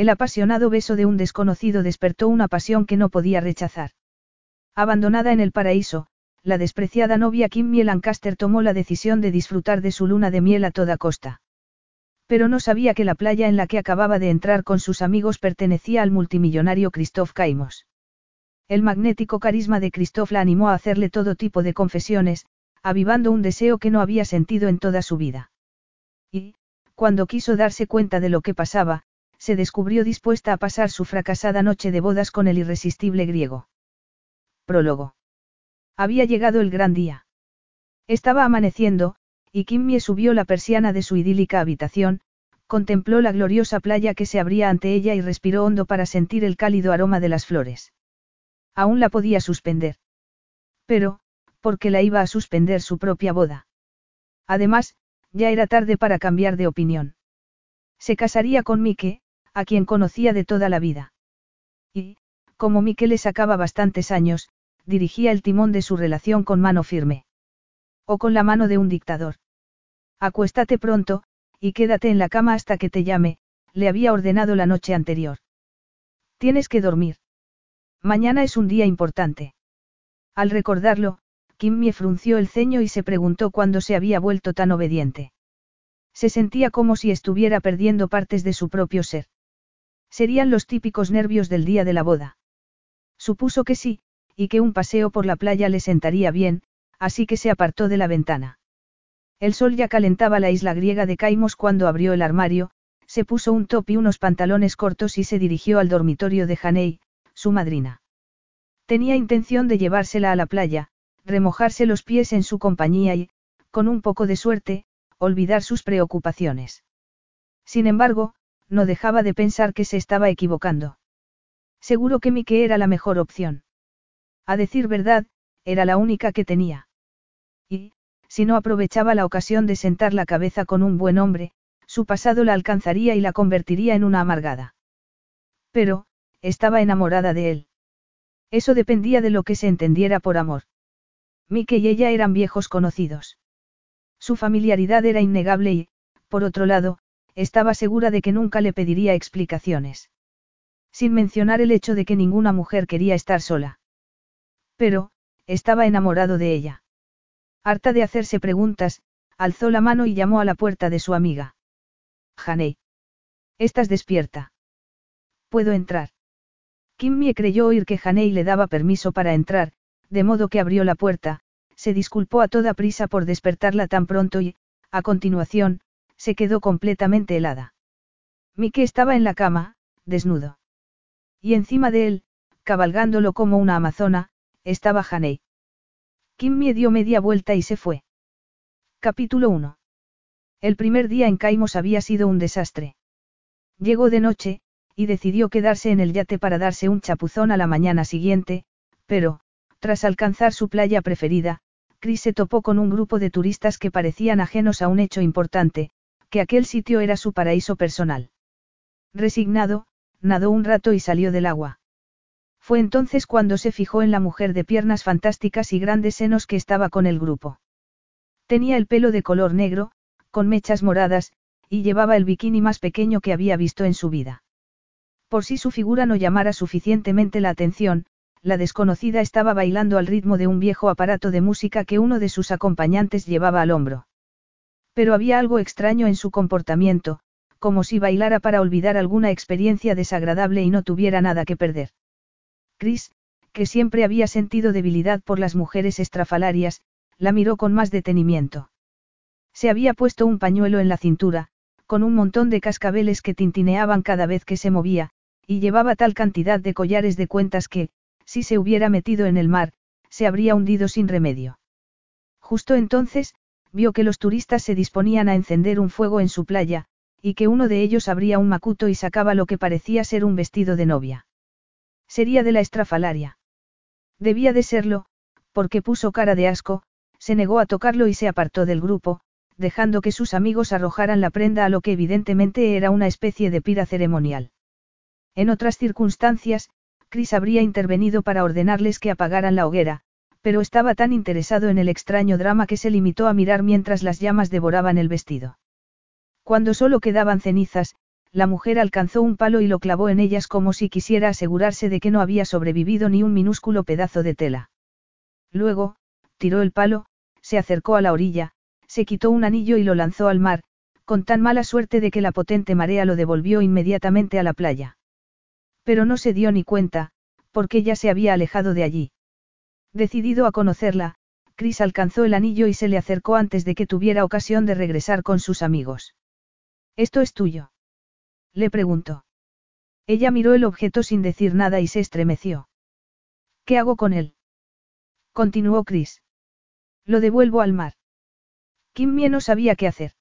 El apasionado beso de un desconocido despertó una pasión que no podía rechazar. Abandonada en el paraíso, la despreciada novia Kimmy Lancaster tomó la decisión de disfrutar de su luna de miel a toda costa. Pero no sabía que la playa en la que acababa de entrar con sus amigos pertenecía al multimillonario Christoph Caimos. El magnético carisma de Christoph la animó a hacerle todo tipo de confesiones, avivando un deseo que no había sentido en toda su vida. Y, cuando quiso darse cuenta de lo que pasaba, se descubrió dispuesta a pasar su fracasada noche de bodas con el irresistible griego. Prólogo. Había llegado el gran día. Estaba amaneciendo, y Kimmie subió la persiana de su idílica habitación, contempló la gloriosa playa que se abría ante ella y respiró hondo para sentir el cálido aroma de las flores. Aún la podía suspender. Pero, porque la iba a suspender su propia boda. Además, ya era tarde para cambiar de opinión. Se casaría con Mike, a quien conocía de toda la vida. Y, como Mike le sacaba bastantes años, dirigía el timón de su relación con mano firme. O con la mano de un dictador. Acuéstate pronto, y quédate en la cama hasta que te llame, le había ordenado la noche anterior. Tienes que dormir. Mañana es un día importante. Al recordarlo, Kimmy frunció el ceño y se preguntó cuándo se había vuelto tan obediente. Se sentía como si estuviera perdiendo partes de su propio ser. Serían los típicos nervios del día de la boda. Supuso que sí, y que un paseo por la playa le sentaría bien, así que se apartó de la ventana. El sol ya calentaba la isla griega de Caimos cuando abrió el armario, se puso un top y unos pantalones cortos y se dirigió al dormitorio de Janey, su madrina. Tenía intención de llevársela a la playa, remojarse los pies en su compañía y, con un poco de suerte, olvidar sus preocupaciones. Sin embargo, no dejaba de pensar que se estaba equivocando. Seguro que Mike era la mejor opción. A decir verdad, era la única que tenía. Y, si no aprovechaba la ocasión de sentar la cabeza con un buen hombre, su pasado la alcanzaría y la convertiría en una amargada. Pero, estaba enamorada de él. Eso dependía de lo que se entendiera por amor. Mike y ella eran viejos conocidos. Su familiaridad era innegable y, por otro lado, estaba segura de que nunca le pediría explicaciones. Sin mencionar el hecho de que ninguna mujer quería estar sola. Pero, estaba enamorado de ella. Harta de hacerse preguntas, alzó la mano y llamó a la puerta de su amiga. Janey. ¿Estás despierta? ¿Puedo entrar? Kimmy creyó oír que Janey le daba permiso para entrar, de modo que abrió la puerta, se disculpó a toda prisa por despertarla tan pronto y, a continuación, se quedó completamente helada. Mike estaba en la cama, desnudo. Y encima de él, cabalgándolo como una amazona, estaba Haney. Kimmy dio media vuelta y se fue. Capítulo 1. El primer día en Caimos había sido un desastre. Llegó de noche, y decidió quedarse en el yate para darse un chapuzón a la mañana siguiente, pero, tras alcanzar su playa preferida, Chris se topó con un grupo de turistas que parecían ajenos a un hecho importante, que aquel sitio era su paraíso personal. Resignado, nadó un rato y salió del agua. Fue entonces cuando se fijó en la mujer de piernas fantásticas y grandes senos que estaba con el grupo. Tenía el pelo de color negro, con mechas moradas, y llevaba el bikini más pequeño que había visto en su vida. Por si su figura no llamara suficientemente la atención, la desconocida estaba bailando al ritmo de un viejo aparato de música que uno de sus acompañantes llevaba al hombro. Pero había algo extraño en su comportamiento, como si bailara para olvidar alguna experiencia desagradable y no tuviera nada que perder. Chris, que siempre había sentido debilidad por las mujeres estrafalarias, la miró con más detenimiento. Se había puesto un pañuelo en la cintura, con un montón de cascabeles que tintineaban cada vez que se movía, y llevaba tal cantidad de collares de cuentas que, si se hubiera metido en el mar, se habría hundido sin remedio. Justo entonces, vio que los turistas se disponían a encender un fuego en su playa, y que uno de ellos abría un macuto y sacaba lo que parecía ser un vestido de novia. Sería de la estrafalaria. Debía de serlo, porque puso cara de asco, se negó a tocarlo y se apartó del grupo, dejando que sus amigos arrojaran la prenda a lo que evidentemente era una especie de pira ceremonial. En otras circunstancias, Chris habría intervenido para ordenarles que apagaran la hoguera, pero estaba tan interesado en el extraño drama que se limitó a mirar mientras las llamas devoraban el vestido. Cuando solo quedaban cenizas, la mujer alcanzó un palo y lo clavó en ellas como si quisiera asegurarse de que no había sobrevivido ni un minúsculo pedazo de tela. Luego, tiró el palo, se acercó a la orilla, se quitó un anillo y lo lanzó al mar, con tan mala suerte de que la potente marea lo devolvió inmediatamente a la playa. Pero no se dio ni cuenta, porque ya se había alejado de allí. Decidido a conocerla, Chris alcanzó el anillo y se le acercó antes de que tuviera ocasión de regresar con sus amigos. ¿Esto es tuyo? Le preguntó. Ella miró el objeto sin decir nada y se estremeció. ¿Qué hago con él? Continuó Chris. Lo devuelvo al mar. Kim Mie no sabía qué hacer.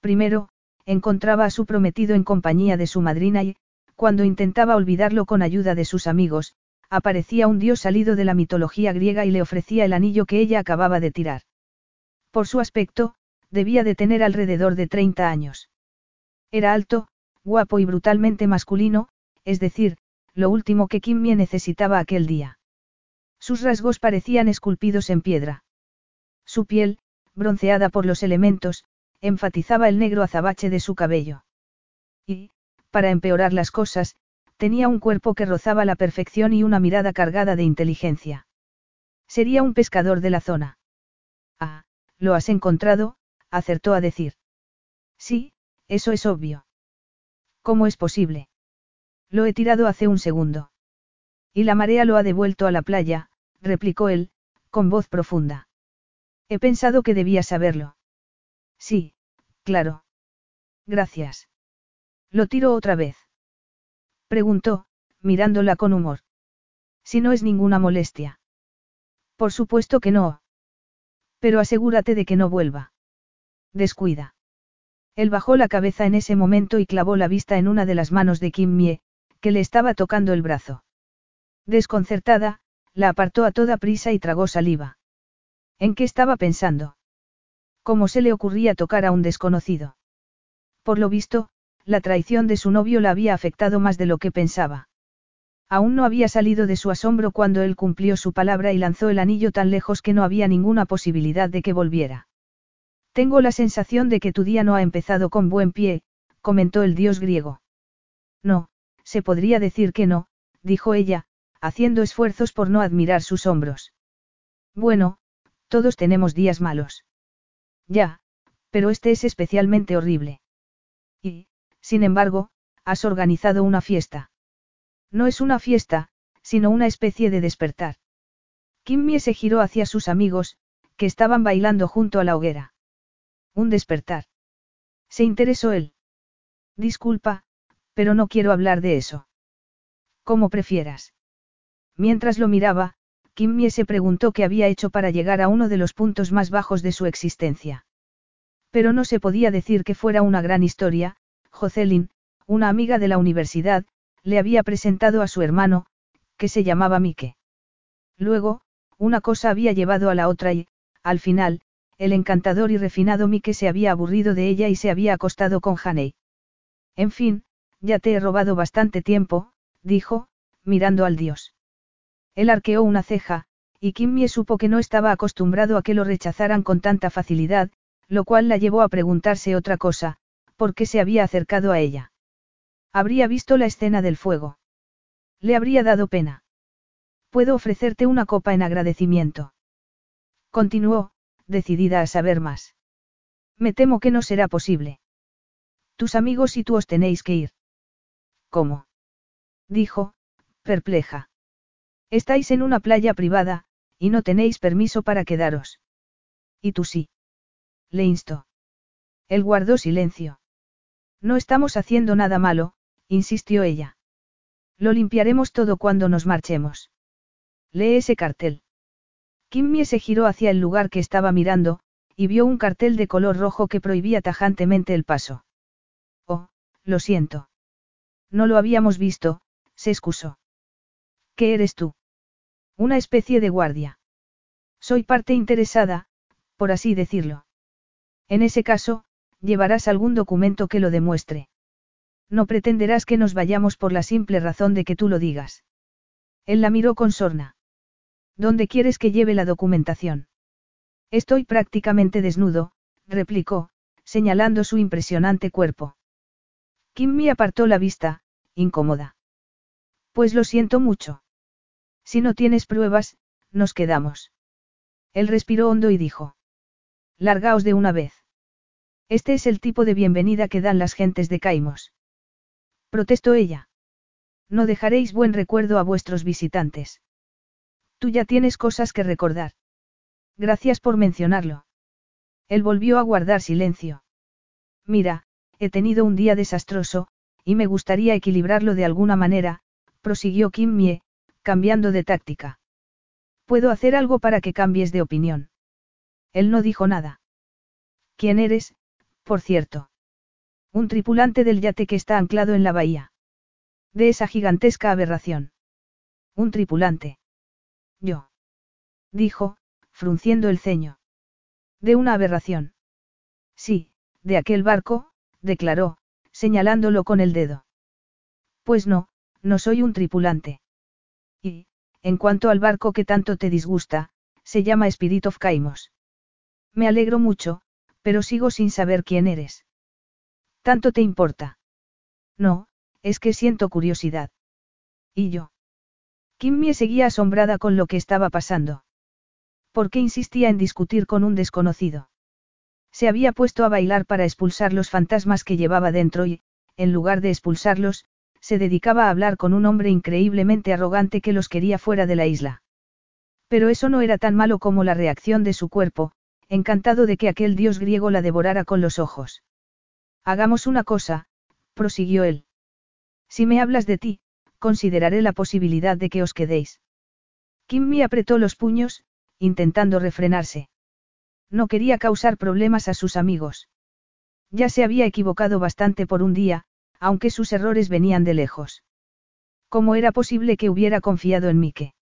Primero, encontraba a su prometido en compañía de su madrina y, cuando intentaba olvidarlo con ayuda de sus amigos, aparecía un dios salido de la mitología griega y le ofrecía el anillo que ella acababa de tirar. Por su aspecto, debía de tener alrededor de 30 años. Era alto, guapo y brutalmente masculino, es decir, lo último que Kim Mie necesitaba aquel día. Sus rasgos parecían esculpidos en piedra. Su piel, bronceada por los elementos, enfatizaba el negro azabache de su cabello. Y, para empeorar las cosas, tenía un cuerpo que rozaba la perfección y una mirada cargada de inteligencia. Sería un pescador de la zona. Ah, lo has encontrado, acertó a decir. Sí, eso es obvio. ¿Cómo es posible? Lo he tirado hace un segundo. Y la marea lo ha devuelto a la playa, replicó él, con voz profunda. He pensado que debía saberlo. Sí, claro. Gracias. Lo tiro otra vez. Preguntó, mirándola con humor. Si no es ninguna molestia. Por supuesto que no. Pero asegúrate de que no vuelva. Descuida. Él bajó la cabeza en ese momento y clavó la vista en una de las manos de Kim Mie, que le estaba tocando el brazo. Desconcertada, la apartó a toda prisa y tragó saliva. ¿En qué estaba pensando? ¿Cómo se le ocurría tocar a un desconocido? Por lo visto, la traición de su novio la había afectado más de lo que pensaba. Aún no había salido de su asombro cuando él cumplió su palabra y lanzó el anillo tan lejos que no había ninguna posibilidad de que volviera. Tengo la sensación de que tu día no ha empezado con buen pie, comentó el dios griego. No, se podría decir que no, dijo ella, haciendo esfuerzos por no admirar sus hombros. Bueno, todos tenemos días malos. Ya, pero este es especialmente horrible. Sin embargo, has organizado una fiesta. No es una fiesta, sino una especie de despertar. Kimmy se giró hacia sus amigos, que estaban bailando junto a la hoguera. Un despertar. Se interesó él. Disculpa, pero no quiero hablar de eso. Como prefieras. Mientras lo miraba, Kimmy se preguntó qué había hecho para llegar a uno de los puntos más bajos de su existencia. Pero no se podía decir que fuera una gran historia, Jocelyn, una amiga de la universidad, le había presentado a su hermano, que se llamaba Mike. Luego, una cosa había llevado a la otra y, al final, el encantador y refinado Mike se había aburrido de ella y se había acostado con Haney. En fin, ya te he robado bastante tiempo, dijo, mirando al dios. Él arqueó una ceja, y Kimmy supo que no estaba acostumbrado a que lo rechazaran con tanta facilidad, lo cual la llevó a preguntarse otra cosa, ¿por qué se había acercado a ella? Habría visto la escena del fuego. Le habría dado pena. Puedo ofrecerte una copa en agradecimiento. Continuó, decidida a saber más. Me temo que no será posible. Tus amigos y tú os tenéis que ir. ¿Cómo? Dijo, perpleja. Estáis en una playa privada, y no tenéis permiso para quedaros. Y tú sí. Le instó. Él guardó silencio. No estamos haciendo nada malo, insistió ella. Lo limpiaremos todo cuando nos marchemos. Lee ese cartel. Kimmy se giró hacia el lugar que estaba mirando, y vio un cartel de color rojo que prohibía tajantemente el paso. Lo siento. No lo habíamos visto, se excusó. ¿Qué eres tú? Una especie de guardia. Soy parte interesada, por así decirlo. En ese caso, llevarás algún documento que lo demuestre. No pretenderás que nos vayamos por la simple razón de que tú lo digas. Él la miró con sorna. ¿Dónde quieres que lleve la documentación? Estoy prácticamente desnudo, replicó, señalando su impresionante cuerpo. Kimmy apartó la vista, incómoda. Pues lo siento mucho. Si no tienes pruebas, nos quedamos. Él respiró hondo y dijo. Largaos de una vez. Este es el tipo de bienvenida que dan las gentes de Caimos. Protestó ella. No dejaréis buen recuerdo a vuestros visitantes. Tú ya tienes cosas que recordar. Gracias por mencionarlo. Él volvió a guardar silencio. Mira, he tenido un día desastroso, y me gustaría equilibrarlo de alguna manera, prosiguió Kim Mie, cambiando de táctica. Puedo hacer algo para que cambies de opinión. Él no dijo nada. ¿Quién eres, por cierto? Un tripulante del yate que está anclado en la bahía. De esa gigantesca aberración. Un tripulante. Yo. Dijo, frunciendo el ceño. De una aberración. Sí, de aquel barco, declaró, señalándolo con el dedo. Pues no, no soy un tripulante. Y, en cuanto al barco que tanto te disgusta, se llama Spirit of Caimos. Me alegro mucho, pero sigo sin saber quién eres. ¿Tanto te importa? No, es que siento curiosidad. ¿Y yo? Kimmy seguía asombrada con lo que estaba pasando. ¿Por qué insistía en discutir con un desconocido? Se había puesto a bailar para expulsar los fantasmas que llevaba dentro y, en lugar de expulsarlos, se dedicaba a hablar con un hombre increíblemente arrogante que los quería fuera de la isla. Pero eso no era tan malo como la reacción de su cuerpo, encantado de que aquel dios griego la devorara con los ojos. Hagamos una cosa, prosiguió él. Si me hablas de ti, consideraré la posibilidad de que os quedéis. Kimmy apretó los puños, intentando refrenarse. No quería causar problemas a sus amigos. Ya se había equivocado bastante por un día, aunque sus errores venían de lejos. ¿Cómo era posible que hubiera confiado en Mike?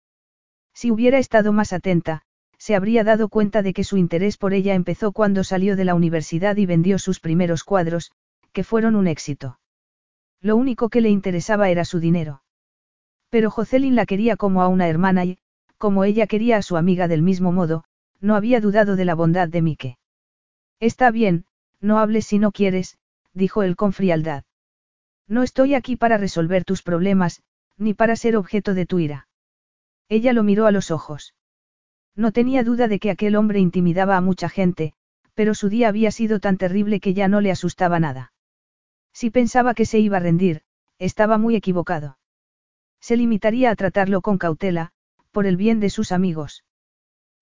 Si hubiera estado más atenta, se habría dado cuenta de que su interés por ella empezó cuando salió de la universidad y vendió sus primeros cuadros, que fueron un éxito. Lo único que le interesaba era su dinero. Pero Jocelyn la quería como a una hermana y, como ella quería a su amiga del mismo modo, no había dudado de la bondad de Mike. Está bien, no hables si no quieres, dijo él con frialdad. No estoy aquí para resolver tus problemas, ni para ser objeto de tu ira. Ella lo miró a los ojos. No tenía duda de que aquel hombre intimidaba a mucha gente, pero su día había sido tan terrible que ya no le asustaba nada. Si pensaba que se iba a rendir, estaba muy equivocado. Se limitaría a tratarlo con cautela, por el bien de sus amigos.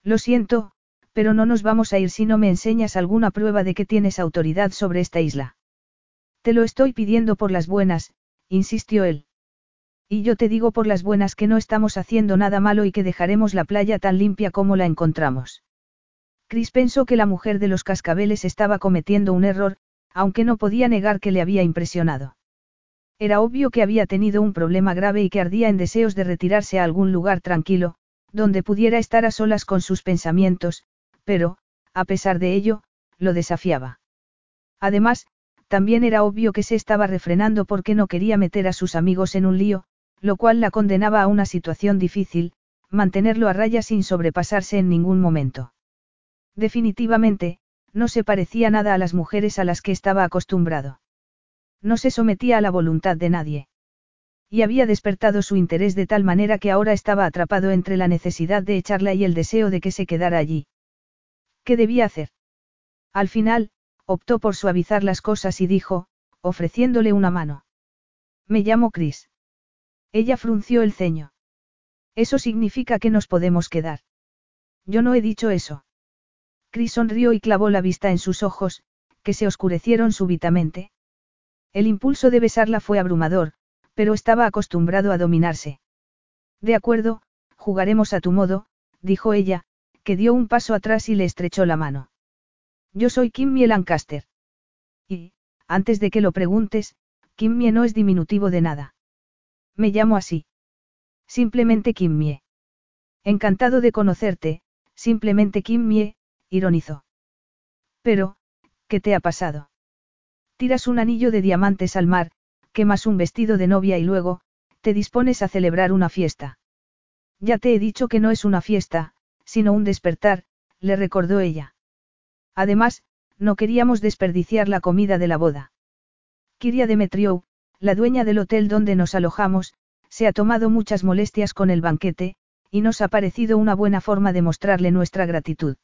Lo siento, pero no nos vamos a ir si no me enseñas alguna prueba de que tienes autoridad sobre esta isla. Te lo estoy pidiendo por las buenas, insistió él. Y yo te digo por las buenas que no estamos haciendo nada malo y que dejaremos la playa tan limpia como la encontramos. Chris pensó que la mujer de los cascabeles estaba cometiendo un error, aunque no podía negar que le había impresionado. Era obvio que había tenido un problema grave y que ardía en deseos de retirarse a algún lugar tranquilo, donde pudiera estar a solas con sus pensamientos, pero, a pesar de ello, lo desafiaba. Además, también era obvio que se estaba refrenando porque no quería meter a sus amigos en un lío, lo cual la condenaba a una situación difícil, mantenerlo a raya sin sobrepasarse en ningún momento. Definitivamente, no se parecía nada a las mujeres a las que estaba acostumbrado. No se sometía a la voluntad de nadie. Y había despertado su interés de tal manera que ahora estaba atrapado entre la necesidad de echarla y el deseo de que se quedara allí. ¿Qué debía hacer? Al final, optó por suavizar las cosas y dijo, ofreciéndole una mano. Me llamo Chris. Ella frunció el ceño. Eso significa que nos podemos quedar. Yo no he dicho eso. Chris sonrió y clavó la vista en sus ojos, que se oscurecieron súbitamente. El impulso de besarla fue abrumador, pero estaba acostumbrado a dominarse. De acuerdo, jugaremos a tu modo, dijo ella, que dio un paso atrás y le estrechó la mano. Yo soy Kimmy Lancaster. Y, antes de que lo preguntes, Kimmie no es diminutivo de nada. Me llamo así. Simplemente Kimmie. Encantado de conocerte, simplemente Kimmie, ironizó. Pero, ¿qué te ha pasado? Tiras un anillo de diamantes al mar, quemas un vestido de novia y luego, te dispones a celebrar una fiesta. Ya te he dicho que no es una fiesta, sino un despertar, le recordó ella. Además, no queríamos desperdiciar la comida de la boda. Kiria Demetriou, la dueña del hotel donde nos alojamos, se ha tomado muchas molestias con el banquete, y nos ha parecido una buena forma de mostrarle nuestra gratitud.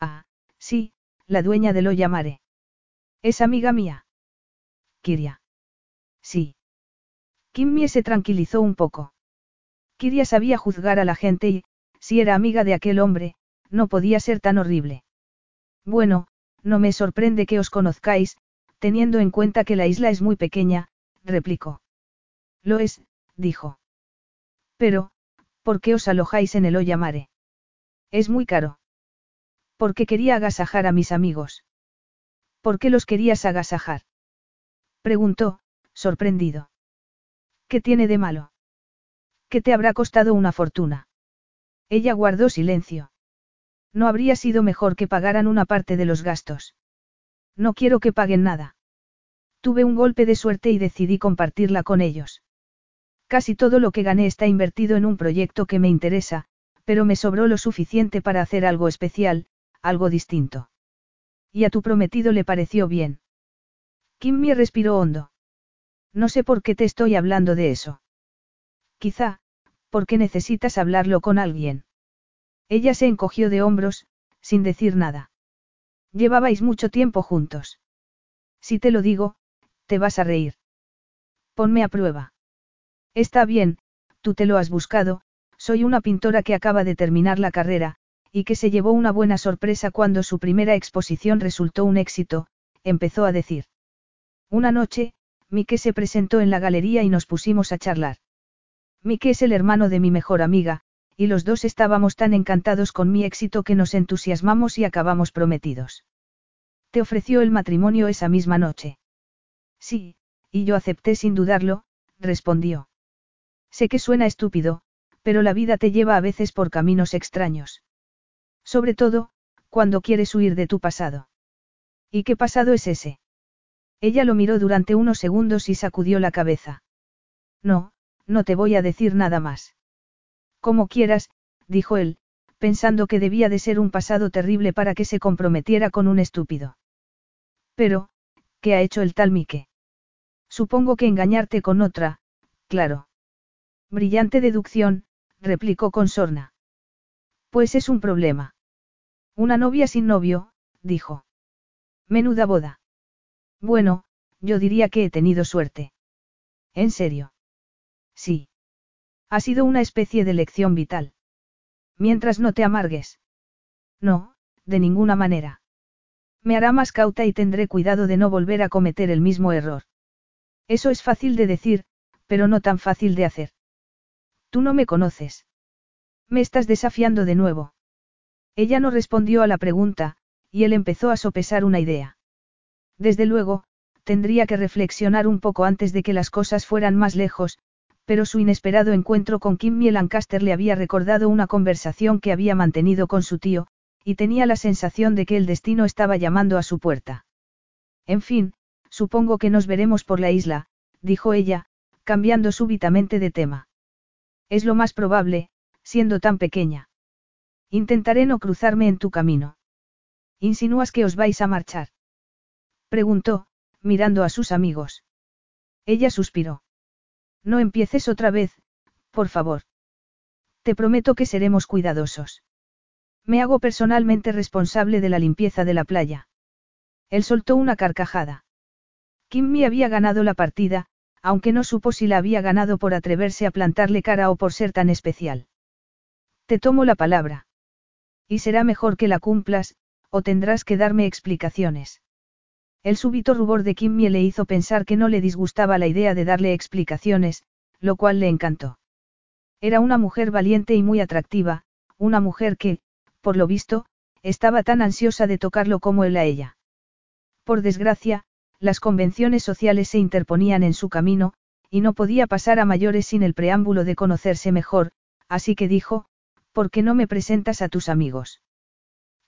Ah, sí, la dueña de lo llamaré. Es amiga mía. Kiria. Sí. Kimmie se tranquilizó un poco. Kiria sabía juzgar a la gente y, si era amiga de aquel hombre, no podía ser tan horrible. Bueno, no me sorprende que os conozcáis, teniendo en cuenta que la isla es muy pequeña, replicó. Lo es, dijo. Pero, ¿por qué os alojáis en el Oyamare? Es muy caro. Porque quería agasajar a mis amigos. ¿Por qué los querías agasajar? Preguntó, sorprendido. ¿Qué tiene de malo? ¿Qué te habrá costado una fortuna? Ella guardó silencio. No habría sido mejor que pagaran una parte de los gastos. No quiero que paguen nada. Tuve un golpe de suerte y decidí compartirla con ellos. Casi todo lo que gané está invertido en un proyecto que me interesa, pero me sobró lo suficiente para hacer algo especial, algo distinto. Y a tu prometido le pareció bien. Kimmy respiró hondo. No sé por qué te estoy hablando de eso. Quizá, porque necesitas hablarlo con alguien. Ella se encogió de hombros, sin decir nada. Llevabais mucho tiempo juntos. Si te lo digo, te vas a reír. Ponme a prueba. Está bien, tú te lo has buscado, soy una pintora que acaba de terminar la carrera, y que se llevó una buena sorpresa cuando su primera exposición resultó un éxito, empezó a decir. Una noche, Mike se presentó en la galería y nos pusimos a charlar. Mike es el hermano de mi mejor amiga, y los dos estábamos tan encantados con mi éxito que nos entusiasmamos y acabamos prometidos. ¿Te ofreció el matrimonio esa misma noche? Sí, y yo acepté sin dudarlo, respondió. Sé que suena estúpido, pero la vida te lleva a veces por caminos extraños. Sobre todo, cuando quieres huir de tu pasado. ¿Y qué pasado es ese? Ella lo miró durante unos segundos y sacudió la cabeza. No, no te voy a decir nada más. Como quieras, dijo él, pensando que debía de ser un pasado terrible para que se comprometiera con un estúpido. Pero, ¿qué ha hecho el tal Mike? Supongo que engañarte con otra, claro. Brillante deducción, replicó con sorna. Pues es un problema. Una novia sin novio, dijo. Menuda boda. Bueno, yo diría que he tenido suerte. ¿En serio? Sí. Ha sido una especie de lección vital. Mientras no te amargues. No, de ninguna manera. Me hará más cauta y tendré cuidado de no volver a cometer el mismo error. Eso es fácil de decir, pero no tan fácil de hacer. Tú no me conoces. Me estás desafiando de nuevo. Ella no respondió a la pregunta, y él empezó a sopesar una idea. Desde luego, tendría que reflexionar un poco antes de que las cosas fueran más lejos, pero su inesperado encuentro con Kimmy Lancaster le había recordado una conversación que había mantenido con su tío, y tenía la sensación de que el destino estaba llamando a su puerta. En fin, supongo que nos veremos por la isla, dijo ella, cambiando súbitamente de tema. Es lo más probable, siendo tan pequeña. Intentaré no cruzarme en tu camino. ¿Insinúas que os vais a marchar? Preguntó, mirando a sus amigos. Ella suspiró. No empieces otra vez, por favor. Te prometo que seremos cuidadosos. Me hago personalmente responsable de la limpieza de la playa. Él soltó una carcajada. Kimmy había ganado la partida, aunque no supo si la había ganado por atreverse a plantarle cara o por ser tan especial. Te tomo la palabra. Y será mejor que la cumplas, o tendrás que darme explicaciones. El súbito rubor de Kimmy le hizo pensar que no le disgustaba la idea de darle explicaciones, lo cual le encantó. Era una mujer valiente y muy atractiva, una mujer que, por lo visto, estaba tan ansiosa de tocarlo como él a ella. Por desgracia, las convenciones sociales se interponían en su camino, y no podía pasar a mayores sin el preámbulo de conocerse mejor, así que dijo, ¿por qué no me presentas a tus amigos?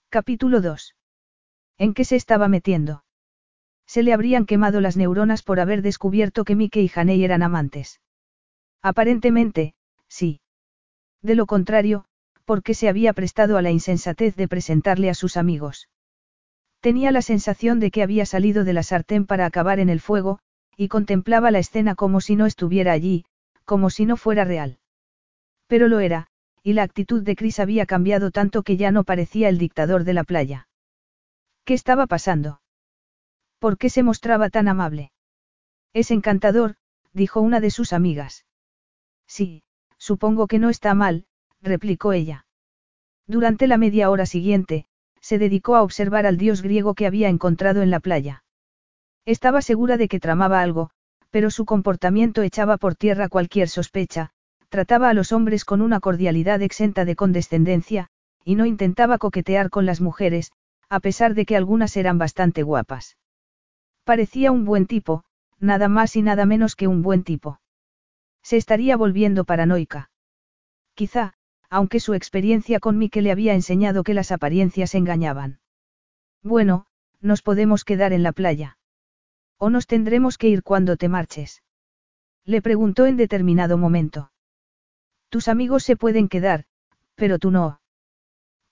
Capítulo 2. ¿En qué se estaba metiendo? Se le habrían quemado las neuronas por haber descubierto que Mike y Haney eran amantes. Aparentemente, sí. De lo contrario, porque se había prestado a la insensatez de presentarle a sus amigos. Tenía la sensación de que había salido de la sartén para acabar en el fuego, y contemplaba la escena como si no estuviera allí, como si no fuera real. Pero lo era, y la actitud de Chris había cambiado tanto que ya no parecía el dictador de la playa. ¿Qué estaba pasando? ¿Por qué se mostraba tan amable? Es encantador, dijo una de sus amigas. Sí, supongo que no está mal, replicó ella. Durante la media hora siguiente, se dedicó a observar al dios griego que había encontrado en la playa. Estaba segura de que tramaba algo, pero su comportamiento echaba por tierra cualquier sospecha, trataba a los hombres con una cordialidad exenta de condescendencia, y no intentaba coquetear con las mujeres, a pesar de que algunas eran bastante guapas. Parecía un buen tipo, nada más y nada menos que un buen tipo. Se estaría volviendo paranoica. Quizá, aunque su experiencia con Mike le había enseñado que las apariencias engañaban. Bueno, nos podemos quedar en la playa. ¿O nos tendremos que ir cuando te marches? Le preguntó en determinado momento. Tus amigos se pueden quedar, pero tú no.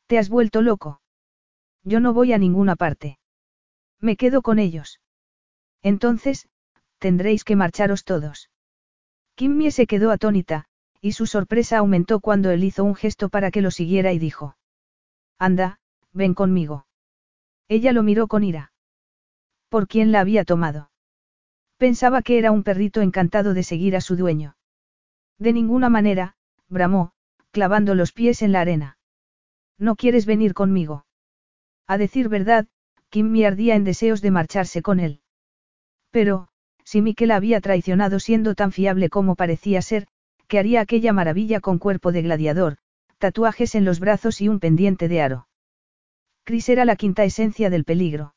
¿Te has vuelto loco? Yo no voy a ninguna parte. Me quedo con ellos. Entonces, tendréis que marcharos todos. Kimmy se quedó atónita, y su sorpresa aumentó cuando él hizo un gesto para que lo siguiera y dijo. Anda, ven conmigo. Ella lo miró con ira. ¿Por quién la había tomado? Pensaba que era un perrito encantado de seguir a su dueño. De ninguna manera, bramó, clavando los pies en la arena. ¿No quieres venir conmigo? A decir verdad, Kim ardía en deseos de marcharse con él. Pero, si Mikel había traicionado siendo tan fiable como parecía ser, que haría aquella maravilla con cuerpo de gladiador, tatuajes en los brazos y un pendiente de aro. Chris era la quinta esencia del peligro.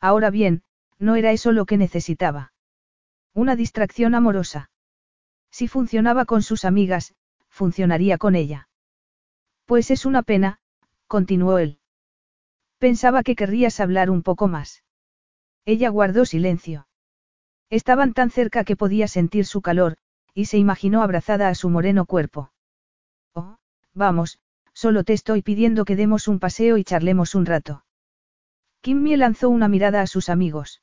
Ahora bien, no era eso lo que necesitaba. Una distracción amorosa. Si funcionaba con sus amigas, funcionaría con ella. Pues es una pena, continuó él. Pensaba que querrías hablar un poco más. Ella guardó silencio. Estaban tan cerca que podía sentir su calor, y se imaginó abrazada a su moreno cuerpo. Oh, vamos, solo te estoy pidiendo que demos un paseo y charlemos un rato. Kimmy lanzó una mirada a sus amigos.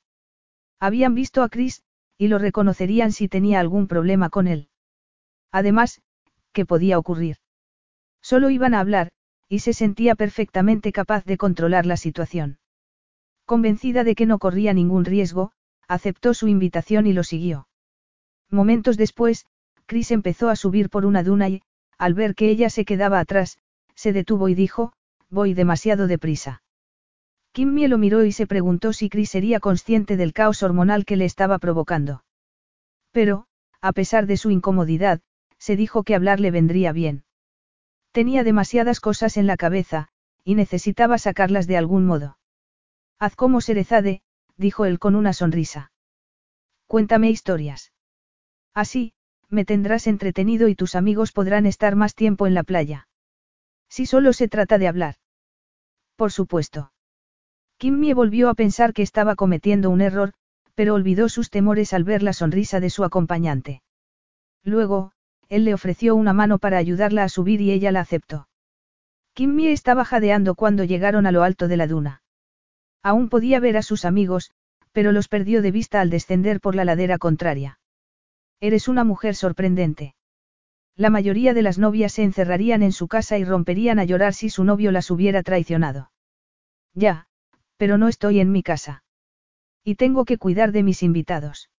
Habían visto a Chris, y lo reconocerían si tenía algún problema con él. Además, ¿qué podía ocurrir? Solo iban a hablar, y se sentía perfectamente capaz de controlar la situación. Convencida de que no corría ningún riesgo, aceptó su invitación y lo siguió. Momentos después, Chris empezó a subir por una duna y, al ver que ella se quedaba atrás, se detuvo y dijo, voy demasiado deprisa. Kimmy lo miró y se preguntó si Chris sería consciente del caos hormonal que le estaba provocando. Pero, a pesar de su incomodidad, se dijo que hablar le vendría bien. Tenía demasiadas cosas en la cabeza, y necesitaba sacarlas de algún modo. Haz como Serezade, dijo él con una sonrisa. Cuéntame historias. Así, me tendrás entretenido y tus amigos podrán estar más tiempo en la playa. Si solo se trata de hablar. Por supuesto. Kimmy volvió a pensar que estaba cometiendo un error, pero olvidó sus temores al ver la sonrisa de su acompañante. Luego, él le ofreció una mano para ayudarla a subir y ella la aceptó. Kimmy estaba jadeando cuando llegaron a lo alto de la duna. Aún podía ver a sus amigos, pero los perdió de vista al descender por la ladera contraria. Eres una mujer sorprendente. La mayoría de las novias se encerrarían en su casa y romperían a llorar si su novio las hubiera traicionado. Ya, pero no estoy en mi casa. Y tengo que cuidar de mis invitados.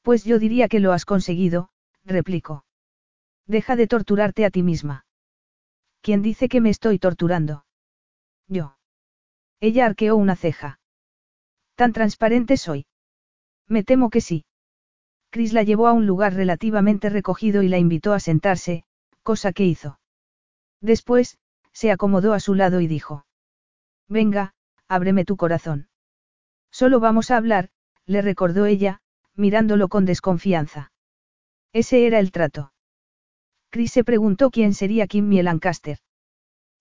Pues yo diría que lo has conseguido, replicó. Deja de torturarte a ti misma. ¿Quién dice que me estoy torturando? Yo. Ella arqueó una ceja. ¿Tan transparente soy? Me temo que sí. Chris la llevó a un lugar relativamente recogido y la invitó a sentarse, cosa que hizo. Después, se acomodó a su lado y dijo. Venga, ábreme tu corazón. Solo vamos a hablar, le recordó ella, mirándolo con desconfianza. Ese era el trato. Chris se preguntó quién sería Kimmy Lancaster.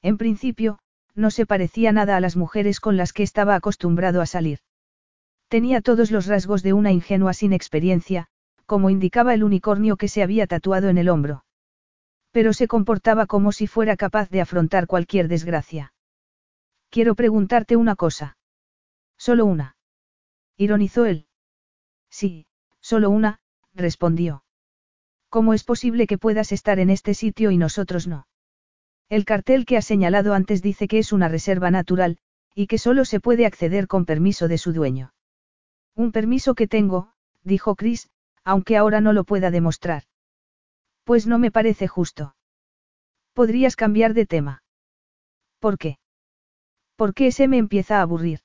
En principio, no se parecía nada a las mujeres con las que estaba acostumbrado a salir. Tenía todos los rasgos de una ingenua sin experiencia, como indicaba el unicornio que se había tatuado en el hombro. Pero se comportaba como si fuera capaz de afrontar cualquier desgracia. Quiero preguntarte una cosa. Solo una. Ironizó él. Sí, solo una, respondió. ¿Cómo es posible que puedas estar en este sitio y nosotros no? El cartel que ha señalado antes dice que es una reserva natural, y que solo se puede acceder con permiso de su dueño. Un permiso que tengo, dijo Chris, aunque ahora no lo pueda demostrar. Pues no me parece justo. Podrías cambiar de tema. ¿Por qué? Porque ese me empieza a aburrir.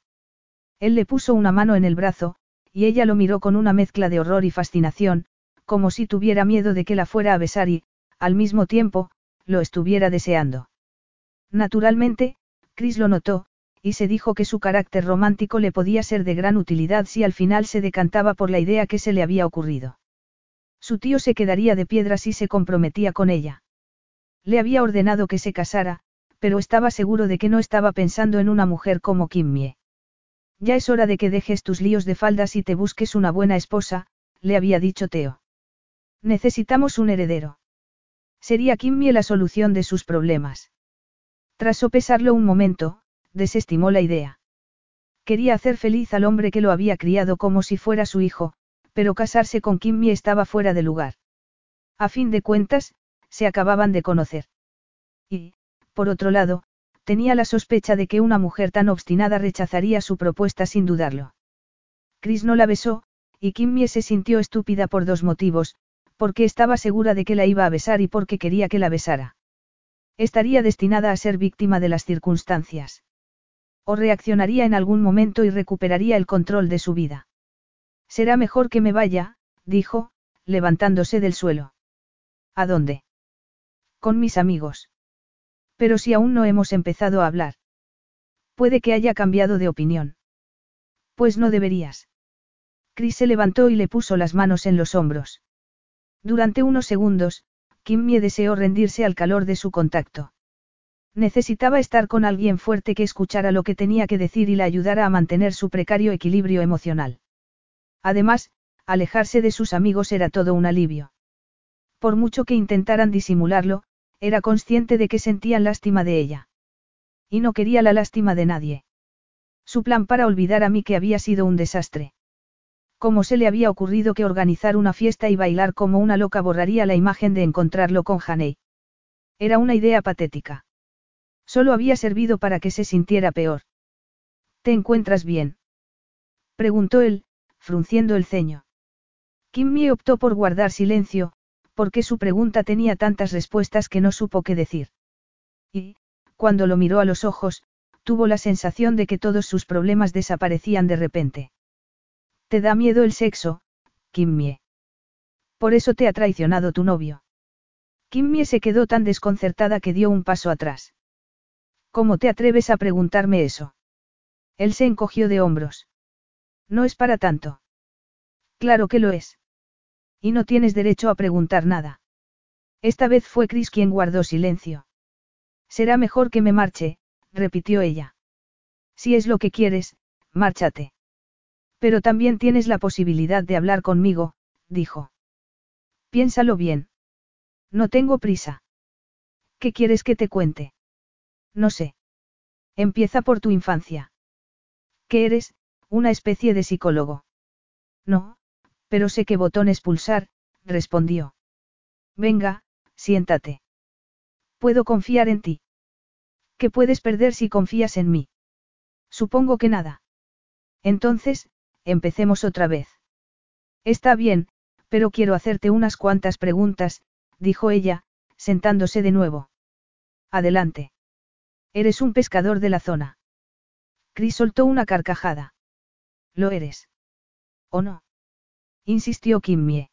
Él le puso una mano en el brazo, y ella lo miró con una mezcla de horror y fascinación, como si tuviera miedo de que la fuera a besar y, al mismo tiempo, lo estuviera deseando. Naturalmente, Chris lo notó, y se dijo que su carácter romántico le podía ser de gran utilidad si al final se decantaba por la idea que se le había ocurrido. Su tío se quedaría de piedra si se comprometía con ella. Le había ordenado que se casara, pero estaba seguro de que no estaba pensando en una mujer como Kimmie. Ya es hora de que dejes tus líos de faldas y te busques una buena esposa, le había dicho Teo. Necesitamos un heredero. Sería Kimmie la solución de sus problemas. Tras sopesarlo un momento, desestimó la idea. Quería hacer feliz al hombre que lo había criado como si fuera su hijo, pero casarse con Kimmie estaba fuera de lugar. A fin de cuentas, se acababan de conocer. Y, por otro lado, tenía la sospecha de que una mujer tan obstinada rechazaría su propuesta sin dudarlo. Chris no la besó, y Kimmie se sintió estúpida por dos motivos, porque estaba segura de que la iba a besar y porque quería que la besara. Estaría destinada a ser víctima de las circunstancias. O reaccionaría en algún momento y recuperaría el control de su vida. Será mejor que me vaya, dijo, levantándose del suelo. ¿A dónde? Con mis amigos. Pero si aún no hemos empezado a hablar. Puede que haya cambiado de opinión. Pues no deberías. Chris se levantó y le puso las manos en los hombros. Durante unos segundos, Kimmy deseó rendirse al calor de su contacto. Necesitaba estar con alguien fuerte que escuchara lo que tenía que decir y la ayudara a mantener su precario equilibrio emocional. Además, alejarse de sus amigos era todo un alivio. Por mucho que intentaran disimularlo, era consciente de que sentían lástima de ella. Y no quería la lástima de nadie. Su plan para olvidar a mí que había sido un desastre. ¿Cómo se le había ocurrido que organizar una fiesta y bailar como una loca borraría la imagen de encontrarlo con Haney? Era una idea patética. Solo había servido para que se sintiera peor. ¿Te encuentras bien? preguntó él, frunciendo el ceño. Kimmy optó por guardar silencio, porque su pregunta tenía tantas respuestas que no supo qué decir. Y, cuando lo miró a los ojos, tuvo la sensación de que todos sus problemas desaparecían de repente. ¿Te da miedo el sexo, Kimmie? Por eso te ha traicionado tu novio. Kimmie se quedó tan desconcertada que dio un paso atrás. ¿Cómo te atreves a preguntarme eso? Él se encogió de hombros. No es para tanto. Claro que lo es. Y no tienes derecho a preguntar nada. Esta vez fue Chris quien guardó silencio. Será mejor que me marche, repitió ella. Si es lo que quieres, márchate. Pero también tienes la posibilidad de hablar conmigo, dijo. Piénsalo bien. No tengo prisa. ¿Qué quieres que te cuente? No sé. Empieza por tu infancia. ¿Qué eres? Una especie de psicólogo. No, pero sé qué botones pulsar, respondió. Venga, siéntate. Puedo confiar en ti. ¿Qué puedes perder si confías en mí? Supongo que nada. Entonces, empecemos otra vez. Está bien, pero quiero hacerte unas cuantas preguntas, dijo ella, sentándose de nuevo. Adelante. Eres un pescador de la zona. Chris soltó una carcajada. Lo eres. ¿O no? insistió Kimmie.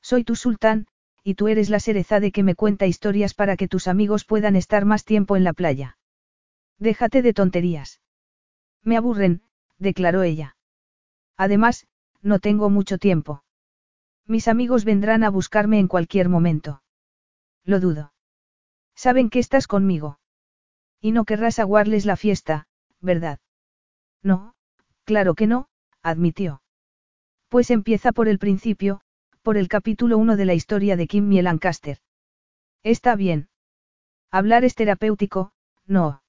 Soy tu sultán, y tú eres la de que me cuenta historias para que tus amigos puedan estar más tiempo en la playa. Déjate de tonterías. Me aburren, declaró ella. Además, no tengo mucho tiempo. Mis amigos vendrán a buscarme en cualquier momento. Lo dudo. Saben que estás conmigo. Y no querrás aguarles la fiesta, ¿verdad? No, claro que no, admitió. Pues empieza por el principio, por el capítulo 1 de la historia de Kim Lancaster. Está bien. Hablar es terapéutico, no.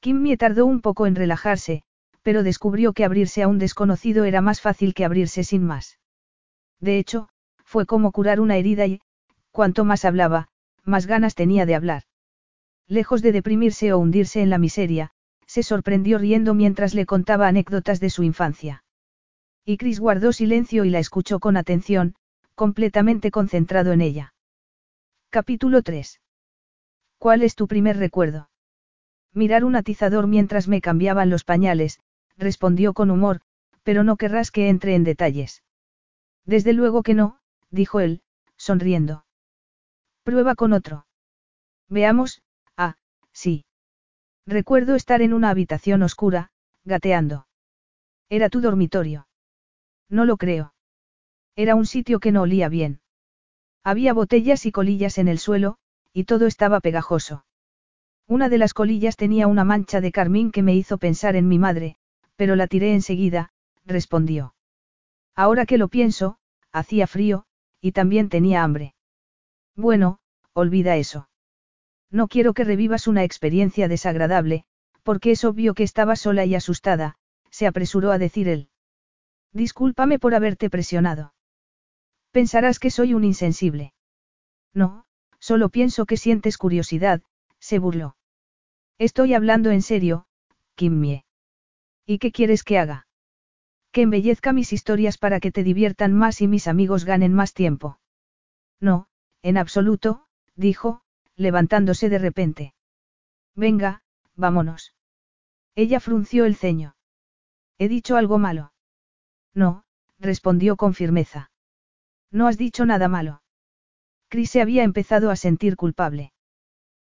Kim tardó un poco en relajarse, pero descubrió que abrirse a un desconocido era más fácil que abrirse sin más. De hecho, fue como curar una herida y, cuanto más hablaba, más ganas tenía de hablar. Lejos de deprimirse o hundirse en la miseria, se sorprendió riendo mientras le contaba anécdotas de su infancia. Y Chris guardó silencio y la escuchó con atención, completamente concentrado en ella. Capítulo 3. ¿Cuál es tu primer recuerdo? Mirar un atizador mientras me cambiaban los pañales, respondió con humor, pero no querrás que entre en detalles. Desde luego que no, dijo él, sonriendo. Prueba con otro. Veamos, sí. Recuerdo estar en una habitación oscura, gateando. Era tu dormitorio. No lo creo. Era un sitio que no olía bien. Había botellas y colillas en el suelo, y todo estaba pegajoso. Una de las colillas tenía una mancha de carmín que me hizo pensar en mi madre, pero la tiré enseguida, respondió. Ahora que lo pienso, hacía frío, y también tenía hambre. Bueno, olvida eso. No quiero que revivas una experiencia desagradable, porque es obvio que estaba sola y asustada, se apresuró a decir él. Discúlpame por haberte presionado. Pensarás que soy un insensible. No, solo pienso que sientes curiosidad, se burló. Estoy hablando en serio, Kimmie. ¿Y qué quieres que haga? Que embellezca mis historias para que te diviertan más y mis amigos ganen más tiempo. No, en absoluto, dijo, levantándose de repente. Venga, vámonos. Ella frunció el ceño. ¿He dicho algo malo? No, respondió con firmeza. No has dicho nada malo. Chris se había empezado a sentir culpable.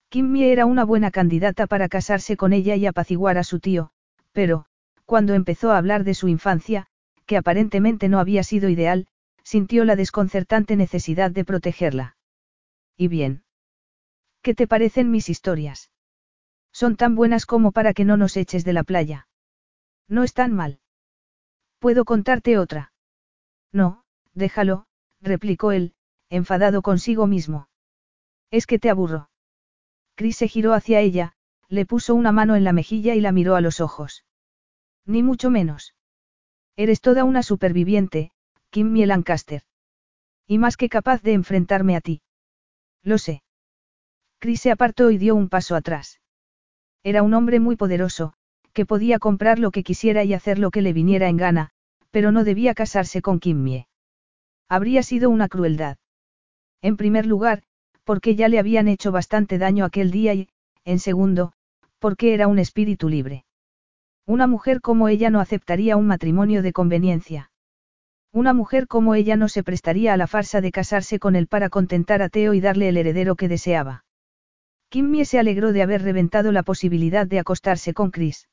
Kimmy era una buena candidata para casarse con ella y apaciguar a su tío, pero, cuando empezó a hablar de su infancia, que aparentemente no había sido ideal, sintió la desconcertante necesidad de protegerla. ¿Y bien? ¿Qué te parecen mis historias? Son tan buenas como para que no nos eches de la playa. No están mal. ¿Puedo contarte otra? No, déjalo, replicó él, enfadado consigo mismo. Es que te aburro. Chris se giró hacia ella, le puso una mano en la mejilla y la miró a los ojos. Ni mucho menos. Eres toda una superviviente, Kim Lancaster. Y más que capaz de enfrentarme a ti. Lo sé. Chris se apartó y dio un paso atrás. Era un hombre muy poderoso, que podía comprar lo que quisiera y hacer lo que le viniera en gana, pero no debía casarse con Kimmie. Habría sido una crueldad. En primer lugar, porque ya le habían hecho bastante daño aquel día y, en segundo, porque era un espíritu libre. Una mujer como ella no aceptaría un matrimonio de conveniencia. Una mujer como ella no se prestaría a la farsa de casarse con él para contentar a Teo y darle el heredero que deseaba. Kimmie se alegró de haber reventado la posibilidad de acostarse con Chris.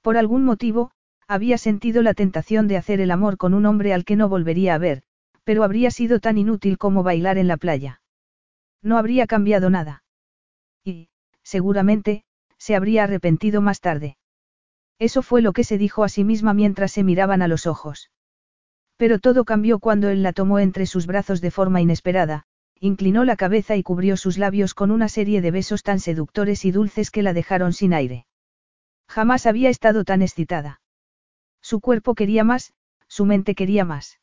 Por algún motivo, había sentido la tentación de hacer el amor con un hombre al que no volvería a ver, pero habría sido tan inútil como bailar en la playa. No habría cambiado nada. Y, seguramente, se habría arrepentido más tarde. Eso fue lo que se dijo a sí misma mientras se miraban a los ojos. Pero todo cambió cuando él la tomó entre sus brazos de forma inesperada, inclinó la cabeza y cubrió sus labios con una serie de besos tan seductores y dulces que la dejaron sin aire. Jamás había estado tan excitada. Su cuerpo quería más, su mente quería más.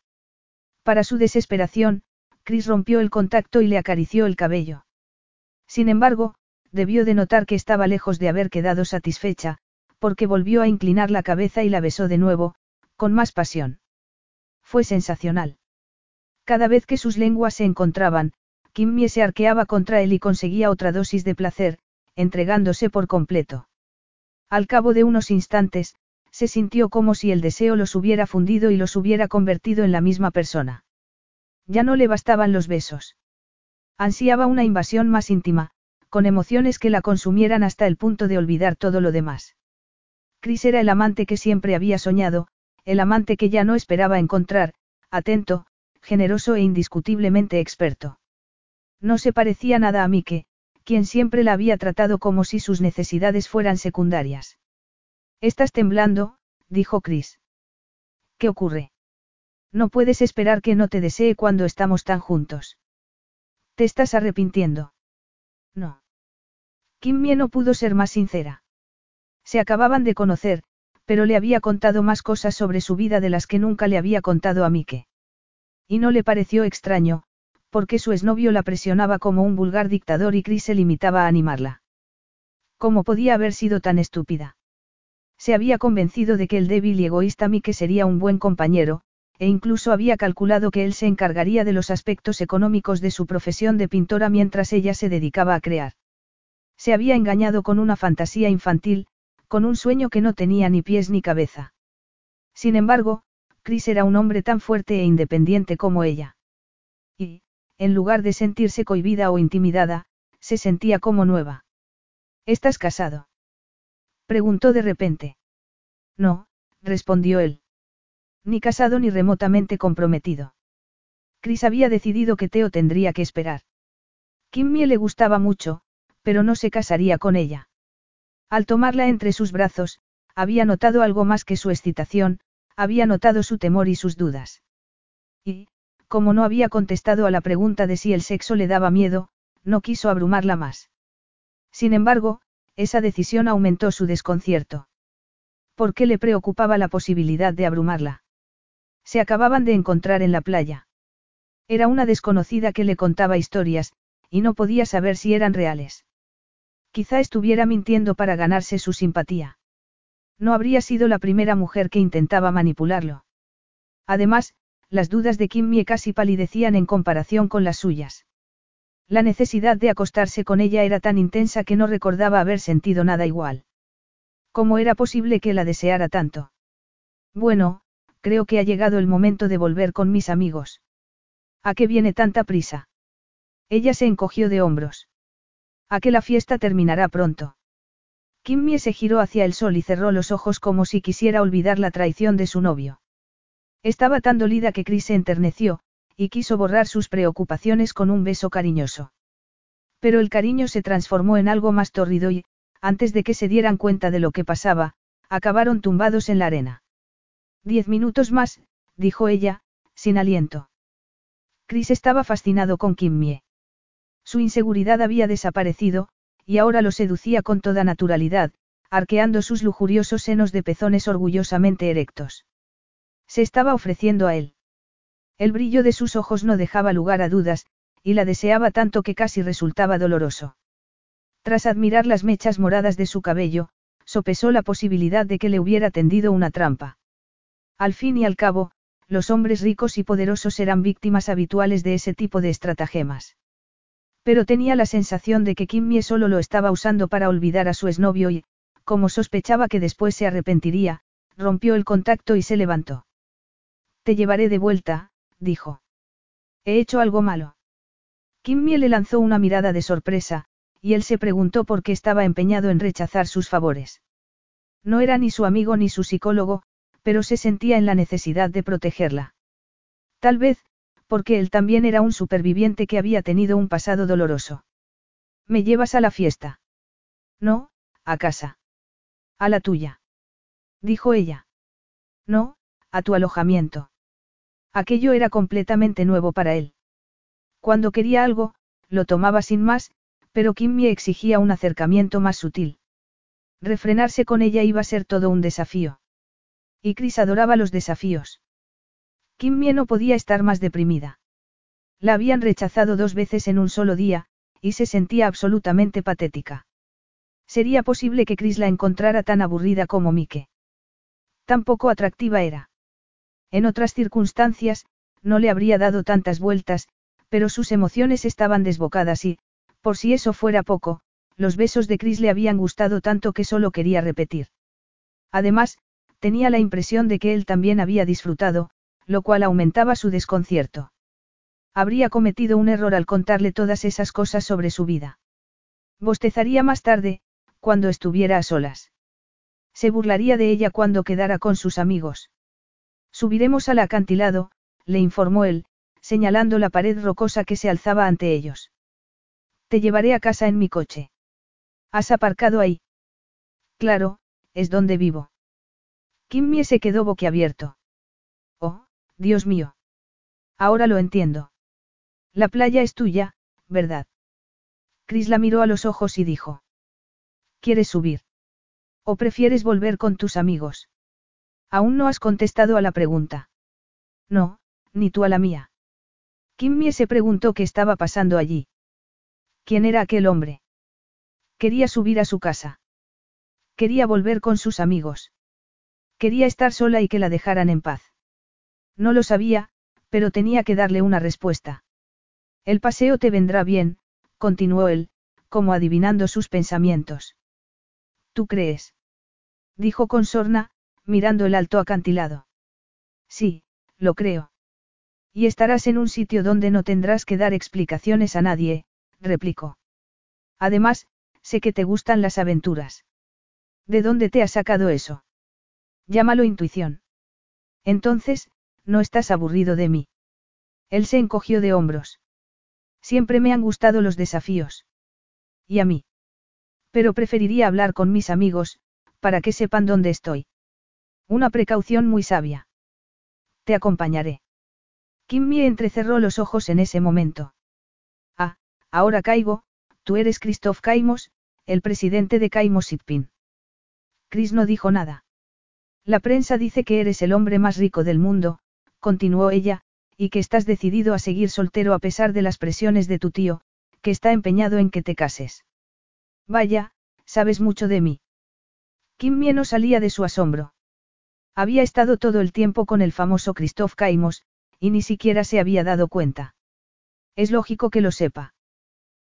Para su desesperación, Chris rompió el contacto y le acarició el cabello. Sin embargo, debió de notar que estaba lejos de haber quedado satisfecha, porque volvió a inclinar la cabeza y la besó de nuevo, con más pasión. Fue sensacional. Cada vez que sus lenguas se encontraban, Kimmie se arqueaba contra él y conseguía otra dosis de placer, entregándose por completo. Al cabo de unos instantes, se sintió como si el deseo los hubiera fundido y los hubiera convertido en la misma persona. Ya no le bastaban los besos. Ansiaba una invasión más íntima, con emociones que la consumieran hasta el punto de olvidar todo lo demás. Chris era el amante que siempre había soñado, el amante que ya no esperaba encontrar, atento, generoso e indiscutiblemente experto. No se parecía nada a Mike, quien siempre la había tratado como si sus necesidades fueran secundarias. Estás temblando, dijo Chris. ¿Qué ocurre? No puedes esperar que no te desee cuando estamos tan juntos. ¿Te estás arrepintiendo? No. Kimmie no pudo ser más sincera. Se acababan de conocer, pero le había contado más cosas sobre su vida de las que nunca le había contado a Mike. Y no le pareció extraño, porque su exnovio la presionaba como un vulgar dictador y Chris se limitaba a animarla. ¿Cómo podía haber sido tan estúpida? Se había convencido de que el débil y egoísta Mike sería un buen compañero, e incluso había calculado que él se encargaría de los aspectos económicos de su profesión de pintora mientras ella se dedicaba a crear. Se había engañado con una fantasía infantil, con un sueño que no tenía ni pies ni cabeza. Sin embargo, Chris era un hombre tan fuerte e independiente como ella. En lugar de sentirse cohibida o intimidada, se sentía como nueva. ¿Estás casado? Preguntó de repente. No, respondió él. Ni casado ni remotamente comprometido. Chris había decidido que Teo tendría que esperar. Kimmy le gustaba mucho, pero no se casaría con ella. Al tomarla entre sus brazos, había notado algo más que su excitación, había notado su temor y sus dudas. Y, como no había contestado a la pregunta de si el sexo le daba miedo, no quiso abrumarla más. Sin embargo, esa decisión aumentó su desconcierto. ¿Por qué le preocupaba la posibilidad de abrumarla? Se acababan de encontrar en la playa. Era una desconocida que le contaba historias, y no podía saber si eran reales. Quizá estuviera mintiendo para ganarse su simpatía. No habría sido la primera mujer que intentaba manipularlo. Además, las dudas de Kimmie casi palidecían en comparación con las suyas. La necesidad de acostarse con ella era tan intensa que no recordaba haber sentido nada igual. ¿Cómo era posible que la deseara tanto? Bueno, creo que ha llegado el momento de volver con mis amigos. ¿A qué viene tanta prisa? Ella se encogió de hombros. A que la fiesta terminará pronto. Kimmie se giró hacia el sol y cerró los ojos como si quisiera olvidar la traición de su novio. Estaba tan dolida que Chris se enterneció, y quiso borrar sus preocupaciones con un beso cariñoso. Pero el cariño se transformó en algo más tórrido y, antes de que se dieran cuenta de lo que pasaba, acabaron tumbados en la arena. Diez minutos más, dijo ella, sin aliento. Chris estaba fascinado con Kimmie. Su inseguridad había desaparecido, y ahora lo seducía con toda naturalidad, arqueando sus lujuriosos senos de pezones orgullosamente erectos. Se estaba ofreciendo a él. El brillo de sus ojos no dejaba lugar a dudas, y la deseaba tanto que casi resultaba doloroso. Tras admirar las mechas moradas de su cabello, sopesó la posibilidad de que le hubiera tendido una trampa. Al fin y al cabo, los hombres ricos y poderosos eran víctimas habituales de ese tipo de estratagemas. Pero tenía la sensación de que Kimmie solo lo estaba usando para olvidar a su exnovio y, como sospechaba que después se arrepentiría, rompió el contacto y se levantó. Te llevaré de vuelta, dijo. ¿He hecho algo malo? Kimmie le lanzó una mirada de sorpresa, y él se preguntó por qué estaba empeñado en rechazar sus favores. No era ni su amigo ni su psicólogo, pero se sentía en la necesidad de protegerla. Tal vez, porque él también era un superviviente que había tenido un pasado doloroso. ¿Me llevas a la fiesta? No, a casa. A la tuya. Dijo ella. No, a tu alojamiento. Aquello era completamente nuevo para él. Cuando quería algo, lo tomaba sin más, pero Kimmy exigía un acercamiento más sutil. Refrenarse con ella iba a ser todo un desafío. Y Chris adoraba los desafíos. Kimmy no podía estar más deprimida. La habían rechazado dos veces en un solo día, y se sentía absolutamente patética. ¿Sería posible que Chris la encontrara tan aburrida como Mike? Tampoco atractiva era. En otras circunstancias, no le habría dado tantas vueltas, pero sus emociones estaban desbocadas y, por si eso fuera poco, los besos de Chris le habían gustado tanto que solo quería repetir. Además, tenía la impresión de que él también había disfrutado, lo cual aumentaba su desconcierto. Habría cometido un error al contarle todas esas cosas sobre su vida. Bostezaría más tarde, cuando estuviera a solas. Se burlaría de ella cuando quedara con sus amigos. Subiremos al acantilado, le informó él, señalando la pared rocosa que se alzaba ante ellos. Te llevaré a casa en mi coche. ¿Has aparcado ahí? Claro, es donde vivo. Kimmy se quedó boquiabierto. Oh, Dios mío. Ahora lo entiendo. La playa es tuya, ¿verdad? Chris la miró a los ojos y dijo. ¿Quieres subir? ¿O prefieres volver con tus amigos? Aún no has contestado a la pregunta. No, ni tú a la mía. Kimmy se preguntó qué estaba pasando allí. ¿Quién era aquel hombre? Quería subir a su casa. Quería volver con sus amigos. Quería estar sola y que la dejaran en paz. No lo sabía, pero tenía que darle una respuesta. El paseo te vendrá bien, continuó él, como adivinando sus pensamientos. ¿Tú crees? dijo con sorna, mirando el alto acantilado. Sí, lo creo. Y estarás en un sitio donde no tendrás que dar explicaciones a nadie, replicó. Además, sé que te gustan las aventuras. ¿De dónde te has sacado eso? Llámalo intuición. Entonces, no estás aburrido de mí. Él se encogió de hombros. Siempre me han gustado los desafíos. Y a mí. Pero preferiría hablar con mis amigos, para que sepan dónde estoy. Una precaución muy sabia. Te acompañaré. Kimmy entrecerró los ojos en ese momento. Ah, ahora caigo, tú eres Christoph Caimos, el presidente de Caimos Sitpin. Chris no dijo nada. La prensa dice que eres el hombre más rico del mundo, continuó ella, y que estás decidido a seguir soltero a pesar de las presiones de tu tío, que está empeñado en que te cases. Vaya, sabes mucho de mí. Kimmy no salía de su asombro. Había estado todo el tiempo con el famoso Christoph Caimos, y ni siquiera se había dado cuenta. Es lógico que lo sepa.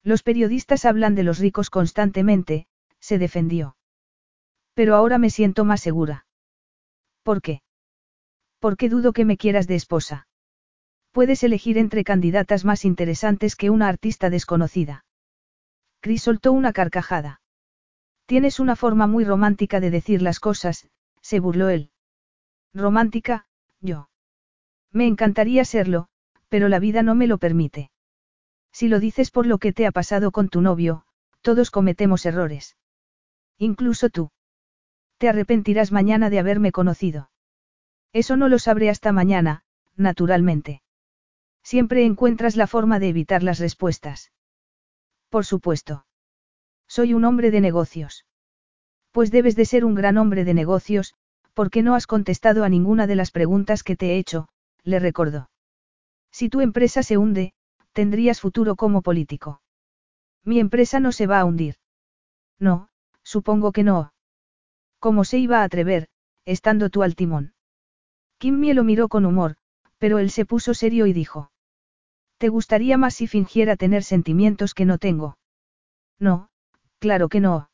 Los periodistas hablan de los ricos constantemente, se defendió. Pero ahora me siento más segura. ¿Por qué? Porque dudo que me quieras de esposa. Puedes elegir entre candidatas más interesantes que una artista desconocida. Chris soltó una carcajada. Tienes una forma muy romántica de decir las cosas, se burló él. Romántica, yo. Me encantaría serlo, pero la vida no me lo permite. Si lo dices por lo que te ha pasado con tu novio, todos cometemos errores. Incluso tú. Te arrepentirás mañana de haberme conocido. Eso no lo sabré hasta mañana, naturalmente. Siempre encuentras la forma de evitar las respuestas. Por supuesto. Soy un hombre de negocios. Pues debes de ser un gran hombre de negocios, porque no has contestado a ninguna de las preguntas que te he hecho, le recordó. Si tu empresa se hunde, tendrías futuro como político. Mi empresa no se va a hundir. No, supongo que no. ¿Cómo se iba a atrever, estando tú al timón? Kimmy lo miró con humor, pero él se puso serio y dijo. ¿Te gustaría más si fingiera tener sentimientos que no tengo? No, claro que no.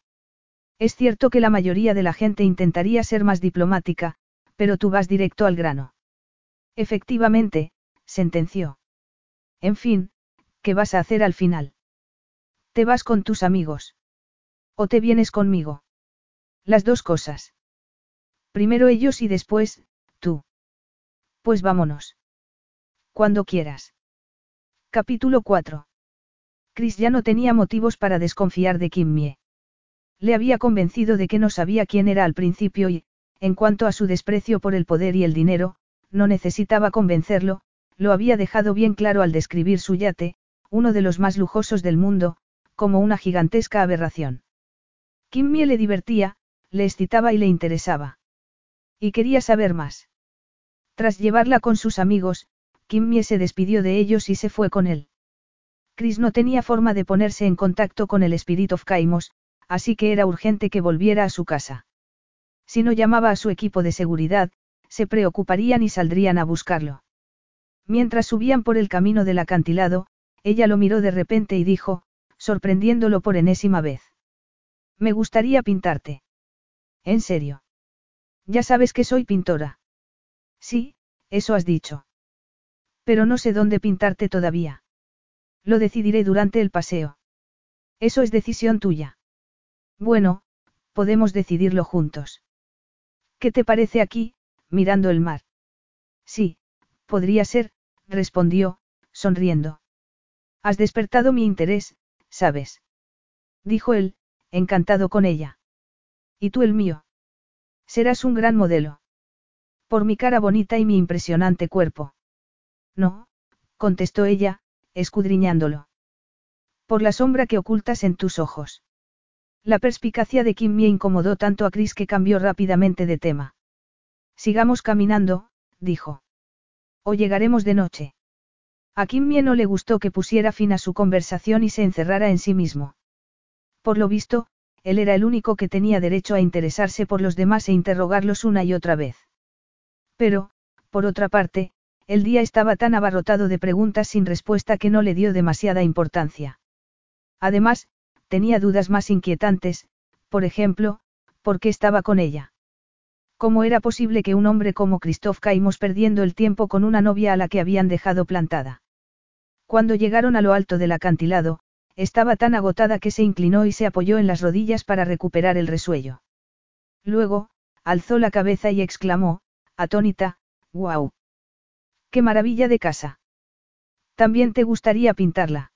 Es cierto que la mayoría de la gente intentaría ser más diplomática, pero tú vas directo al grano. Efectivamente, sentenció. En fin, ¿qué vas a hacer al final? ¿Te vas con tus amigos? ¿O te vienes conmigo? Las dos cosas. Primero ellos y después, tú. Pues vámonos. Cuando quieras. Capítulo 4. Chris ya no tenía motivos para desconfiar de Kimmie. Le había convencido de que no sabía quién era al principio y, en cuanto a su desprecio por el poder y el dinero, no necesitaba convencerlo, lo había dejado bien claro al describir su yate, uno de los más lujosos del mundo, como una gigantesca aberración. Kimmy le divertía, le excitaba y le interesaba. Y quería saber más. Tras llevarla con sus amigos, Kimmy se despidió de ellos y se fue con él. Chris no tenía forma de ponerse en contacto con el Spirit of Caimos, así que era urgente que volviera a su casa. Si no llamaba a su equipo de seguridad, se preocuparían y saldrían a buscarlo. Mientras subían por el camino del acantilado, ella lo miró de repente y dijo, sorprendiéndolo por enésima vez. Me gustaría pintarte. ¿En serio? Ya sabes que soy pintora. Sí, eso has dicho. Pero no sé dónde pintarte todavía. Lo decidiré durante el paseo. Eso es decisión tuya. Bueno, podemos decidirlo juntos. ¿Qué te parece aquí, mirando el mar. Sí, podría ser, respondió, sonriendo. Has despertado mi interés, ¿sabes? Dijo él, encantado con ella. ¿Y tú el mío? Serás un gran modelo. Por mi cara bonita y mi impresionante cuerpo. No, contestó ella, escudriñándolo. Por la sombra que ocultas en tus ojos. La perspicacia de Kim me incomodó tanto a Chris que cambió rápidamente de tema. Sigamos caminando, dijo. O llegaremos de noche. A Kim Mie no le gustó que pusiera fin a su conversación y se encerrara en sí mismo. Por lo visto, él era el único que tenía derecho a interesarse por los demás e interrogarlos una y otra vez. Pero, por otra parte, el día estaba tan abarrotado de preguntas sin respuesta que no le dio demasiada importancia. Además, tenía dudas más inquietantes, por ejemplo, ¿por qué estaba con ella? ¿Cómo era posible que un hombre como Christoph caímos perdiendo el tiempo con una novia a la que habían dejado plantada? Cuando llegaron a lo alto del acantilado, estaba tan agotada que se inclinó y se apoyó en las rodillas para recuperar el resuello. Luego, alzó la cabeza y exclamó, atónita, ¡guau! ¡Qué maravilla de casa! También te gustaría pintarla.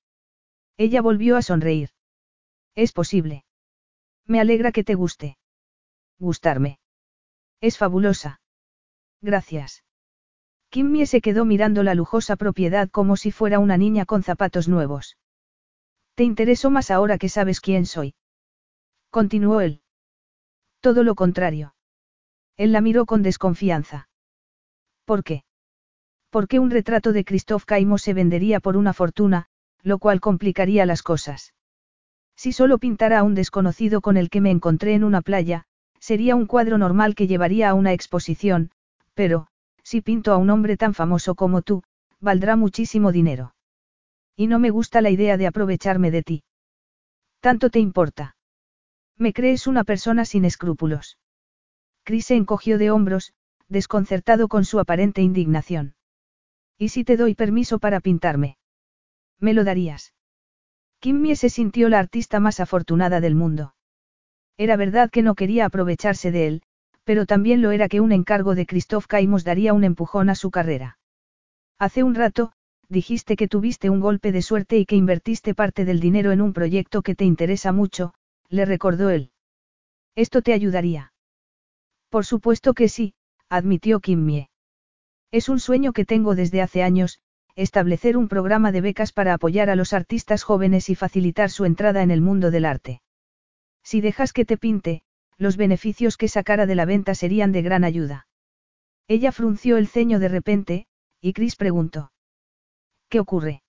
Ella volvió a sonreír. Es posible. Me alegra que te guste. Gustarme. Es fabulosa. Gracias. Kimmy se quedó mirando la lujosa propiedad como si fuera una niña con zapatos nuevos. Te intereso más ahora que sabes quién soy. Continuó él. Todo lo contrario. Él la miró con desconfianza. ¿Por qué? Porque un retrato de Christoph Caimo se vendería por una fortuna, lo cual complicaría las cosas. Si solo pintara a un desconocido con el que me encontré en una playa, sería un cuadro normal que llevaría a una exposición, pero, si pinto a un hombre tan famoso como tú, valdrá muchísimo dinero. Y no me gusta la idea de aprovecharme de ti. ¿Tanto te importa? Me crees una persona sin escrúpulos. Chris se encogió de hombros, desconcertado con su aparente indignación. ¿Y si te doy permiso para pintarme? ¿Me lo darías? Kimmy se sintió la artista más afortunada del mundo. Era verdad que no quería aprovecharse de él, pero también lo era que un encargo de Christoph Caimos daría un empujón a su carrera. Hace un rato, dijiste que tuviste un golpe de suerte y que invertiste parte del dinero en un proyecto que te interesa mucho, le recordó él. ¿Esto te ayudaría? Por supuesto que sí, admitió Kim Es un sueño que tengo desde hace años, establecer un programa de becas para apoyar a los artistas jóvenes y facilitar su entrada en el mundo del arte. Si dejas que te pinte, los beneficios que sacara de la venta serían de gran ayuda. Ella frunció el ceño de repente, y Chris preguntó. ¿Qué ocurre?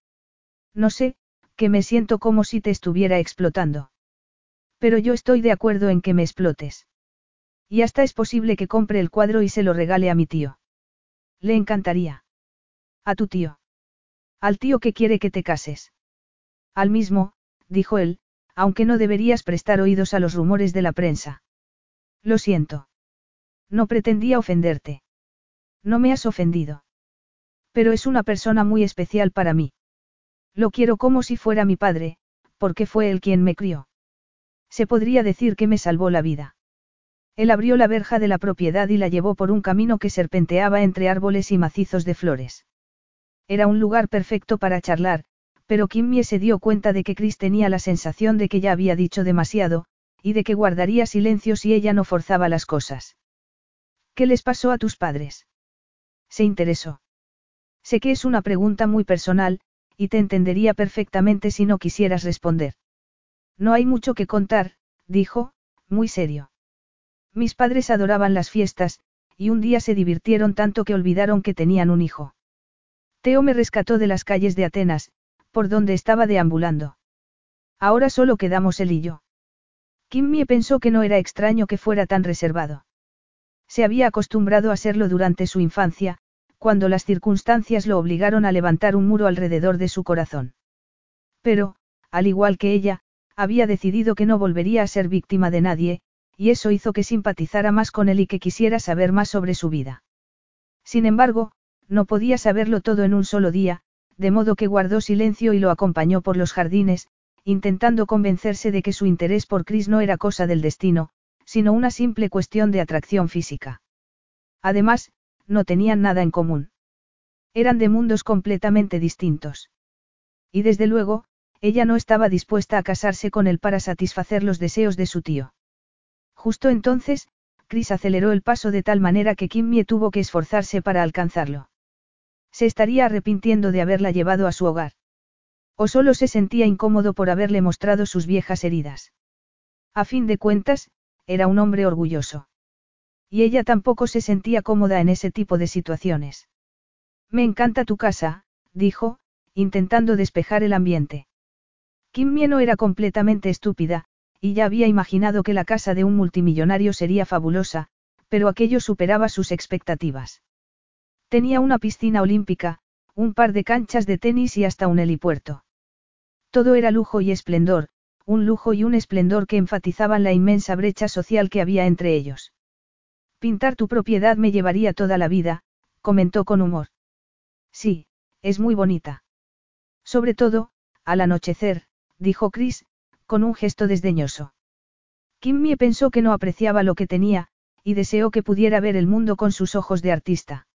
No sé, que me siento como si te estuviera explotando. Pero yo estoy de acuerdo en que me explotes. Y hasta es posible que compre el cuadro y se lo regale a mi tío. Le encantaría. A tu tío. Al tío que quiere que te cases. Al mismo, dijo él, aunque no deberías prestar oídos a los rumores de la prensa. Lo siento. No pretendía ofenderte. No me has ofendido. Pero es una persona muy especial para mí. Lo quiero como si fuera mi padre, porque fue él quien me crió. Se podría decir que me salvó la vida. Él abrió la verja de la propiedad y la llevó por un camino que serpenteaba entre árboles y macizos de flores. Era un lugar perfecto para charlar, pero Kimmy se dio cuenta de que Chris tenía la sensación de que ya había dicho demasiado, y de que guardaría silencio si ella no forzaba las cosas. ¿Qué les pasó a tus padres? Se interesó. Sé que es una pregunta muy personal, y te entendería perfectamente si no quisieras responder. No hay mucho que contar, dijo, muy serio. Mis padres adoraban las fiestas, y un día se divirtieron tanto que olvidaron que tenían un hijo. Teo me rescató de las calles de Atenas, por donde estaba deambulando. Ahora solo quedamos él y yo. Kimmy pensó que no era extraño que fuera tan reservado. Se había acostumbrado a serlo durante su infancia, cuando las circunstancias lo obligaron a levantar un muro alrededor de su corazón. Pero, al igual que ella, había decidido que no volvería a ser víctima de nadie, y eso hizo que simpatizara más con él y que quisiera saber más sobre su vida. Sin embargo, no podía saberlo todo en un solo día, de modo que guardó silencio y lo acompañó por los jardines, intentando convencerse de que su interés por Chris no era cosa del destino, sino una simple cuestión de atracción física. Además, no tenían nada en común. Eran de mundos completamente distintos. Y desde luego, ella no estaba dispuesta a casarse con él para satisfacer los deseos de su tío. Justo entonces, Chris aceleró el paso de tal manera que Kim tuvo que esforzarse para alcanzarlo. Se estaría arrepintiendo de haberla llevado a su hogar. O solo se sentía incómodo por haberle mostrado sus viejas heridas. A fin de cuentas, era un hombre orgulloso. Y ella tampoco se sentía cómoda en ese tipo de situaciones. Me encanta tu casa, dijo, intentando despejar el ambiente. Kim Mie no era completamente estúpida, y ya había imaginado que la casa de un multimillonario sería fabulosa, pero aquello superaba sus expectativas. Tenía una piscina olímpica, un par de canchas de tenis y hasta un helipuerto. Todo era lujo y esplendor, un lujo y un esplendor que enfatizaban la inmensa brecha social que había entre ellos. Pintar tu propiedad me llevaría toda la vida, comentó con humor. Sí, es muy bonita. Sobre todo, al anochecer, dijo Chris, con un gesto desdeñoso. Kim Mie pensó que no apreciaba lo que tenía, y deseó que pudiera ver el mundo con sus ojos de artista.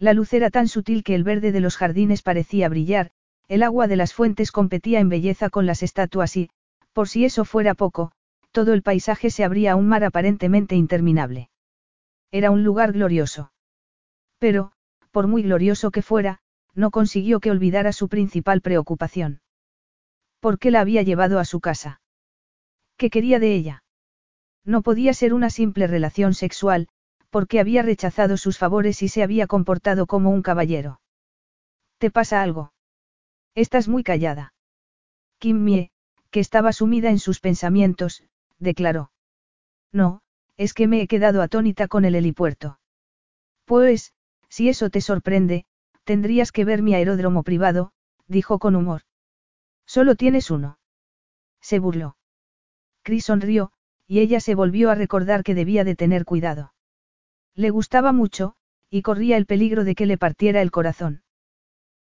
La luz era tan sutil que el verde de los jardines parecía brillar, el agua de las fuentes competía en belleza con las estatuas y, por si eso fuera poco, todo el paisaje se abría a un mar aparentemente interminable. Era un lugar glorioso. Pero, por muy glorioso que fuera, no consiguió que olvidara su principal preocupación. ¿Por qué la había llevado a su casa? ¿Qué quería de ella? No podía ser una simple relación sexual, porque había rechazado sus favores y se había comportado como un caballero. ¿Te pasa algo? Estás muy callada. Kim Mie, que estaba sumida en sus pensamientos, declaró. No, es que me he quedado atónita con el helipuerto. Pues, si eso te sorprende, tendrías que ver mi aeródromo privado, dijo con humor. Solo tienes uno. Se burló. Chris sonrió, y ella se volvió a recordar que debía de tener cuidado. Le gustaba mucho, y corría el peligro de que le partiera el corazón.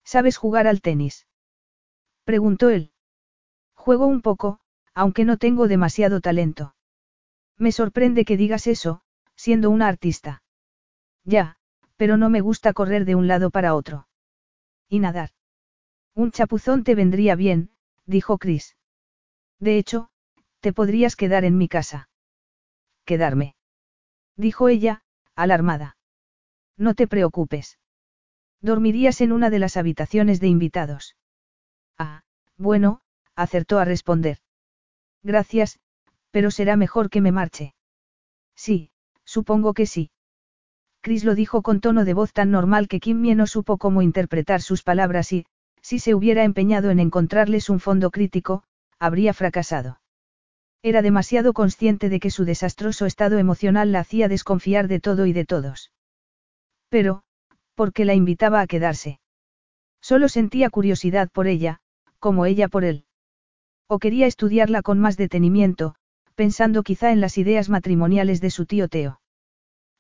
¿Sabes jugar al tenis? Preguntó él. Juego un poco, aunque no tengo demasiado talento. Me sorprende que digas eso, siendo una artista. Ya, pero no me gusta correr de un lado para otro. Y nadar. Un chapuzón te vendría bien, dijo Chris. De hecho, te podrías quedar en mi casa. Quedarme. Dijo ella, alarmada. No te preocupes. Dormirías en una de las habitaciones de invitados. Ah, bueno, acertó a responder. Gracias, pero será mejor que me marche. Sí, supongo que sí. Chris lo dijo con tono de voz tan normal que Kim Mie no supo cómo interpretar sus palabras y, si se hubiera empeñado en encontrarles un fondo crítico, habría fracasado. Era demasiado consciente de que su desastroso estado emocional la hacía desconfiar de todo y de todos. Pero, ¿por qué la invitaba a quedarse? Solo sentía curiosidad por ella, como ella por él. O quería estudiarla con más detenimiento, pensando quizá en las ideas matrimoniales de su tío Teo.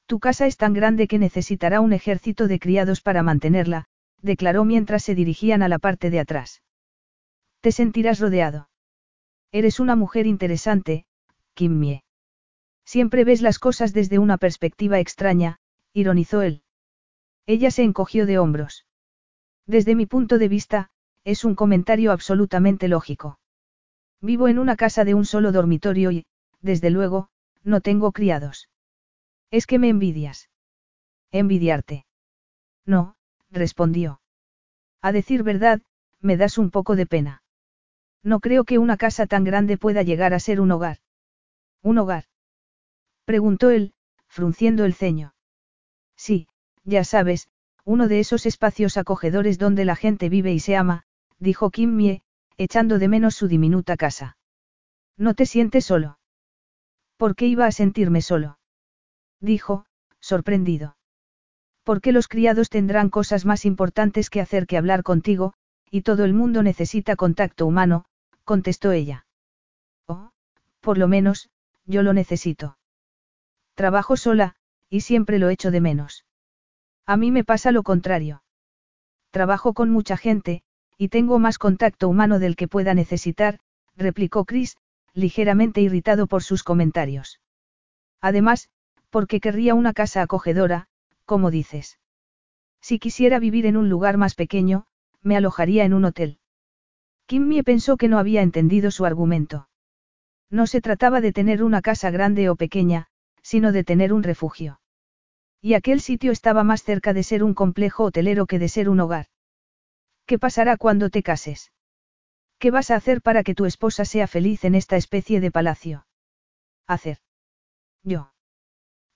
Tu casa es tan grande que necesitará un ejército de criados para mantenerla, declaró mientras se dirigían a la parte de atrás. Te sentirás rodeado. Eres una mujer interesante, Kim Mie. Siempre ves las cosas desde una perspectiva extraña, ironizó él. Ella se encogió de hombros. Desde mi punto de vista, es un comentario absolutamente lógico. Vivo en una casa de un solo dormitorio y, desde luego, no tengo criados. Es que me envidias. Envidiarte. No, respondió. A decir verdad, me das un poco de pena. No creo que una casa tan grande pueda llegar a ser un hogar. ¿Un hogar? Preguntó él, frunciendo el ceño. Sí, ya sabes, uno de esos espacios acogedores donde la gente vive y se ama, dijo Kim Mie, echando de menos su diminuta casa. ¿No te sientes solo? ¿Por qué iba a sentirme solo? Dijo, sorprendido. Porque los criados tendrán cosas más importantes que hacer que hablar contigo, y todo el mundo necesita contacto humano, contestó ella. Oh, por lo menos, yo lo necesito. Trabajo sola, y siempre lo echo de menos. A mí me pasa lo contrario. Trabajo con mucha gente, y tengo más contacto humano del que pueda necesitar, replicó Chris, ligeramente irritado por sus comentarios. Además, porque querría una casa acogedora, ¿cómo dices? Si quisiera vivir en un lugar más pequeño, me alojaría en un hotel. Kim Mie pensó que no había entendido su argumento. No se trataba de tener una casa grande o pequeña, sino de tener un refugio. Y aquel sitio estaba más cerca de ser un complejo hotelero que de ser un hogar. ¿Qué pasará cuando te cases? ¿Qué vas a hacer para que tu esposa sea feliz en esta especie de palacio? Hacer. Yo.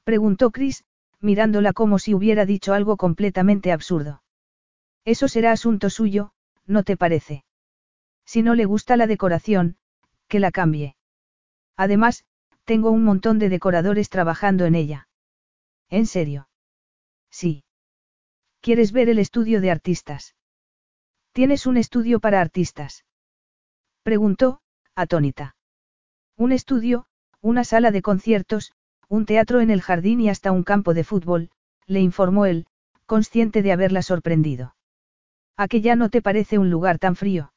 Preguntó Chris, mirándola como si hubiera dicho algo completamente absurdo. Eso será asunto suyo, ¿no te parece? Si no le gusta la decoración, que la cambie. Además, tengo un montón de decoradores trabajando en ella. ¿En serio? Sí. ¿Quieres ver el estudio de artistas? ¿Tienes un estudio para artistas? Preguntó, atónita. Un estudio, una sala de conciertos, un teatro en el jardín y hasta un campo de fútbol, le informó él, consciente de haberla sorprendido. ¿A que ya no te parece un lugar tan frío?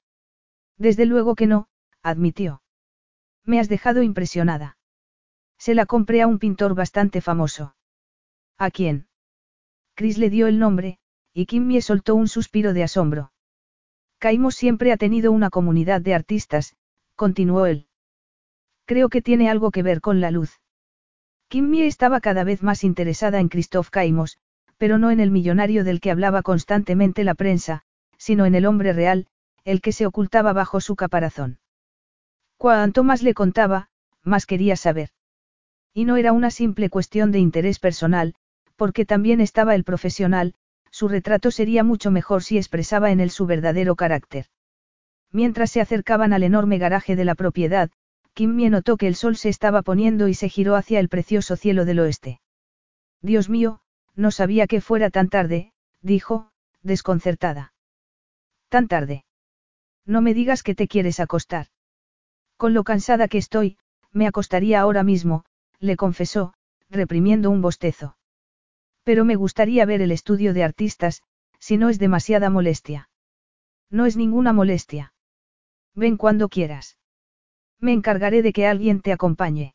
Desde luego que no, admitió. Me has dejado impresionada. Se la compré a un pintor bastante famoso. ¿A quién? Chris le dio el nombre, y Kimmy soltó un suspiro de asombro. Caimos siempre ha tenido una comunidad de artistas, continuó él. Creo que tiene algo que ver con la luz. Kimmy estaba cada vez más interesada en Christoph Caimos, pero no en el millonario del que hablaba constantemente la prensa, sino en el hombre real, el que se ocultaba bajo su caparazón. Cuanto más le contaba, más quería saber. Y no era una simple cuestión de interés personal, porque también estaba el profesional, su retrato sería mucho mejor si expresaba en él su verdadero carácter. Mientras se acercaban al enorme garaje de la propiedad, Kimmy notó que el sol se estaba poniendo y se giró hacia el precioso cielo del oeste. Dios mío, no sabía que fuera tan tarde, dijo, desconcertada. Tan tarde. No me digas que te quieres acostar. Con lo cansada que estoy, me acostaría ahora mismo, le confesó, reprimiendo un bostezo. Pero me gustaría ver el estudio de artistas, si no es demasiada molestia. No es ninguna molestia. Ven cuando quieras. Me encargaré de que alguien te acompañe.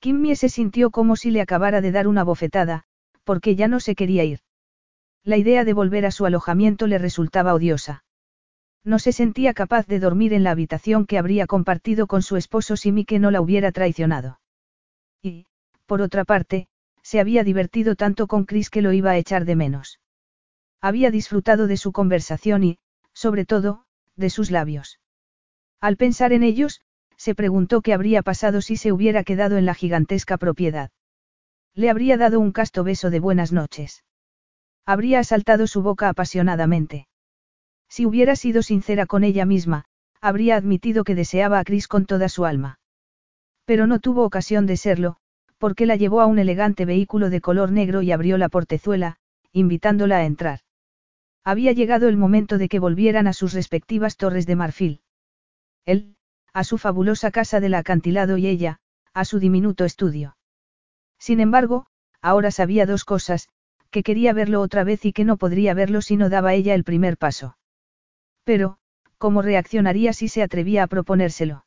Kimmy se sintió como si le acabara de dar una bofetada, porque ya no se quería ir. La idea de volver a su alojamiento le resultaba odiosa. No se sentía capaz de dormir en la habitación que habría compartido con su esposo si Mike no la hubiera traicionado. Y, por otra parte, se había divertido tanto con Chris que lo iba a echar de menos. Había disfrutado de su conversación y, sobre todo, de sus labios. Al pensar en ellos, se preguntó qué habría pasado si se hubiera quedado en la gigantesca propiedad. Le habría dado un casto beso de buenas noches. Habría asaltado su boca apasionadamente. Si hubiera sido sincera con ella misma, habría admitido que deseaba a Chris con toda su alma. Pero no tuvo ocasión de serlo, porque la llevó a un elegante vehículo de color negro y abrió la portezuela, invitándola a entrar. Había llegado el momento de que volvieran a sus respectivas torres de marfil. Él, a su fabulosa casa del acantilado y ella, a su diminuto estudio. Sin embargo, ahora sabía dos cosas, que quería verlo otra vez y que no podría verlo si no daba ella el primer paso. Pero, ¿cómo reaccionaría si se atrevía a proponérselo?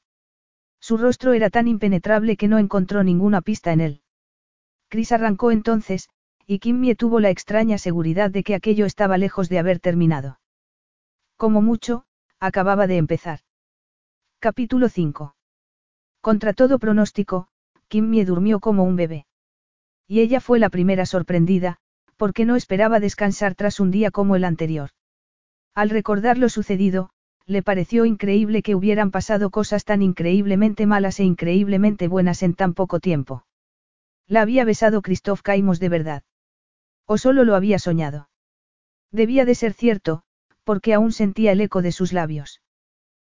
Su rostro era tan impenetrable que no encontró ninguna pista en él. Chris arrancó entonces, y Kimmy tuvo la extraña seguridad de que aquello estaba lejos de haber terminado. Como mucho, acababa de empezar. Capítulo 5. Contra todo pronóstico, Kimmy durmió como un bebé. Y ella fue la primera sorprendida, porque no esperaba descansar tras un día como el anterior. Al recordar lo sucedido, le pareció increíble que hubieran pasado cosas tan increíblemente malas e increíblemente buenas en tan poco tiempo. La había besado Christoph Caimos de verdad. O solo lo había soñado. Debía de ser cierto, porque aún sentía el eco de sus labios.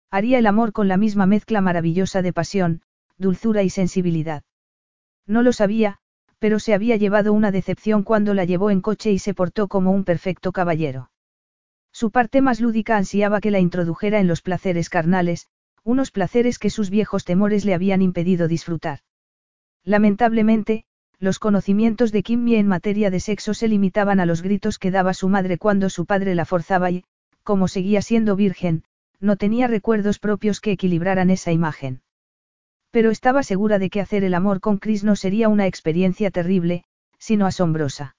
Haría el amor con la misma mezcla maravillosa de pasión, dulzura y sensibilidad. No lo sabía, pero se había llevado una decepción cuando la llevó en coche y se portó como un perfecto caballero. Su parte más lúdica ansiaba que la introdujera en los placeres carnales, unos placeres que sus viejos temores le habían impedido disfrutar. Lamentablemente, los conocimientos de Kimmy en materia de sexo se limitaban a los gritos que daba su madre cuando su padre la forzaba y, como seguía siendo virgen, no tenía recuerdos propios que equilibraran esa imagen. Pero estaba segura de que hacer el amor con Chris no sería una experiencia terrible, sino asombrosa.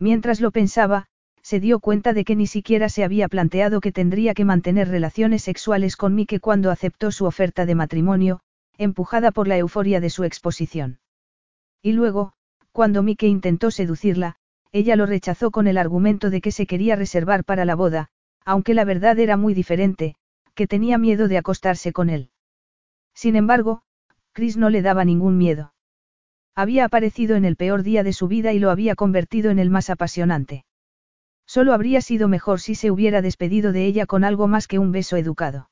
Mientras lo pensaba, se dio cuenta de que ni siquiera se había planteado que tendría que mantener relaciones sexuales con Mike cuando aceptó su oferta de matrimonio, empujada por la euforia de su exposición. Y luego, cuando Mike intentó seducirla, ella lo rechazó con el argumento de que se quería reservar para la boda, aunque la verdad era muy diferente, que tenía miedo de acostarse con él. Sin embargo, Chris no le daba ningún miedo. Había aparecido en el peor día de su vida y lo había convertido en el más apasionante. Solo habría sido mejor si se hubiera despedido de ella con algo más que un beso educado.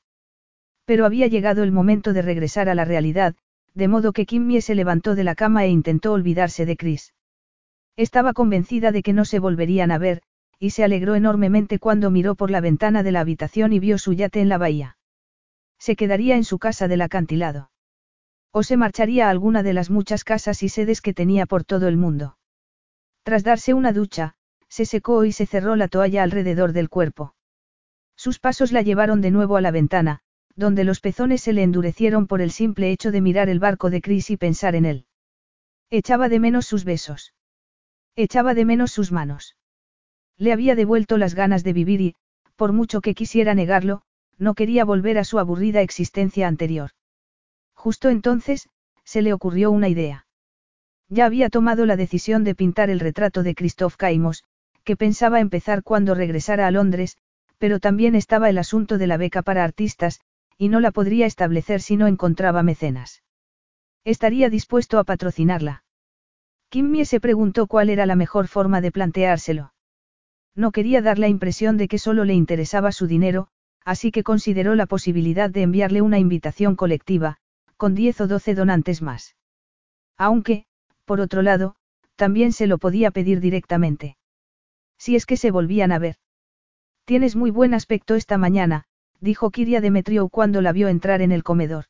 Pero había llegado el momento de regresar a la realidad, de modo que Kimmie se levantó de la cama e intentó olvidarse de Chris. Estaba convencida de que no se volverían a ver, y se alegró enormemente cuando miró por la ventana de la habitación y vio su yate en la bahía. Se quedaría en su casa del acantilado. O se marcharía a alguna de las muchas casas y sedes que tenía por todo el mundo. Tras darse una ducha, se secó y se cerró la toalla alrededor del cuerpo. Sus pasos la llevaron de nuevo a la ventana, donde los pezones se le endurecieron por el simple hecho de mirar el barco de Chris y pensar en él. Echaba de menos sus besos. Echaba de menos sus manos. Le había devuelto las ganas de vivir y, por mucho que quisiera negarlo, no quería volver a su aburrida existencia anterior. Justo entonces, se le ocurrió una idea. Ya había tomado la decisión de pintar el retrato de Christoph Caimos, que pensaba empezar cuando regresara a Londres, pero también estaba el asunto de la beca para artistas, y no la podría establecer si no encontraba mecenas. Estaría dispuesto a patrocinarla. Kimmie se preguntó cuál era la mejor forma de planteárselo. No quería dar la impresión de que solo le interesaba su dinero, así que consideró la posibilidad de enviarle una invitación colectiva, con 10 o 12 donantes más. Aunque, por otro lado, también se lo podía pedir directamente. Si es que se volvían a ver. Tienes muy buen aspecto esta mañana, dijo Kiria Demetriou cuando la vio entrar en el comedor.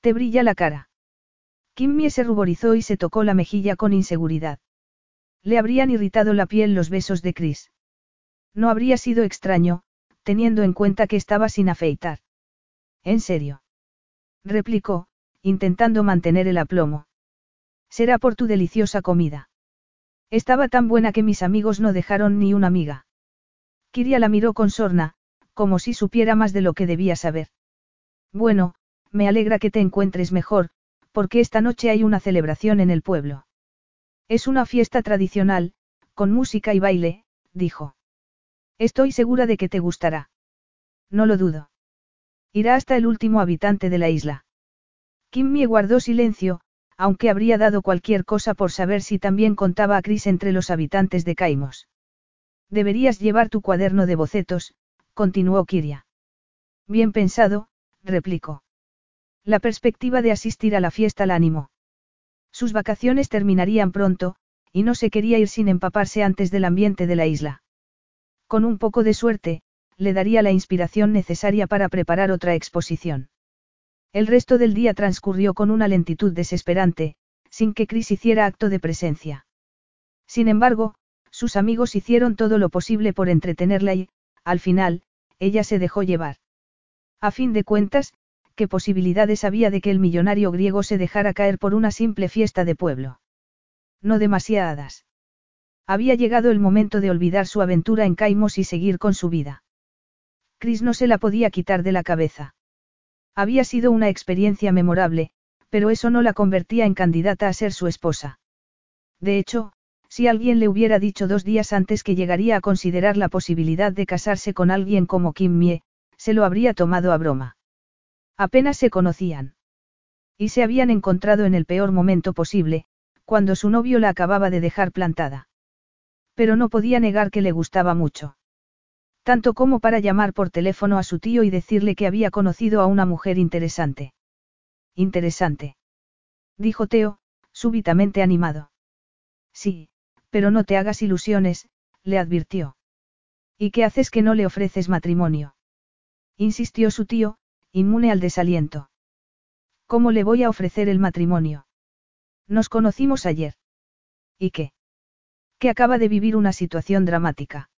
Te brilla la cara. Kimmie se ruborizó y se tocó la mejilla con inseguridad. Le habrían irritado la piel los besos de Chris. No habría sido extraño, teniendo en cuenta que estaba sin afeitar. ¿En serio? replicó, intentando mantener el aplomo. Será por tu deliciosa comida. Estaba tan buena que mis amigos no dejaron ni una amiga. Kiria la miró con sorna, como si supiera más de lo que debía saber. Bueno, me alegra que te encuentres mejor, porque esta noche hay una celebración en el pueblo. Es una fiesta tradicional, con música y baile, dijo. Estoy segura de que te gustará. No lo dudo. Irá hasta el último habitante de la isla. Kimmy guardó silencio, aunque habría dado cualquier cosa por saber si también contaba a Chris entre los habitantes de Caimos. Deberías llevar tu cuaderno de bocetos, continuó Kiria. Bien pensado, replicó. La perspectiva de asistir a la fiesta la animó. Sus vacaciones terminarían pronto, y no se quería ir sin empaparse antes del ambiente de la isla. Con un poco de suerte, le daría la inspiración necesaria para preparar otra exposición. El resto del día transcurrió con una lentitud desesperante, sin que Chris hiciera acto de presencia. Sin embargo, sus amigos hicieron todo lo posible por entretenerla y, al final, ella se dejó llevar. A fin de cuentas, ¿qué posibilidades había de que el millonario griego se dejara caer por una simple fiesta de pueblo? No demasiadas. Había llegado el momento de olvidar su aventura en Caimos y seguir con su vida. Chris no se la podía quitar de la cabeza. Había sido una experiencia memorable, pero eso no la convertía en candidata a ser su esposa. De hecho, si alguien le hubiera dicho dos días antes que llegaría a considerar la posibilidad de casarse con alguien como Kim Mie, se lo habría tomado a broma. Apenas se conocían. Y se habían encontrado en el peor momento posible, cuando su novio la acababa de dejar plantada. Pero no podía negar que le gustaba mucho. Tanto como para llamar por teléfono a su tío y decirle que había conocido a una mujer interesante. Interesante. Dijo Teo, súbitamente animado. Sí, pero no te hagas ilusiones, le advirtió. ¿Y qué haces que no le ofreces matrimonio? Insistió su tío, inmune al desaliento. ¿Cómo le voy a ofrecer el matrimonio? Nos conocimos ayer. ¿Y qué? Que acaba de vivir una situación dramática.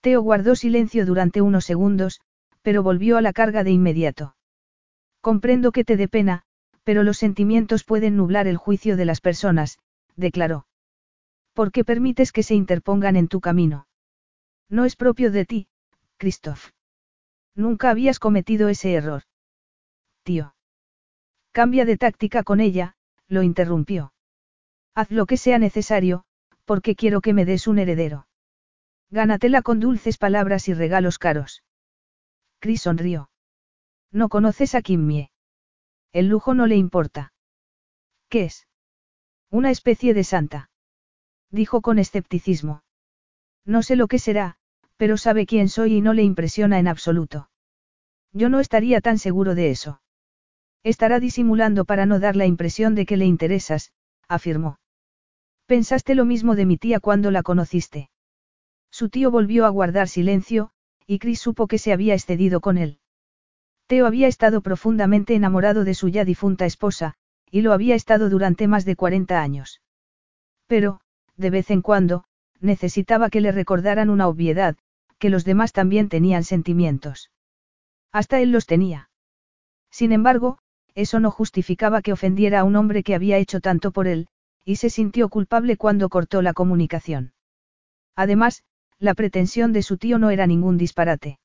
Teo guardó silencio durante unos segundos, pero volvió a la carga de inmediato. Comprendo que te dé pena, pero los sentimientos pueden nublar el juicio de las personas, declaró. ¿Por qué permites que se interpongan en tu camino? No es propio de ti, Christoph. Nunca habías cometido ese error. Tío. Cambia de táctica con ella, lo interrumpió. Haz lo que sea necesario, porque quiero que me des un heredero. Gánatela con dulces palabras y regalos caros. Chris sonrió. No conoces a Kimmie. El lujo no le importa. ¿Qué es? Una especie de santa. Dijo con escepticismo. No sé lo que será, pero sabe quién soy y no le impresiona en absoluto. Yo no estaría tan seguro de eso. Estará disimulando para no dar la impresión de que le interesas, afirmó. Pensaste lo mismo de mi tía cuando la conociste. Su tío volvió a guardar silencio, y Chris supo que se había excedido con él. Teo había estado profundamente enamorado de su ya difunta esposa, y lo había estado durante más de 40 años. Pero, de vez en cuando, necesitaba que le recordaran una obviedad, que los demás también tenían sentimientos. Hasta él los tenía. Sin embargo, eso no justificaba que ofendiera a un hombre que había hecho tanto por él, y se sintió culpable cuando cortó la comunicación. Además, la pretensión de su tío no era ningún disparate.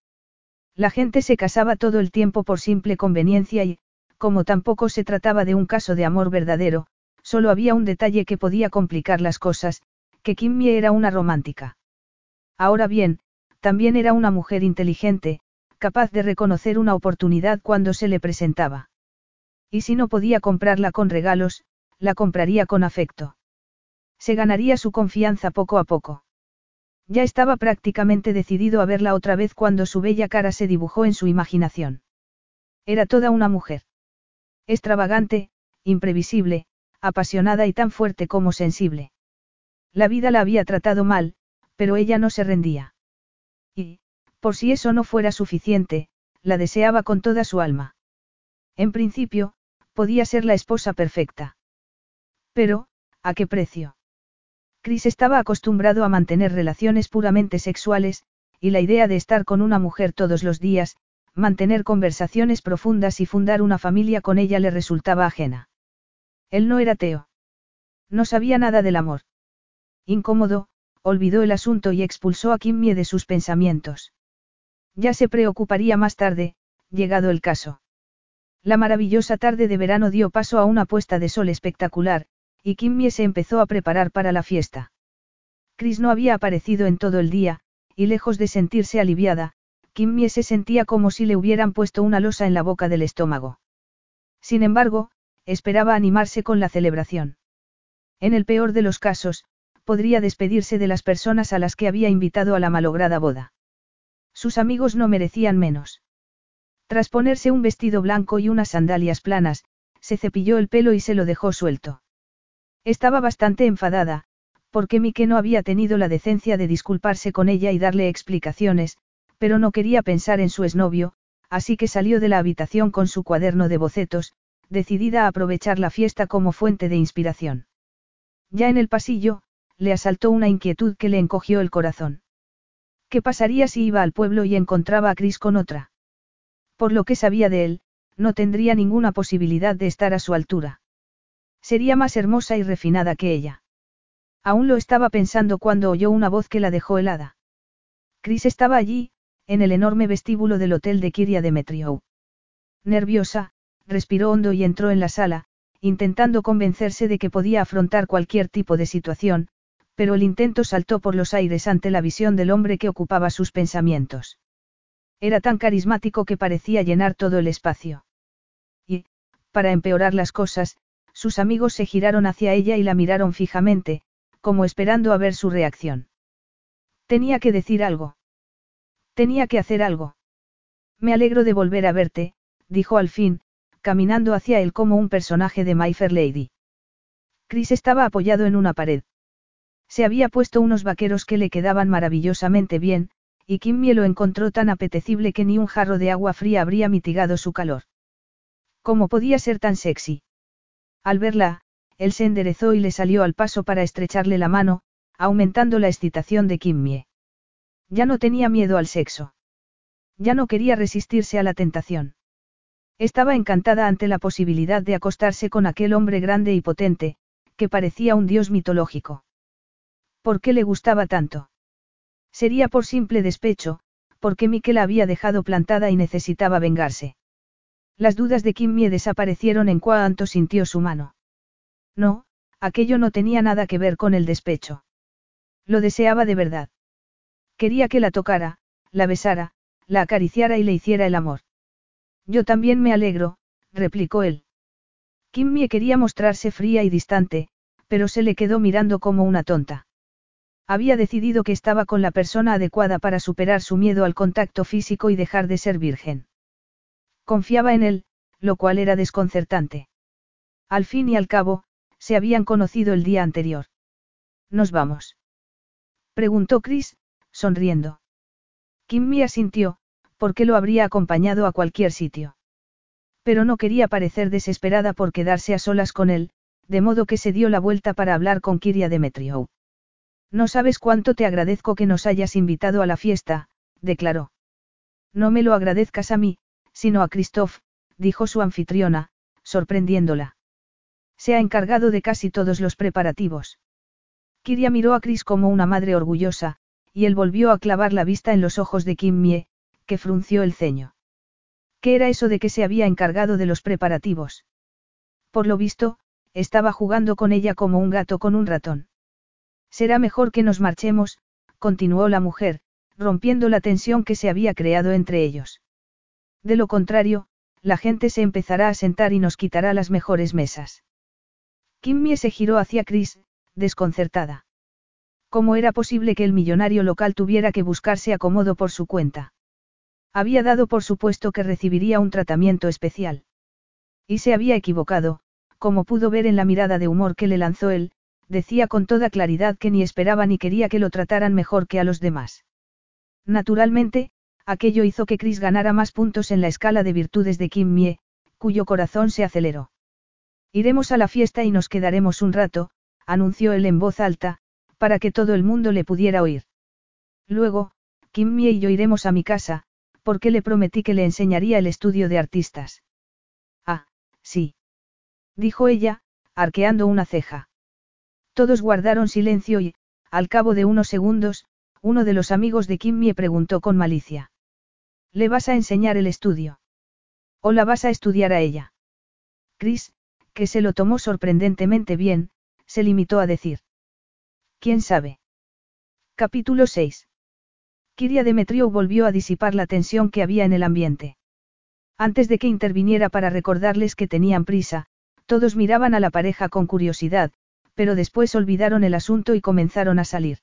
La gente se casaba todo el tiempo por simple conveniencia y, como tampoco se trataba de un caso de amor verdadero, solo había un detalle que podía complicar las cosas, que Kimmy era una romántica. Ahora bien, también era una mujer inteligente, capaz de reconocer una oportunidad cuando se le presentaba. Y si no podía comprarla con regalos, la compraría con afecto. Se ganaría su confianza poco a poco. Ya estaba prácticamente decidido a verla otra vez cuando su bella cara se dibujó en su imaginación. Era toda una mujer. Extravagante, imprevisible, apasionada y tan fuerte como sensible. La vida la había tratado mal, pero ella no se rendía. Y, por si eso no fuera suficiente, la deseaba con toda su alma. En principio, podía ser la esposa perfecta. Pero, ¿a qué precio? Chris estaba acostumbrado a mantener relaciones puramente sexuales, y la idea de estar con una mujer todos los días, mantener conversaciones profundas y fundar una familia con ella le resultaba ajena. Él no era Teo. No sabía nada del amor. Incómodo, olvidó el asunto y expulsó a Kimmie de sus pensamientos. Ya se preocuparía más tarde, llegado el caso. La maravillosa tarde de verano dio paso a una puesta de sol espectacular, y Kimmie se empezó a preparar para la fiesta. Chris no había aparecido en todo el día, y lejos de sentirse aliviada, Kimmie se sentía como si le hubieran puesto una losa en la boca del estómago. Sin embargo, esperaba animarse con la celebración. En el peor de los casos, podría despedirse de las personas a las que había invitado a la malograda boda. Sus amigos no merecían menos. Tras ponerse un vestido blanco y unas sandalias planas, se cepilló el pelo y se lo dejó suelto. Estaba bastante enfadada, porque Mike no había tenido la decencia de disculparse con ella y darle explicaciones, pero no quería pensar en su exnovio, así que salió de la habitación con su cuaderno de bocetos, decidida a aprovechar la fiesta como fuente de inspiración. Ya en el pasillo, le asaltó una inquietud que le encogió el corazón. ¿Qué pasaría si iba al pueblo y encontraba a Chris con otra? Por lo que sabía de él, no tendría ninguna posibilidad de estar a su altura. Sería más hermosa y refinada que ella. Aún lo estaba pensando cuando oyó una voz que la dejó helada. Chris estaba allí, en el enorme vestíbulo del hotel de Kiria Demetriou. Nerviosa, respiró hondo y entró en la sala, intentando convencerse de que podía afrontar cualquier tipo de situación, pero el intento saltó por los aires ante la visión del hombre que ocupaba sus pensamientos. Era tan carismático que parecía llenar todo el espacio. Y, para empeorar las cosas, sus amigos se giraron hacia ella y la miraron fijamente, como esperando a ver su reacción. Tenía que decir algo. Tenía que hacer algo. Me alegro de volver a verte, dijo al fin, caminando hacia él como un personaje de My Fair Lady. Chris estaba apoyado en una pared. Se había puesto unos vaqueros que le quedaban maravillosamente bien, y Kimmy lo encontró tan apetecible que ni un jarro de agua fría habría mitigado su calor. ¿Cómo podía ser tan sexy? Al verla, él se enderezó y le salió al paso para estrecharle la mano, aumentando la excitación de Kimmie. Ya no tenía miedo al sexo. Ya no quería resistirse a la tentación. Estaba encantada ante la posibilidad de acostarse con aquel hombre grande y potente, que parecía un dios mitológico. ¿Por qué le gustaba tanto? Sería por simple despecho, porque la había dejado plantada y necesitaba vengarse. Las dudas de Kimmie desaparecieron en cuanto sintió su mano. No, aquello no tenía nada que ver con el despecho. Lo deseaba de verdad. Quería que la tocara, la besara, la acariciara y le hiciera el amor. Yo también me alegro, replicó él. Kimmie quería mostrarse fría y distante, pero se le quedó mirando como una tonta. Había decidido que estaba con la persona adecuada para superar su miedo al contacto físico y dejar de ser virgen. Confiaba en él, lo cual era desconcertante. Al fin y al cabo, se habían conocido el día anterior. ¿Nos vamos? Preguntó Chris, sonriendo. Kimmy asintió, porque lo habría acompañado a cualquier sitio. Pero no quería parecer desesperada por quedarse a solas con él, de modo que se dio la vuelta para hablar con Kiria Demetriou. No sabes cuánto te agradezco que nos hayas invitado a la fiesta, declaró. No me lo agradezcas a mí, sino a Christoph, dijo su anfitriona, sorprendiéndola. Se ha encargado de casi todos los preparativos. Kiria miró a Chris como una madre orgullosa, y él volvió a clavar la vista en los ojos de Kim Mie, que frunció el ceño. ¿Qué era eso de que se había encargado de los preparativos? Por lo visto, estaba jugando con ella como un gato con un ratón. Será mejor que nos marchemos, continuó la mujer, rompiendo la tensión que se había creado entre ellos. De lo contrario, la gente se empezará a sentar y nos quitará las mejores mesas. Kimmy se giró hacia Chris, desconcertada. ¿Cómo era posible que el millonario local tuviera que buscarse acomodo por su cuenta? Había dado por supuesto que recibiría un tratamiento especial. Y se había equivocado, como pudo ver en la mirada de humor que le lanzó él, decía con toda claridad que ni esperaba ni quería que lo trataran mejor que a los demás. Naturalmente, aquello hizo que Chris ganara más puntos en la escala de virtudes de Kim Mie, cuyo corazón se aceleró. Iremos a la fiesta y nos quedaremos un rato, anunció él en voz alta, para que todo el mundo le pudiera oír. Luego, Kim Mie y yo iremos a mi casa, porque le prometí que le enseñaría el estudio de artistas. Ah, sí. Dijo ella, arqueando una ceja. Todos guardaron silencio y, al cabo de unos segundos, uno de los amigos de Kim me preguntó con malicia. ¿Le vas a enseñar el estudio? ¿O la vas a estudiar a ella? Chris, que se lo tomó sorprendentemente bien, se limitó a decir. ¿Quién sabe? Capítulo 6. Kiria Demetriou volvió a disipar la tensión que había en el ambiente. Antes de que interviniera para recordarles que tenían prisa, todos miraban a la pareja con curiosidad, pero después olvidaron el asunto y comenzaron a salir.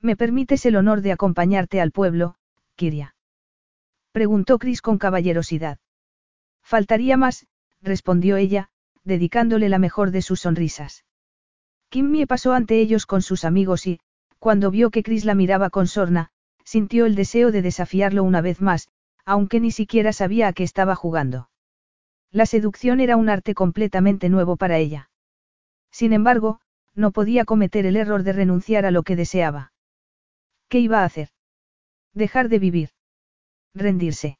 ¿Me permites el honor de acompañarte al pueblo, Kiria? Preguntó Chris con caballerosidad. Faltaría más, respondió ella, dedicándole la mejor de sus sonrisas. Kimmy pasó ante ellos con sus amigos y, cuando vio que Chris la miraba con sorna, sintió el deseo de desafiarlo una vez más, aunque ni siquiera sabía a qué estaba jugando. La seducción era un arte completamente nuevo para ella. Sin embargo, no podía cometer el error de renunciar a lo que deseaba. ¿Qué iba a hacer? Dejar de vivir. Rendirse.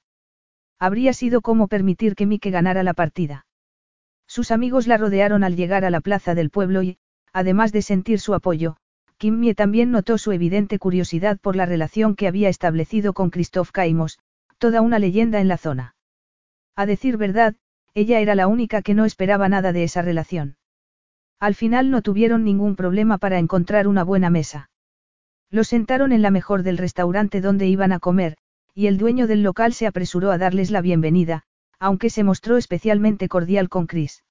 Habría sido como permitir que Mike ganara la partida. Sus amigos la rodearon al llegar a la plaza del pueblo y, además de sentir su apoyo, Kimmy también notó su evidente curiosidad por la relación que había establecido con Christoph Caimos, toda una leyenda en la zona. A decir verdad, ella era la única que no esperaba nada de esa relación. Al final no tuvieron ningún problema para encontrar una buena mesa. Los sentaron en la mejor del restaurante donde iban a comer, y el dueño del local se apresuró a darles la bienvenida, aunque se mostró especialmente cordial con Chris.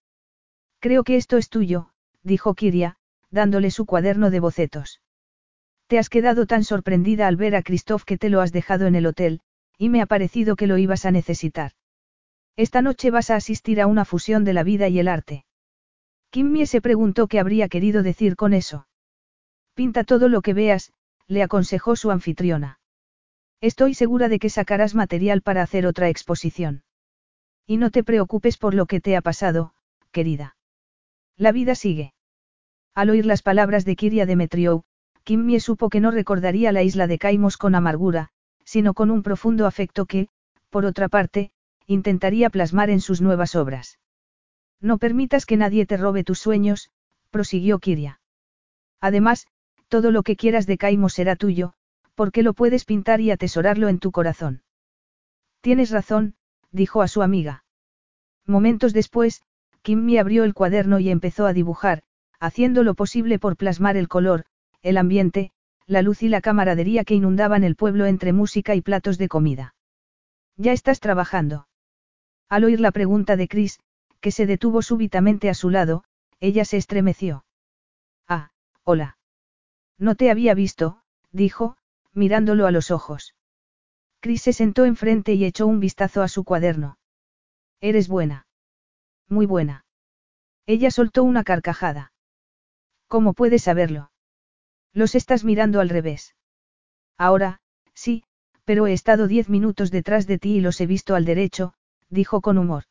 Creo que esto es tuyo, dijo Kiria, dándole su cuaderno de bocetos. Te has quedado tan sorprendida al ver a Christoph que te lo has dejado en el hotel, y me ha parecido que lo ibas a necesitar. Esta noche vas a asistir a una fusión de la vida y el arte. Kimmy se preguntó qué habría querido decir con eso. Pinta todo lo que veas, le aconsejó su anfitriona. Estoy segura de que sacarás material para hacer otra exposición. Y no te preocupes por lo que te ha pasado, querida. La vida sigue. Al oír las palabras de Kiria Demetriou, Kimmy supo que no recordaría la isla de Caimos con amargura, sino con un profundo afecto que, por otra parte, intentaría plasmar en sus nuevas obras. No permitas que nadie te robe tus sueños, prosiguió Kiria. Además, todo lo que quieras de Caimo será tuyo, porque lo puedes pintar y atesorarlo en tu corazón. Tienes razón, dijo a su amiga. Momentos después, Kimmy abrió el cuaderno y empezó a dibujar, haciendo lo posible por plasmar el color, el ambiente, la luz y la camaradería que inundaban el pueblo entre música y platos de comida. ¿Ya estás trabajando? Al oír la pregunta de Chris, que se detuvo súbitamente a su lado, ella se estremeció. Ah, hola. No te había visto, dijo, mirándolo a los ojos. Chris se sentó enfrente y echó un vistazo a su cuaderno. Eres buena. Muy buena. Ella soltó una carcajada. ¿Cómo puedes saberlo? Los estás mirando al revés. Ahora, sí, pero he estado diez minutos detrás de ti y los he visto al derecho, dijo con humor.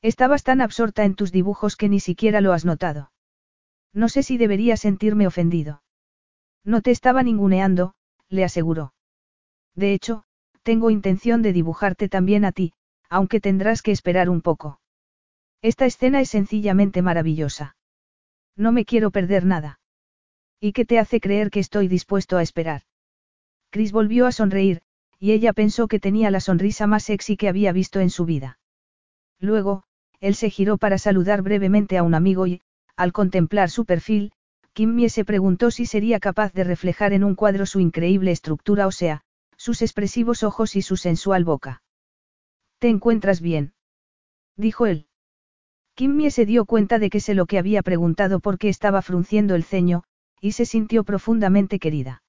Estabas tan absorta en tus dibujos que ni siquiera lo has notado. No sé si debería sentirme ofendido. No te estaba ninguneando, le aseguró. De hecho, tengo intención de dibujarte también a ti, aunque tendrás que esperar un poco. Esta escena es sencillamente maravillosa. No me quiero perder nada. ¿Y qué te hace creer que estoy dispuesto a esperar? Chris volvió a sonreír, y ella pensó que tenía la sonrisa más sexy que había visto en su vida. Luego, él se giró para saludar brevemente a un amigo y, al contemplar su perfil, Kimmy se preguntó si sería capaz de reflejar en un cuadro su increíble estructura ósea, sus expresivos ojos y su sensual boca. ¿Te encuentras bien? dijo él. Kimmy se dio cuenta de que sé lo que había preguntado porque estaba frunciendo el ceño, y se sintió profundamente querida.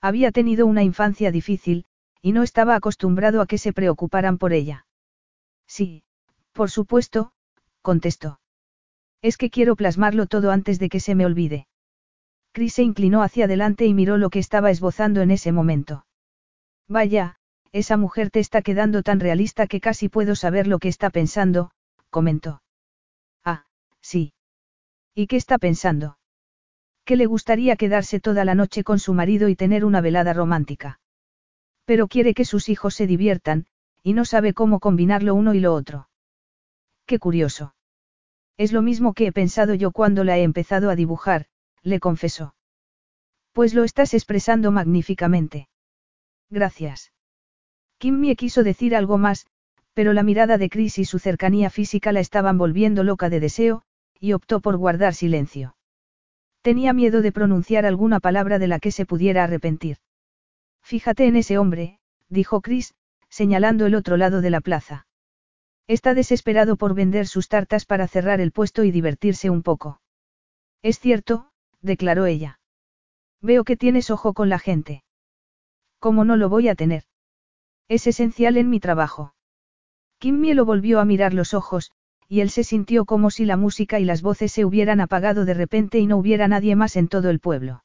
Había tenido una infancia difícil, y no estaba acostumbrado a que se preocuparan por ella. Sí, por supuesto, contestó. Es que quiero plasmarlo todo antes de que se me olvide. Chris se inclinó hacia adelante y miró lo que estaba esbozando en ese momento. Vaya, esa mujer te está quedando tan realista que casi puedo saber lo que está pensando, comentó. Ah, sí. ¿Y qué está pensando? Que le gustaría quedarse toda la noche con su marido y tener una velada romántica. Pero quiere que sus hijos se diviertan, y no sabe cómo combinar lo uno y lo otro. Qué curioso. Es lo mismo que he pensado yo cuando la he empezado a dibujar, le confesó. Pues lo estás expresando magníficamente. Gracias. Kimmy quiso decir algo más, pero la mirada de Chris y su cercanía física la estaban volviendo loca de deseo, y optó por guardar silencio. Tenía miedo de pronunciar alguna palabra de la que se pudiera arrepentir. Fíjate en ese hombre, dijo Chris, señalando el otro lado de la plaza. Está desesperado por vender sus tartas para cerrar el puesto y divertirse un poco. Es cierto, declaró ella. Veo que tienes ojo con la gente. ¿Cómo no lo voy a tener? Es esencial en mi trabajo. Kimmy lo volvió a mirar los ojos, y él se sintió como si la música y las voces se hubieran apagado de repente y no hubiera nadie más en todo el pueblo.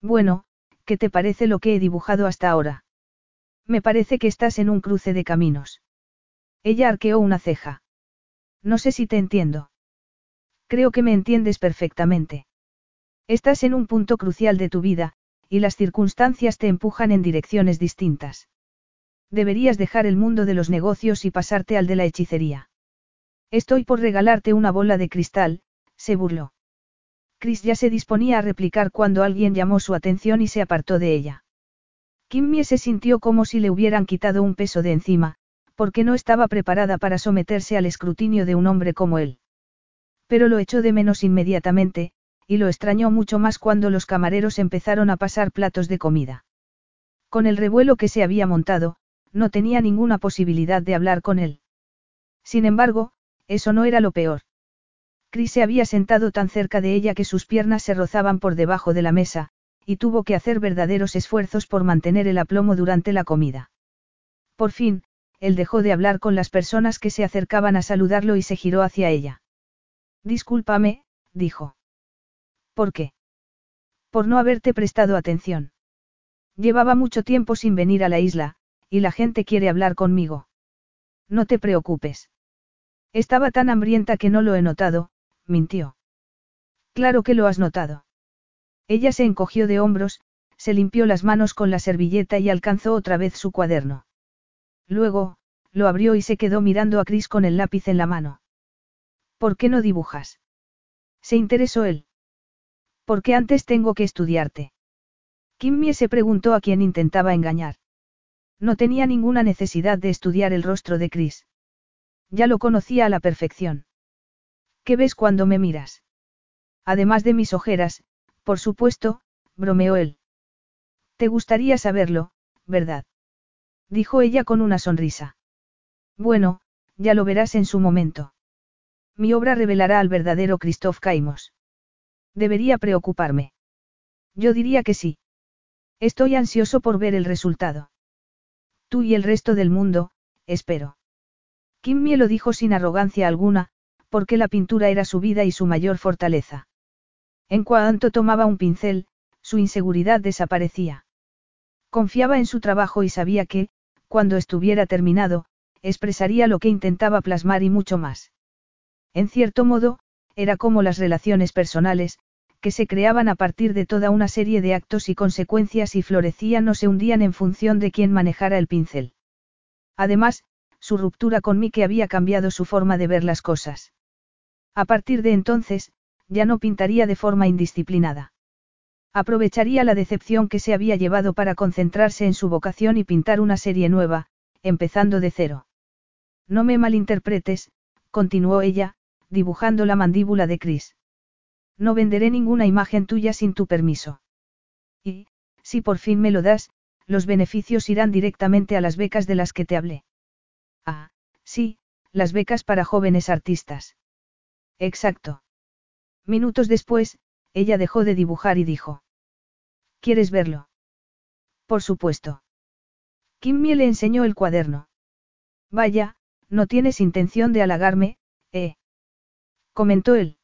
Bueno, ¿qué te parece lo que he dibujado hasta ahora? Me parece que estás en un cruce de caminos. Ella arqueó una ceja. No sé si te entiendo. Creo que me entiendes perfectamente. Estás en un punto crucial de tu vida, y las circunstancias te empujan en direcciones distintas. Deberías dejar el mundo de los negocios y pasarte al de la hechicería. Estoy por regalarte una bola de cristal, se burló. Chris ya se disponía a replicar cuando alguien llamó su atención y se apartó de ella. Kimmy se sintió como si le hubieran quitado un peso de encima, porque no estaba preparada para someterse al escrutinio de un hombre como él. Pero lo echó de menos inmediatamente, y lo extrañó mucho más cuando los camareros empezaron a pasar platos de comida. Con el revuelo que se había montado, no tenía ninguna posibilidad de hablar con él. Sin embargo, eso no era lo peor. Chris se había sentado tan cerca de ella que sus piernas se rozaban por debajo de la mesa, y tuvo que hacer verdaderos esfuerzos por mantener el aplomo durante la comida. Por fin, él dejó de hablar con las personas que se acercaban a saludarlo y se giró hacia ella. Discúlpame, dijo. ¿Por qué? Por no haberte prestado atención. Llevaba mucho tiempo sin venir a la isla, y la gente quiere hablar conmigo. No te preocupes. Estaba tan hambrienta que no lo he notado, mintió. Claro que lo has notado. Ella se encogió de hombros, se limpió las manos con la servilleta y alcanzó otra vez su cuaderno. Luego, lo abrió y se quedó mirando a Chris con el lápiz en la mano. ¿Por qué no dibujas? Se interesó él. Porque antes tengo que estudiarte. Kim Mie se preguntó a quién intentaba engañar. No tenía ninguna necesidad de estudiar el rostro de Chris. Ya lo conocía a la perfección. ¿Qué ves cuando me miras? Además de mis ojeras, por supuesto, bromeó él. Te gustaría saberlo, ¿verdad? Dijo ella con una sonrisa. Bueno, ya lo verás en su momento. Mi obra revelará al verdadero Christoph Caimos. Debería preocuparme. Yo diría que sí. Estoy ansioso por ver el resultado. Tú y el resto del mundo, espero. Kim Mie lo dijo sin arrogancia alguna, porque la pintura era su vida y su mayor fortaleza. En cuanto tomaba un pincel, su inseguridad desaparecía. Confiaba en su trabajo y sabía que, cuando estuviera terminado, expresaría lo que intentaba plasmar y mucho más. En cierto modo, era como las relaciones personales, que se creaban a partir de toda una serie de actos y consecuencias y florecían o se hundían en función de quien manejara el pincel. Además, su ruptura con Mike había cambiado su forma de ver las cosas. A partir de entonces, ya no pintaría de forma indisciplinada. Aprovecharía la decepción que se había llevado para concentrarse en su vocación y pintar una serie nueva, empezando de cero. No me malinterpretes, continuó ella, dibujando la mandíbula de Chris. No venderé ninguna imagen tuya sin tu permiso. Y, si por fin me lo das, los beneficios irán directamente a las becas de las que te hablé. Ah, sí, las becas para jóvenes artistas. Exacto. Minutos después, ella dejó de dibujar y dijo. ¿Quieres verlo? Por supuesto. Kim Mie le enseñó el cuaderno. Vaya, no tienes intención de halagarme, ¿eh? Comentó él.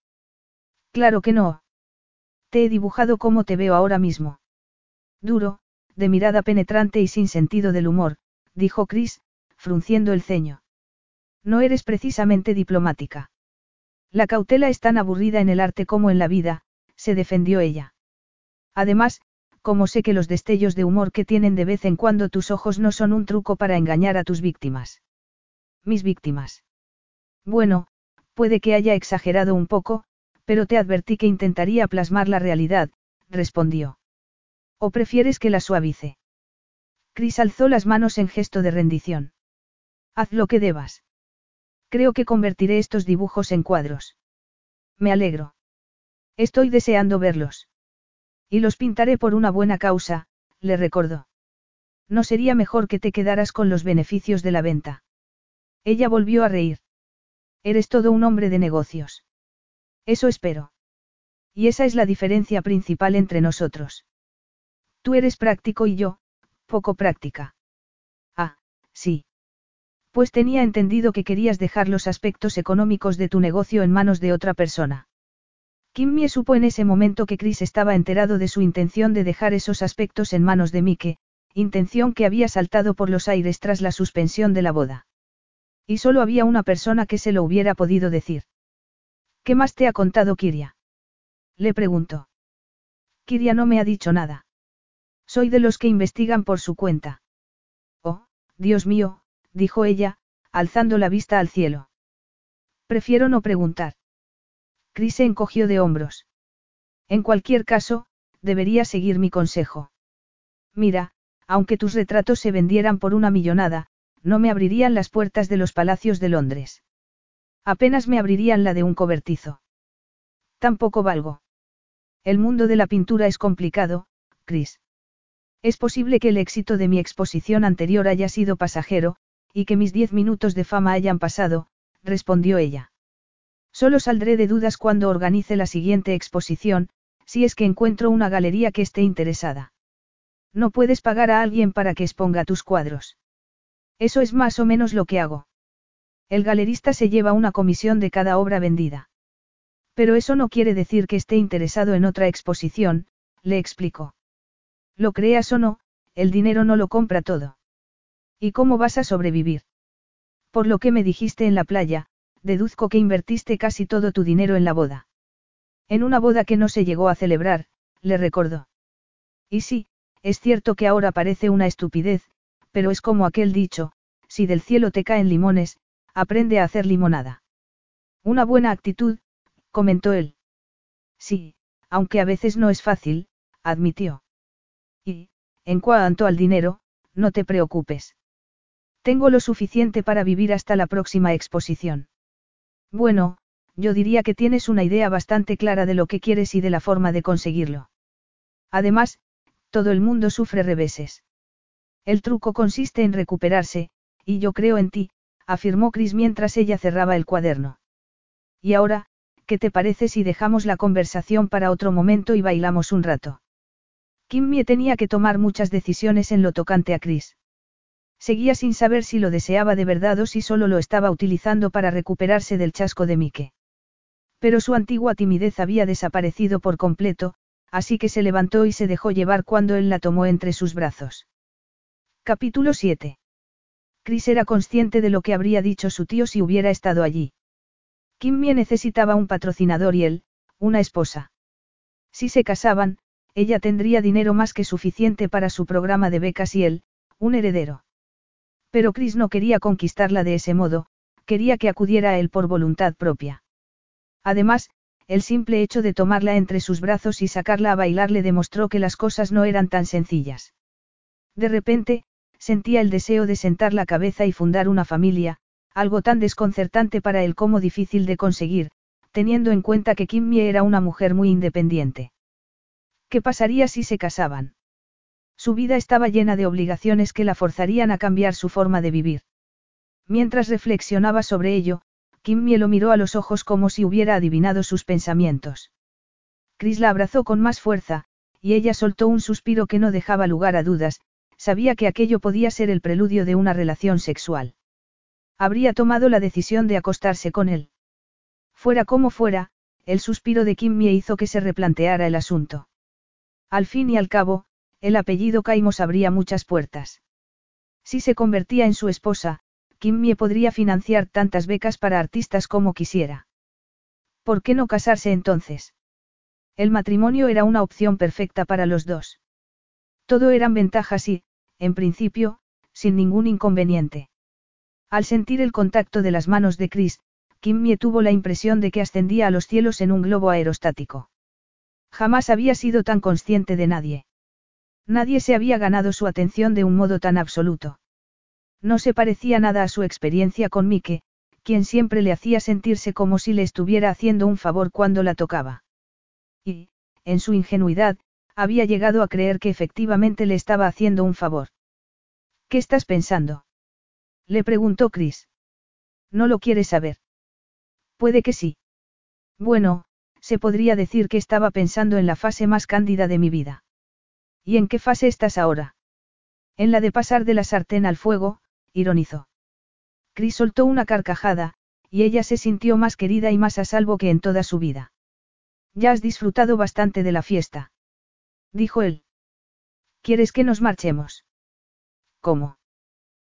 Claro que no. Te he dibujado como te veo ahora mismo. Duro, de mirada penetrante y sin sentido del humor, dijo Chris, frunciendo el ceño. No eres precisamente diplomática. La cautela es tan aburrida en el arte como en la vida, se defendió ella. Además, como sé que los destellos de humor que tienen de vez en cuando tus ojos no son un truco para engañar a tus víctimas. Mis víctimas. Bueno, puede que haya exagerado un poco, pero te advertí que intentaría plasmar la realidad, respondió. ¿O prefieres que la suavice? Chris alzó las manos en gesto de rendición. Haz lo que debas. Creo que convertiré estos dibujos en cuadros. Me alegro. Estoy deseando verlos. Y los pintaré por una buena causa, le recordó. ¿No sería mejor que te quedaras con los beneficios de la venta? Ella volvió a reír. Eres todo un hombre de negocios. Eso espero. Y esa es la diferencia principal entre nosotros. Tú eres práctico y yo, poco práctica. Ah, sí. Pues tenía entendido que querías dejar los aspectos económicos de tu negocio en manos de otra persona. Kim Mie supo en ese momento que Chris estaba enterado de su intención de dejar esos aspectos en manos de Mike, intención que había saltado por los aires tras la suspensión de la boda. Y solo había una persona que se lo hubiera podido decir. ¿Qué más te ha contado Kiria? Le preguntó. Kiria no me ha dicho nada. Soy de los que investigan por su cuenta. Oh, Dios mío, dijo ella, alzando la vista al cielo. Prefiero no preguntar. Chris se encogió de hombros. En cualquier caso, debería seguir mi consejo. Mira, aunque tus retratos se vendieran por una millonada, no me abrirían las puertas de los palacios de Londres. Apenas me abrirían la de un cobertizo. Tampoco valgo. El mundo de la pintura es complicado, Chris. Es posible que el éxito de mi exposición anterior haya sido pasajero, y que mis diez minutos de fama hayan pasado, respondió ella. Solo saldré de dudas cuando organice la siguiente exposición, si es que encuentro una galería que esté interesada. No puedes pagar a alguien para que exponga tus cuadros. Eso es más o menos lo que hago. El galerista se lleva una comisión de cada obra vendida. Pero eso no quiere decir que esté interesado en otra exposición, le explicó. Lo creas o no, el dinero no lo compra todo. ¿Y cómo vas a sobrevivir? Por lo que me dijiste en la playa, deduzco que invertiste casi todo tu dinero en la boda. En una boda que no se llegó a celebrar, le recordó. Y sí, es cierto que ahora parece una estupidez, pero es como aquel dicho, si del cielo te caen limones, aprende a hacer limonada. Una buena actitud, comentó él. Sí, aunque a veces no es fácil, admitió. Y, en cuanto al dinero, no te preocupes. Tengo lo suficiente para vivir hasta la próxima exposición. Bueno, yo diría que tienes una idea bastante clara de lo que quieres y de la forma de conseguirlo. Además, todo el mundo sufre reveses. El truco consiste en recuperarse, y yo creo en ti, afirmó Chris mientras ella cerraba el cuaderno. Y ahora, ¿qué te parece si dejamos la conversación para otro momento y bailamos un rato? Kimmy tenía que tomar muchas decisiones en lo tocante a Chris. Seguía sin saber si lo deseaba de verdad o si solo lo estaba utilizando para recuperarse del chasco de Mike. Pero su antigua timidez había desaparecido por completo, así que se levantó y se dejó llevar cuando él la tomó entre sus brazos. Capítulo 7. Chris era consciente de lo que habría dicho su tío si hubiera estado allí. Kimmy necesitaba un patrocinador y él, una esposa. Si se casaban, ella tendría dinero más que suficiente para su programa de becas y él, un heredero. Pero Chris no quería conquistarla de ese modo, quería que acudiera a él por voluntad propia. Además, el simple hecho de tomarla entre sus brazos y sacarla a bailar le demostró que las cosas no eran tan sencillas. De repente, sentía el deseo de sentar la cabeza y fundar una familia, algo tan desconcertante para él como difícil de conseguir, teniendo en cuenta que Kimmy era una mujer muy independiente. ¿Qué pasaría si se casaban? Su vida estaba llena de obligaciones que la forzarían a cambiar su forma de vivir. Mientras reflexionaba sobre ello, Kimmy lo miró a los ojos como si hubiera adivinado sus pensamientos. Chris la abrazó con más fuerza, y ella soltó un suspiro que no dejaba lugar a dudas, sabía que aquello podía ser el preludio de una relación sexual. Habría tomado la decisión de acostarse con él. Fuera como fuera, el suspiro de Kimmy hizo que se replanteara el asunto. Al fin y al cabo, el apellido Caimos abría muchas puertas. Si se convertía en su esposa, Kimmy podría financiar tantas becas para artistas como quisiera. ¿Por qué no casarse entonces? El matrimonio era una opción perfecta para los dos. Todo eran ventajas y, en principio, sin ningún inconveniente. Al sentir el contacto de las manos de Chris, Kimmy tuvo la impresión de que ascendía a los cielos en un globo aerostático. Jamás había sido tan consciente de nadie. Nadie se había ganado su atención de un modo tan absoluto. No se parecía nada a su experiencia con Mike, quien siempre le hacía sentirse como si le estuviera haciendo un favor cuando la tocaba. Y, en su ingenuidad, había llegado a creer que efectivamente le estaba haciendo un favor. ¿Qué estás pensando? Le preguntó Chris. ¿No lo quieres saber? Puede que sí. Bueno, se podría decir que estaba pensando en la fase más cándida de mi vida. ¿Y en qué fase estás ahora? En la de pasar de la sartén al fuego, ironizó. Chris soltó una carcajada, y ella se sintió más querida y más a salvo que en toda su vida. Ya has disfrutado bastante de la fiesta. Dijo él. ¿Quieres que nos marchemos? ¿Cómo?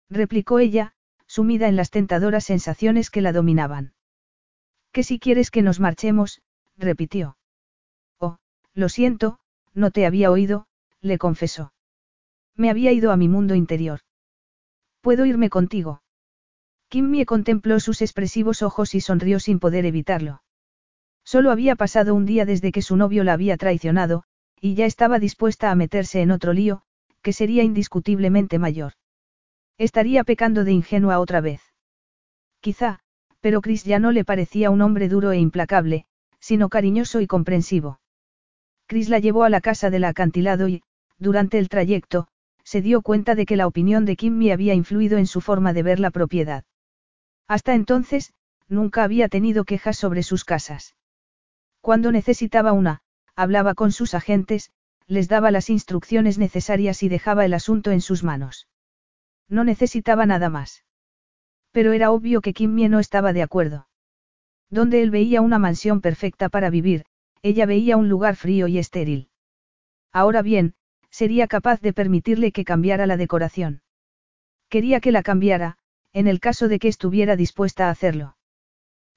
replicó ella, sumida en las tentadoras sensaciones que la dominaban. Que si quieres que nos marchemos, repitió. Oh, lo siento, no te había oído, le confesó. Me había ido a mi mundo interior. ¿Puedo irme contigo? Kimmy contempló sus expresivos ojos y sonrió sin poder evitarlo. Solo había pasado un día desde que su novio la había traicionado, y ya estaba dispuesta a meterse en otro lío, que sería indiscutiblemente mayor. Estaría pecando de ingenua otra vez. Quizá, pero Chris ya no le parecía un hombre duro e implacable, sino cariñoso y comprensivo. Chris la llevó a la casa del acantilado y, durante el trayecto, se dio cuenta de que la opinión de Kimmy había influido en su forma de ver la propiedad. Hasta entonces, nunca había tenido quejas sobre sus casas. Cuando necesitaba una, hablaba con sus agentes, les daba las instrucciones necesarias y dejaba el asunto en sus manos. No necesitaba nada más. Pero era obvio que Kimmy no estaba de acuerdo. Donde él veía una mansión perfecta para vivir, ella veía un lugar frío y estéril. Ahora bien, sería capaz de permitirle que cambiara la decoración. Quería que la cambiara, en el caso de que estuviera dispuesta a hacerlo.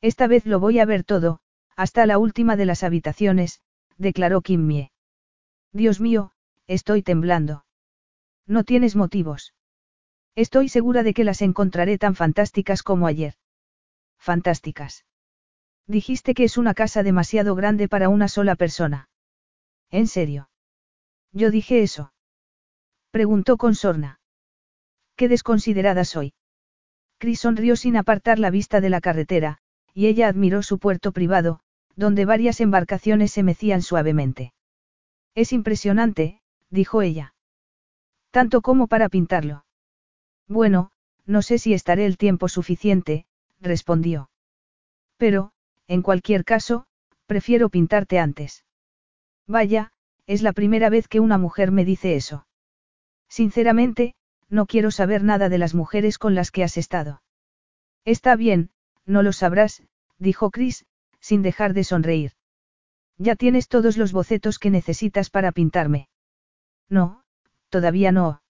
Esta vez lo voy a ver todo, hasta la última de las habitaciones, declaró Kim Mie. Dios mío, estoy temblando. No tienes motivos. Estoy segura de que las encontraré tan fantásticas como ayer. Fantásticas. Dijiste que es una casa demasiado grande para una sola persona. ¿En serio? Yo dije eso. Preguntó con sorna. Qué desconsiderada soy. Chris sonrió sin apartar la vista de la carretera, y ella admiró su puerto privado, donde varias embarcaciones se mecían suavemente. Es impresionante, dijo ella. Tanto como para pintarlo. Bueno, no sé si estaré el tiempo suficiente, respondió. Pero, en cualquier caso, prefiero pintarte antes. Vaya, es la primera vez que una mujer me dice eso. Sinceramente, no quiero saber nada de las mujeres con las que has estado. Está bien, no lo sabrás, dijo Chris, sin dejar de sonreír. Ya tienes todos los bocetos que necesitas para pintarme. No, todavía no.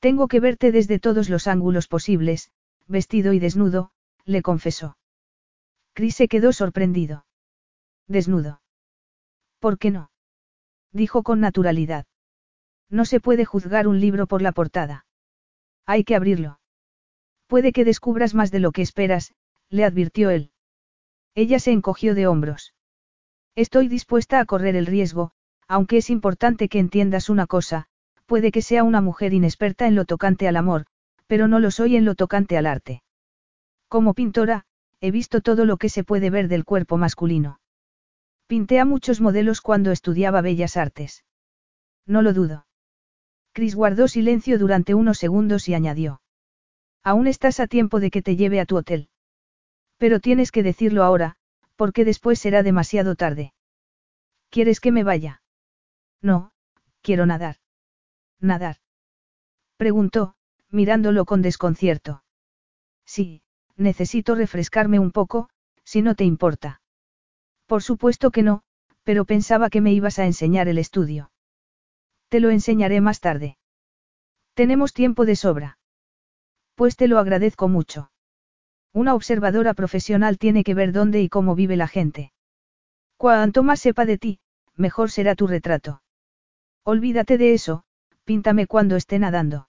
Tengo que verte desde todos los ángulos posibles, vestido y desnudo, le confesó. Chris se quedó sorprendido. Desnudo. ¿Por qué no? Dijo con naturalidad. No se puede juzgar un libro por la portada. Hay que abrirlo. Puede que descubras más de lo que esperas, le advirtió él. Ella se encogió de hombros. Estoy dispuesta a correr el riesgo, aunque es importante que entiendas una cosa, puede que sea una mujer inexperta en lo tocante al amor, pero no lo soy en lo tocante al arte. Como pintora, he visto todo lo que se puede ver del cuerpo masculino. Pinté a muchos modelos cuando estudiaba bellas artes. No lo dudo. Chris guardó silencio durante unos segundos y añadió. Aún estás a tiempo de que te lleve a tu hotel. Pero tienes que decirlo ahora, porque después será demasiado tarde. ¿Quieres que me vaya? No, quiero nadar. ¿Nadar? Preguntó, mirándolo con desconcierto. Sí, necesito refrescarme un poco, si no te importa. Por supuesto que no, pero pensaba que me ibas a enseñar el estudio. Te lo enseñaré más tarde. Tenemos tiempo de sobra. Pues te lo agradezco mucho. Una observadora profesional tiene que ver dónde y cómo vive la gente. Cuanto más sepa de ti, mejor será tu retrato. Olvídate de eso, píntame cuando esté nadando.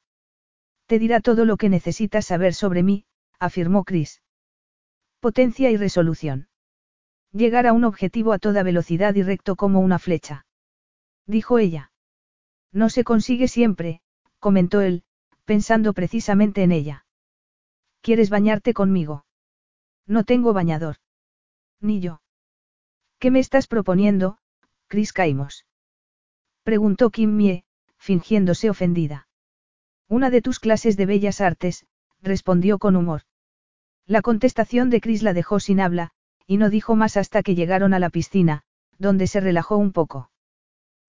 Te dirá todo lo que necesitas saber sobre mí, afirmó Chris. Potencia y resolución. Llegar a un objetivo a toda velocidad y recto como una flecha. Dijo ella. No se consigue siempre, comentó él, pensando precisamente en ella. ¿Quieres bañarte conmigo? No tengo bañador. Ni yo. ¿Qué me estás proponiendo, Chris Caimos? Preguntó Kim Mie, fingiéndose ofendida. Una de tus clases de bellas artes, respondió con humor. La contestación de Chris la dejó sin habla, y no dijo más hasta que llegaron a la piscina, donde se relajó un poco.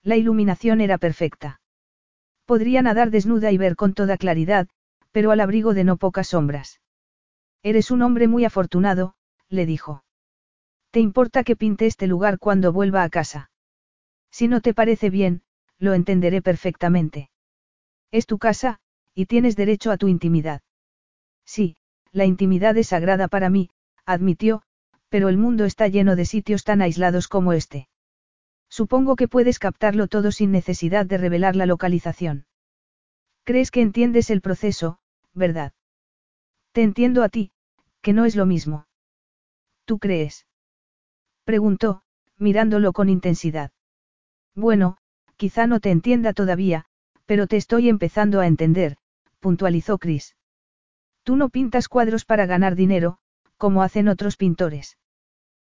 La iluminación era perfecta. Podría nadar desnuda y ver con toda claridad, pero al abrigo de no pocas sombras. Eres un hombre muy afortunado, le dijo. ¿Te importa que pinte este lugar cuando vuelva a casa? Si no te parece bien, lo entenderé perfectamente. Es tu casa, y tienes derecho a tu intimidad. Sí, la intimidad es sagrada para mí, admitió, pero el mundo está lleno de sitios tan aislados como este. Supongo que puedes captarlo todo sin necesidad de revelar la localización. Crees que entiendes el proceso, ¿verdad? Te entiendo a ti, que no es lo mismo. ¿Tú crees? Preguntó, mirándolo con intensidad. Bueno, quizá no te entienda todavía, pero te estoy empezando a entender, puntualizó Chris. Tú no pintas cuadros para ganar dinero, como hacen otros pintores.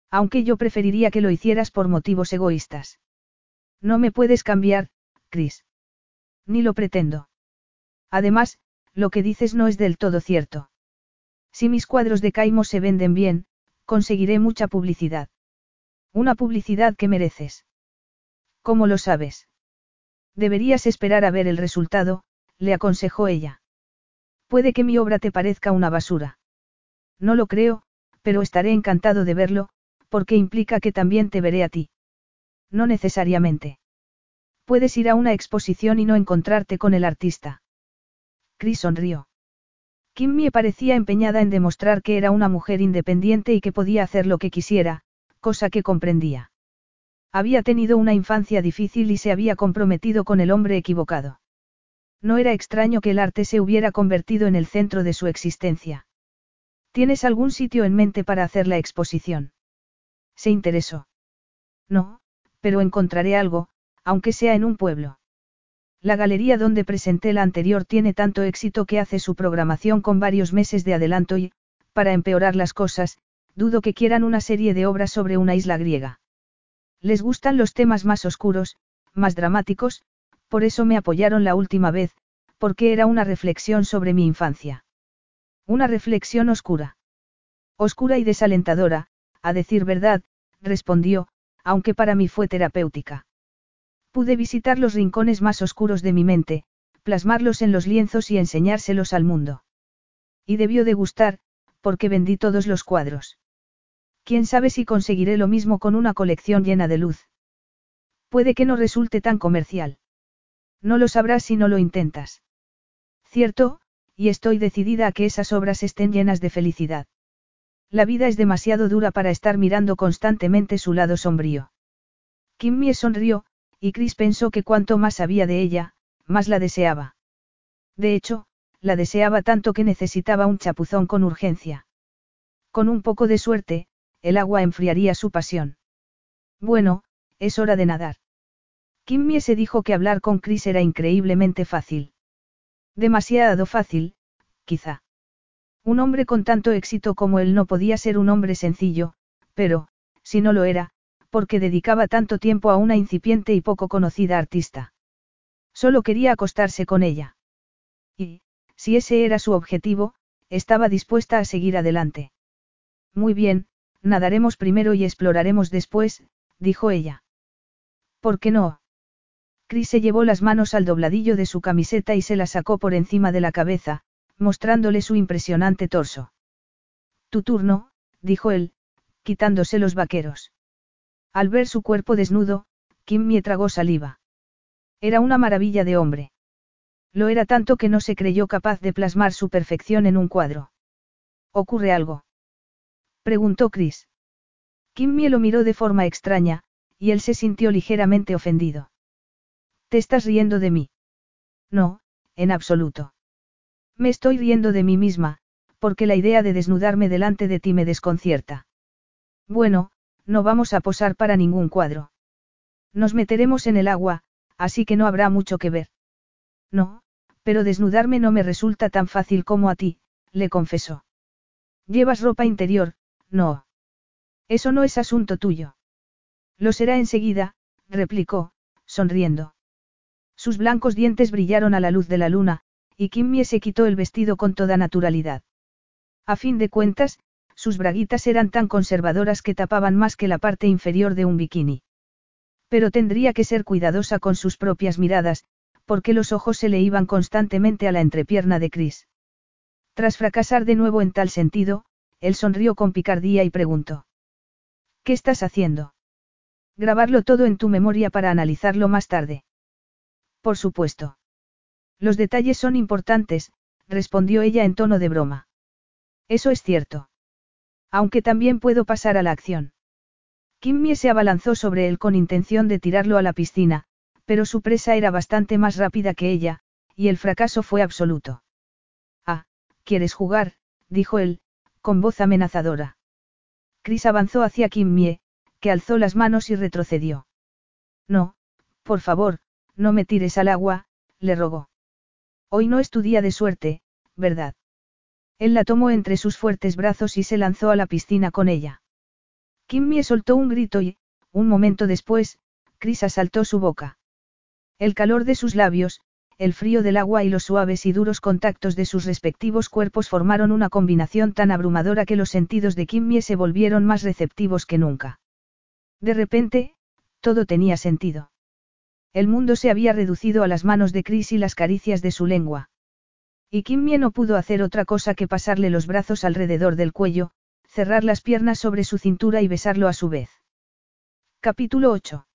Aunque yo preferiría que lo hicieras por motivos egoístas. No me puedes cambiar, Chris. Ni lo pretendo. Además, lo que dices no es del todo cierto. Si mis cuadros de Caimo se venden bien, conseguiré mucha publicidad. Una publicidad que mereces. ¿Cómo lo sabes? Deberías esperar a ver el resultado, le aconsejó ella. Puede que mi obra te parezca una basura. No lo creo, pero estaré encantado de verlo, porque implica que también te veré a ti. No necesariamente. Puedes ir a una exposición y no encontrarte con el artista. Chris sonrió. Kimmy parecía empeñada en demostrar que era una mujer independiente y que podía hacer lo que quisiera, cosa que comprendía. Había tenido una infancia difícil y se había comprometido con el hombre equivocado. No era extraño que el arte se hubiera convertido en el centro de su existencia. ¿Tienes algún sitio en mente para hacer la exposición? Se interesó. No, pero encontraré algo, Aunque sea en un pueblo. La galería donde presenté la anterior tiene tanto éxito que hace su programación con varios meses de adelanto y, para empeorar las cosas, dudo que quieran una serie de obras sobre una isla griega. Les gustan los temas más oscuros, más dramáticos, por eso me apoyaron la última vez, porque era una reflexión sobre mi infancia. Una reflexión oscura. Oscura y desalentadora, a decir verdad, respondió, aunque para mí fue terapéutica. Pude visitar los rincones más oscuros de mi mente, plasmarlos en los lienzos y enseñárselos al mundo. Y debió de gustar, porque vendí todos los cuadros. Quién sabe si conseguiré lo mismo con una colección llena de luz. Puede que no resulte tan comercial. No lo sabrás si no lo intentas. Cierto, y estoy decidida a que esas obras estén llenas de felicidad. La vida es demasiado dura para estar mirando constantemente su lado sombrío. Kim Mie sonrió, y Chris pensó que cuanto más sabía de ella, más la deseaba. De hecho, la deseaba tanto que necesitaba un chapuzón con urgencia. Con un poco de suerte, el agua enfriaría su pasión. Bueno, es hora de nadar. Kim Mie se dijo que hablar con Chris era increíblemente fácil. Demasiado fácil, quizá. Un hombre con tanto éxito como él no podía ser un hombre sencillo, pero, si no lo era, porque dedicaba tanto tiempo a una incipiente y poco conocida artista. Solo quería acostarse con ella. Y, si ese era su objetivo, estaba dispuesta a seguir adelante. Muy bien, nadaremos primero y exploraremos después, dijo ella. ¿Por qué no? Chris se llevó las manos al dobladillo de su camiseta y se la sacó por encima de la cabeza, mostrándole su impresionante torso. Tu turno, dijo él, quitándose los vaqueros. Al ver su cuerpo desnudo, Kim Mie tragó saliva. Era una maravilla de hombre. Lo era tanto que no se creyó capaz de plasmar su perfección en un cuadro. ¿Ocurre algo? Preguntó Chris. Kim Mie lo miró de forma extraña, y él se sintió ligeramente ofendido. ¿Te estás riendo de mí? No, en absoluto. Me estoy riendo de mí misma, porque la idea de desnudarme delante de ti me desconcierta. Bueno, no vamos a posar para ningún cuadro. Nos meteremos en el agua, así que no habrá mucho que ver. No, pero desnudarme no me resulta tan fácil como a ti, le confesó. Llevas ropa interior, no. Eso no es asunto tuyo. Lo será enseguida, replicó, sonriendo. Sus blancos dientes brillaron a la luz de la luna, y Kimmie se quitó el vestido con toda naturalidad. A fin de cuentas, sus braguitas eran tan conservadoras que tapaban más que la parte inferior de un bikini. Pero tendría que ser cuidadosa con sus propias miradas, porque los ojos se le iban constantemente a la entrepierna de Chris. Tras fracasar de nuevo en tal sentido, él sonrió con picardía y preguntó. ¿Qué estás haciendo? Grabarlo todo en tu memoria para analizarlo más tarde. Por supuesto. Los detalles son importantes, respondió ella en tono de broma. Eso es cierto. Aunque también puedo pasar a la acción. Kimmy se abalanzó sobre él con intención de tirarlo a la piscina, pero su presa era bastante más rápida que ella, y el fracaso fue absoluto. Ah, ¿quieres jugar? dijo él, con voz amenazadora. Chris avanzó hacia Kim Mie, que alzó las manos y retrocedió. No, por favor, no me tires al agua, le rogó. Hoy no es tu día de suerte, ¿verdad? Él la tomó entre sus fuertes brazos y se lanzó a la piscina con ella. Kim Mie soltó un grito y, un momento después, Chris asaltó su boca. El calor de sus labios, el frío del agua y los suaves y duros contactos de sus respectivos cuerpos formaron una combinación tan abrumadora que los sentidos de Kimmie se volvieron más receptivos que nunca. De repente, todo tenía sentido. El mundo se había reducido a las manos de Chris y las caricias de su lengua. Y Kimmie no pudo hacer otra cosa que pasarle los brazos alrededor del cuello, cerrar las piernas sobre su cintura y besarlo a su vez. Capítulo 8.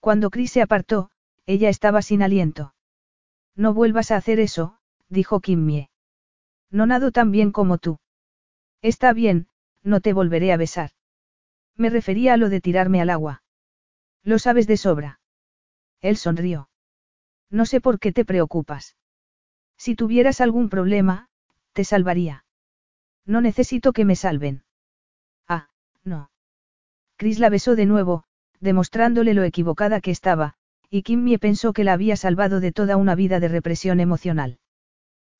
Cuando Chris se apartó, ella estaba sin aliento. No vuelvas a hacer eso, dijo Kimmie. No nado tan bien como tú. Está bien, no te volveré a besar. Me refería a lo de tirarme al agua. Lo sabes de sobra. Él sonrió. No sé por qué te preocupas. Si tuvieras algún problema, te salvaría. No necesito que me salven. Ah, no. Chris la besó de nuevo, demostrándole lo equivocada que estaba, y Kim Mie pensó que la había salvado de toda una vida de represión emocional.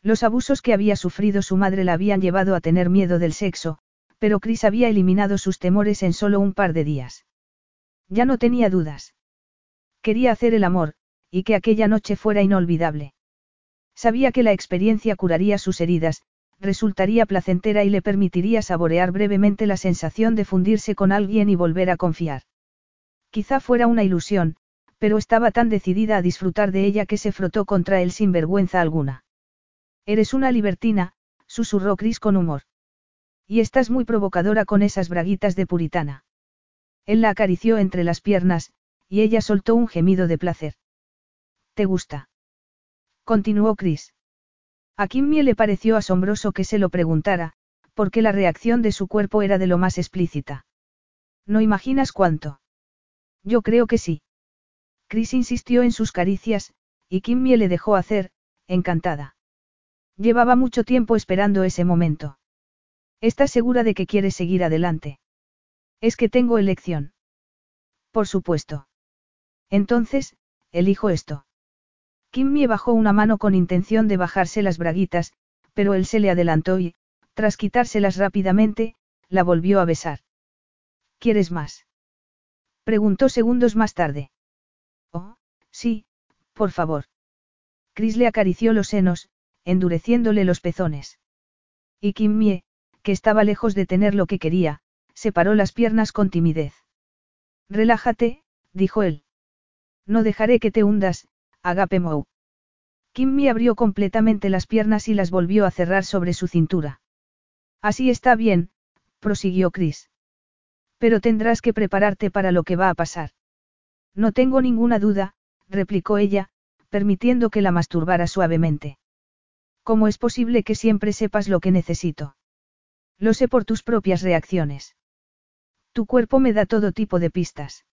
Los abusos que había sufrido su madre la habían llevado a tener miedo del sexo, pero Chris había eliminado sus temores en solo un par de días. Ya no tenía dudas. Quería hacer el amor, y que aquella noche fuera inolvidable. Sabía que la experiencia curaría sus heridas, resultaría placentera y le permitiría saborear brevemente la sensación de fundirse con alguien y volver a confiar. Quizá fuera una ilusión, pero estaba tan decidida a disfrutar de ella que se frotó contra él sin vergüenza alguna. Eres una libertina, susurró Chris con humor. Y estás muy provocadora con esas braguitas de puritana. Él la acarició entre las piernas, y ella soltó un gemido de placer. ¿Te gusta? Continuó Chris. A Kimmy le pareció asombroso que se lo preguntara, porque la reacción de su cuerpo era de lo más explícita. No imaginas cuánto. Yo creo que sí. Chris insistió en sus caricias, y Kimmy le dejó hacer, encantada. Llevaba mucho tiempo esperando ese momento. ¿Estás segura de que quieres seguir adelante? Es que tengo elección. Por supuesto. Entonces, elijo esto. Kimmy bajó una mano con intención de bajarse las braguitas, pero él se le adelantó y, tras quitárselas rápidamente, la volvió a besar. ¿Quieres más? Preguntó segundos más tarde. Oh, sí, por favor. Chris le acarició los senos, endureciéndole los pezones. Y Kim Mie, que estaba lejos de tener lo que quería, separó las piernas con timidez. Relájate, dijo él. No dejaré que te hundas, Agape Mou. Kim abrió completamente las piernas y las volvió a cerrar sobre su cintura. Así está bien, prosiguió Chris. Pero tendrás que prepararte para lo que va a pasar. No tengo ninguna duda, replicó ella, permitiendo que la masturbara suavemente. ¿Cómo es posible que siempre sepas lo que necesito? Lo sé por tus propias reacciones. Tu cuerpo me da todo tipo de pistas.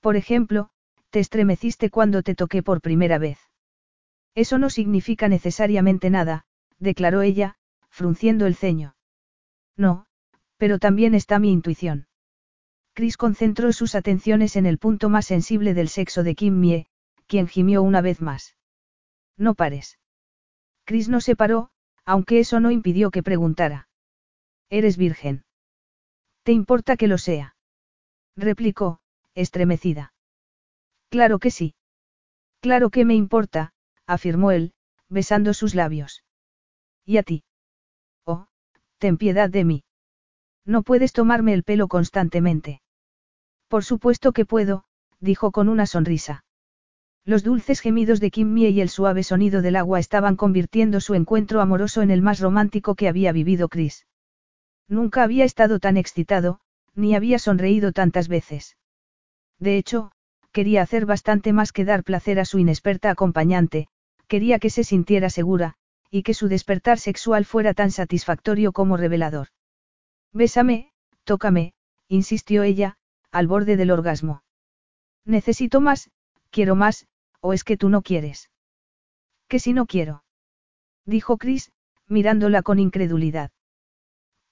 Por ejemplo, te estremeciste cuando te toqué por primera vez. Eso no significa necesariamente nada, declaró ella, frunciendo el ceño. No, pero también está mi intuición. Chris concentró sus atenciones en el punto más sensible del sexo de Kim Mie, quien gimió una vez más. No pares. Chris no se paró, aunque eso no impidió que preguntara. ¿Eres virgen? ¿Te importa que lo sea? replicó, estremecida. Claro que sí. Claro que me importa, afirmó él, besando sus labios. ¿Y a ti? Oh, ten piedad de mí. No puedes tomarme el pelo constantemente. Por supuesto que puedo, dijo con una sonrisa. Los dulces gemidos de Kim Mie y el suave sonido del agua estaban convirtiendo su encuentro amoroso en el más romántico que había vivido Chris. Nunca había estado tan excitado, ni había sonreído tantas veces. De hecho, quería hacer bastante más que dar placer a su inexperta acompañante, quería que se sintiera segura, y que su despertar sexual fuera tan satisfactorio como revelador. Bésame, tócame, insistió ella, al borde del orgasmo. Necesito más, quiero más, o es que tú no quieres. Que si no quiero. Dijo Chris, mirándola con incredulidad.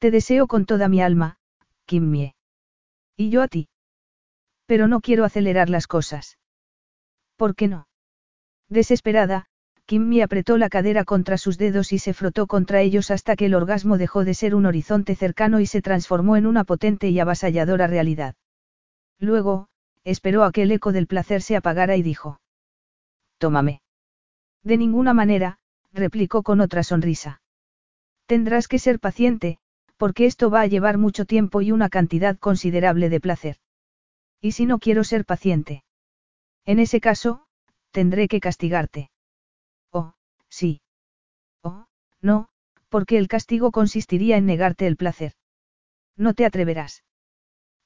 Te deseo con toda mi alma, Kimmie. Y yo a ti. Pero no quiero acelerar las cosas. ¿Por qué no? Desesperada, Kimmy apretó la cadera contra sus dedos y se frotó contra ellos hasta que el orgasmo dejó de ser un horizonte cercano y se transformó en una potente y avasalladora realidad. Luego, esperó a que el eco del placer se apagara y dijo. Tómame. De ninguna manera, replicó con otra sonrisa. Tendrás que ser paciente, porque esto va a llevar mucho tiempo y una cantidad considerable de placer. ¿Y si no quiero ser paciente? En ese caso, tendré que castigarte. Oh, sí. Oh, no, porque el castigo consistiría en negarte el placer. No te atreverás.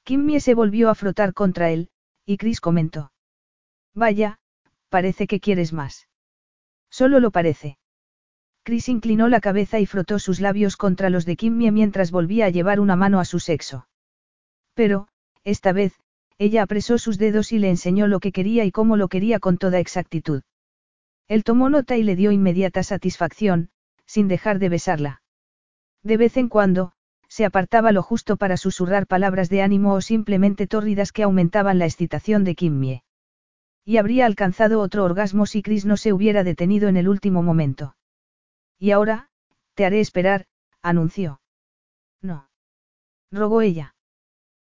Kimmy se volvió a frotar contra él, y Chris comentó. Vaya, parece que quieres más. Solo lo parece. Chris inclinó la cabeza y frotó sus labios contra los de Kimmy mientras volvía a llevar una mano a su sexo. Pero, esta vez, ella apresó sus dedos y le enseñó lo que quería y cómo lo quería con toda exactitud. Él tomó nota y le dio inmediata satisfacción, sin dejar de besarla. De vez en cuando, se apartaba lo justo para susurrar palabras de ánimo o simplemente tórridas que aumentaban la excitación de Kimmie. Y habría alcanzado otro orgasmo si Chris no se hubiera detenido en el último momento. Y ahora, te haré esperar, anunció. No. Rogó ella.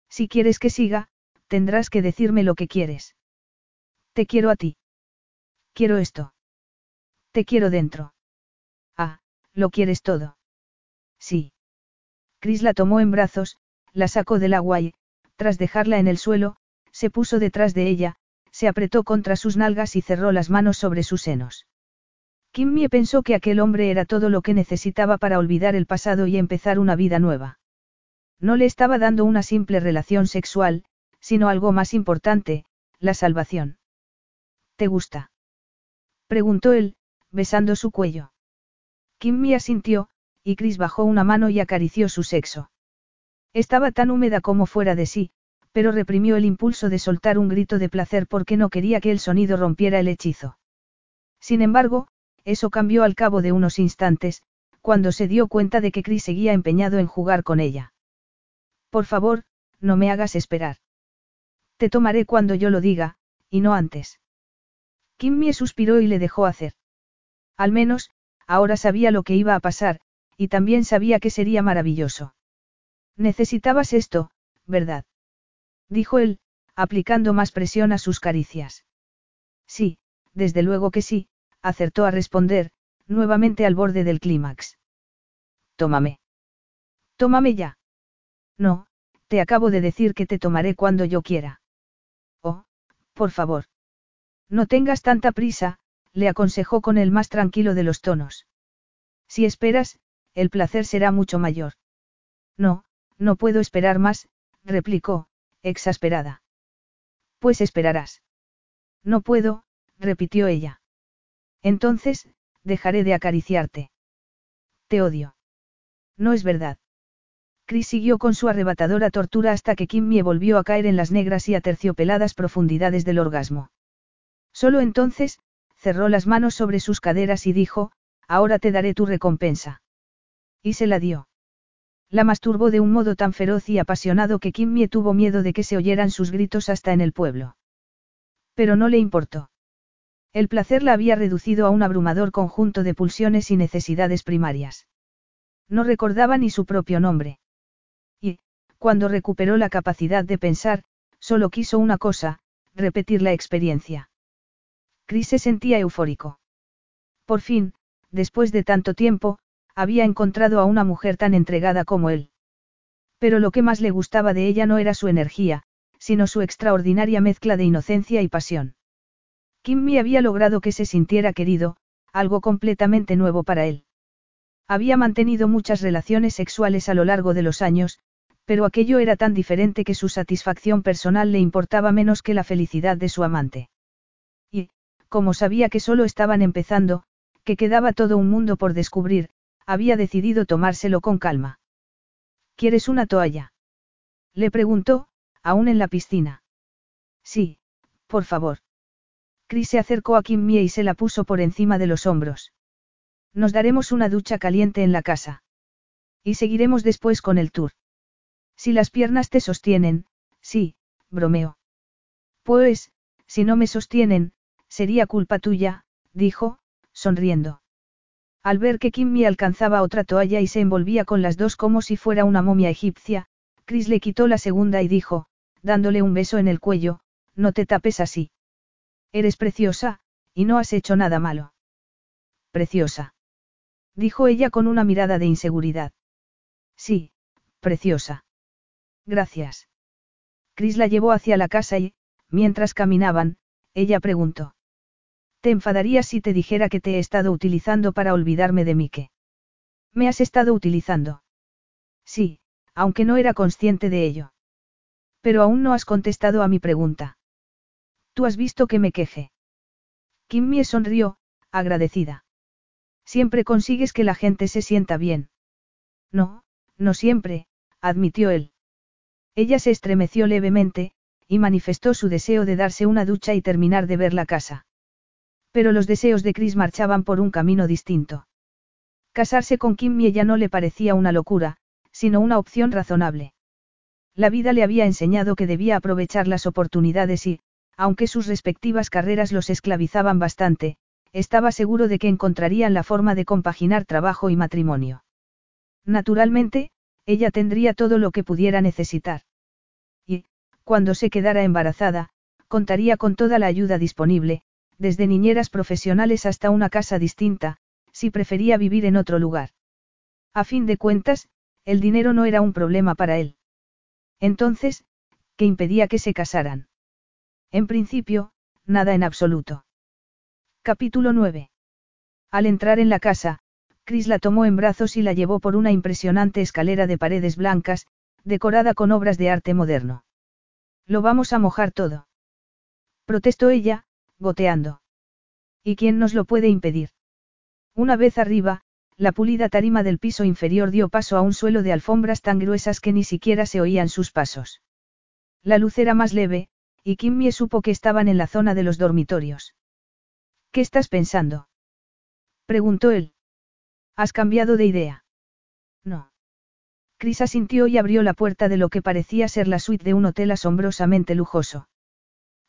Si quieres que siga, tendrás que decirme lo que quieres. Te quiero a ti. Quiero esto. Te quiero dentro. Ah, lo quieres todo. Sí. Chris la tomó en brazos, la sacó del agua y, tras dejarla en el suelo, se puso detrás de ella, se apretó contra sus nalgas y cerró las manos sobre sus senos. Kimmy pensó que aquel hombre era todo lo que necesitaba para olvidar el pasado y empezar una vida nueva. No le estaba dando una simple relación sexual, sino algo más importante, la salvación. ¿Te gusta? preguntó él, besando su cuello. Kimmy asintió, y Chris bajó una mano y acarició su sexo. Estaba tan húmeda como fuera de sí, pero reprimió el impulso de soltar un grito de placer porque no quería que el sonido rompiera el hechizo. Sin embargo, eso cambió al cabo de unos instantes, cuando se dio cuenta de que Chris seguía empeñado en jugar con ella. Por favor, no me hagas esperar. Te tomaré cuando yo lo diga, y no antes. Kimmy suspiró y le dejó hacer. Al menos, ahora sabía lo que iba a pasar, y también sabía que sería maravilloso. Necesitabas esto, ¿verdad? Dijo él, aplicando más presión a sus caricias. Sí, desde luego que sí, acertó a responder, nuevamente al borde del clímax. Tómame. Tómame ya. No, te acabo de decir que te tomaré cuando yo quiera. Por favor. No tengas tanta prisa, le aconsejó con el más tranquilo de los tonos. Si esperas, el placer será mucho mayor. No, no puedo esperar más, replicó, exasperada. Pues esperarás. No puedo, repitió ella. Entonces, dejaré de acariciarte. Te odio. No es verdad. Chris siguió con su arrebatadora tortura hasta que Kimmy volvió a caer en las negras y aterciopeladas profundidades del orgasmo. Solo entonces, cerró las manos sobre sus caderas y dijo, ahora te daré tu recompensa. Y se la dio. La masturbó de un modo tan feroz y apasionado que Kimmy tuvo miedo de que se oyeran sus gritos hasta en el pueblo. Pero no le importó. El placer la había reducido a un abrumador conjunto de pulsiones y necesidades primarias. No recordaba ni su propio nombre. Cuando recuperó la capacidad de pensar, solo quiso una cosa, repetir la experiencia. Chris se sentía eufórico. Por fin, después de tanto tiempo, había encontrado a una mujer tan entregada como él. Pero lo que más le gustaba de ella no era su energía, sino su extraordinaria mezcla de inocencia y pasión. Kimmy había logrado que se sintiera querido, algo completamente nuevo para él. Había mantenido muchas relaciones sexuales a lo largo de los años, pero aquello era tan diferente que su satisfacción personal le importaba menos que la felicidad de su amante. Y, como sabía que solo estaban empezando, que quedaba todo un mundo por descubrir, había decidido tomárselo con calma. ¿Quieres una toalla? Le preguntó, aún en la piscina. Sí, por favor. Chris se acercó a Kim Mie y se la puso por encima de los hombros. Nos daremos una ducha caliente en la casa. Y seguiremos después con el tour. Si las piernas te sostienen, sí, bromeo. Pues, si no me sostienen, sería culpa tuya, dijo, sonriendo. Al ver que Kimmy alcanzaba otra toalla y se envolvía con las dos como si fuera una momia egipcia, Chris le quitó la segunda y dijo, dándole un beso en el cuello, no te tapes así. Eres preciosa, y no has hecho nada malo. Preciosa. Dijo ella con una mirada de inseguridad. Sí, preciosa. Gracias. Chris la llevó hacia la casa y, mientras caminaban, ella preguntó. ¿Te enfadarías si te dijera que te he estado utilizando para olvidarme de que? ¿Me has estado utilizando? Sí, aunque no era consciente de ello. Pero aún no has contestado a mi pregunta. Tú has visto que me queje. Kimmy sonrió, agradecida. Siempre consigues que la gente se sienta bien. No, no siempre, admitió él. Ella se estremeció levemente, y manifestó su deseo de darse una ducha y terminar de ver la casa. Pero los deseos de Chris marchaban por un camino distinto. Casarse con Kimmy ya no le parecía una locura, sino una opción razonable. La vida le había enseñado que debía aprovechar las oportunidades y, Aunque sus respectivas carreras los esclavizaban bastante, estaba seguro de que encontrarían la forma de compaginar trabajo y matrimonio. Naturalmente, ella tendría todo lo que pudiera necesitar. Cuando se quedara embarazada, contaría con toda la ayuda disponible, desde niñeras profesionales hasta una casa distinta, si prefería vivir en otro lugar. A fin de cuentas, el dinero no era un problema para él. Entonces, ¿qué impedía que se casaran? En principio, nada en absoluto. Capítulo 9. Al entrar en la casa, Chris la tomó en brazos y la llevó por una impresionante escalera de paredes blancas, decorada con obras de arte moderno. Lo vamos a mojar todo. Protestó ella, goteando. ¿Y quién nos lo puede impedir? Una vez arriba, la pulida tarima del piso inferior dio paso a un suelo de alfombras tan gruesas que ni siquiera se oían sus pasos. La luz era más leve, y Kimmy supo que estaban en la zona de los dormitorios. ¿Qué estás pensando? preguntó él. ¿Has cambiado de idea? No. Chris asintió y abrió la puerta de lo que parecía ser la suite de un hotel asombrosamente lujoso.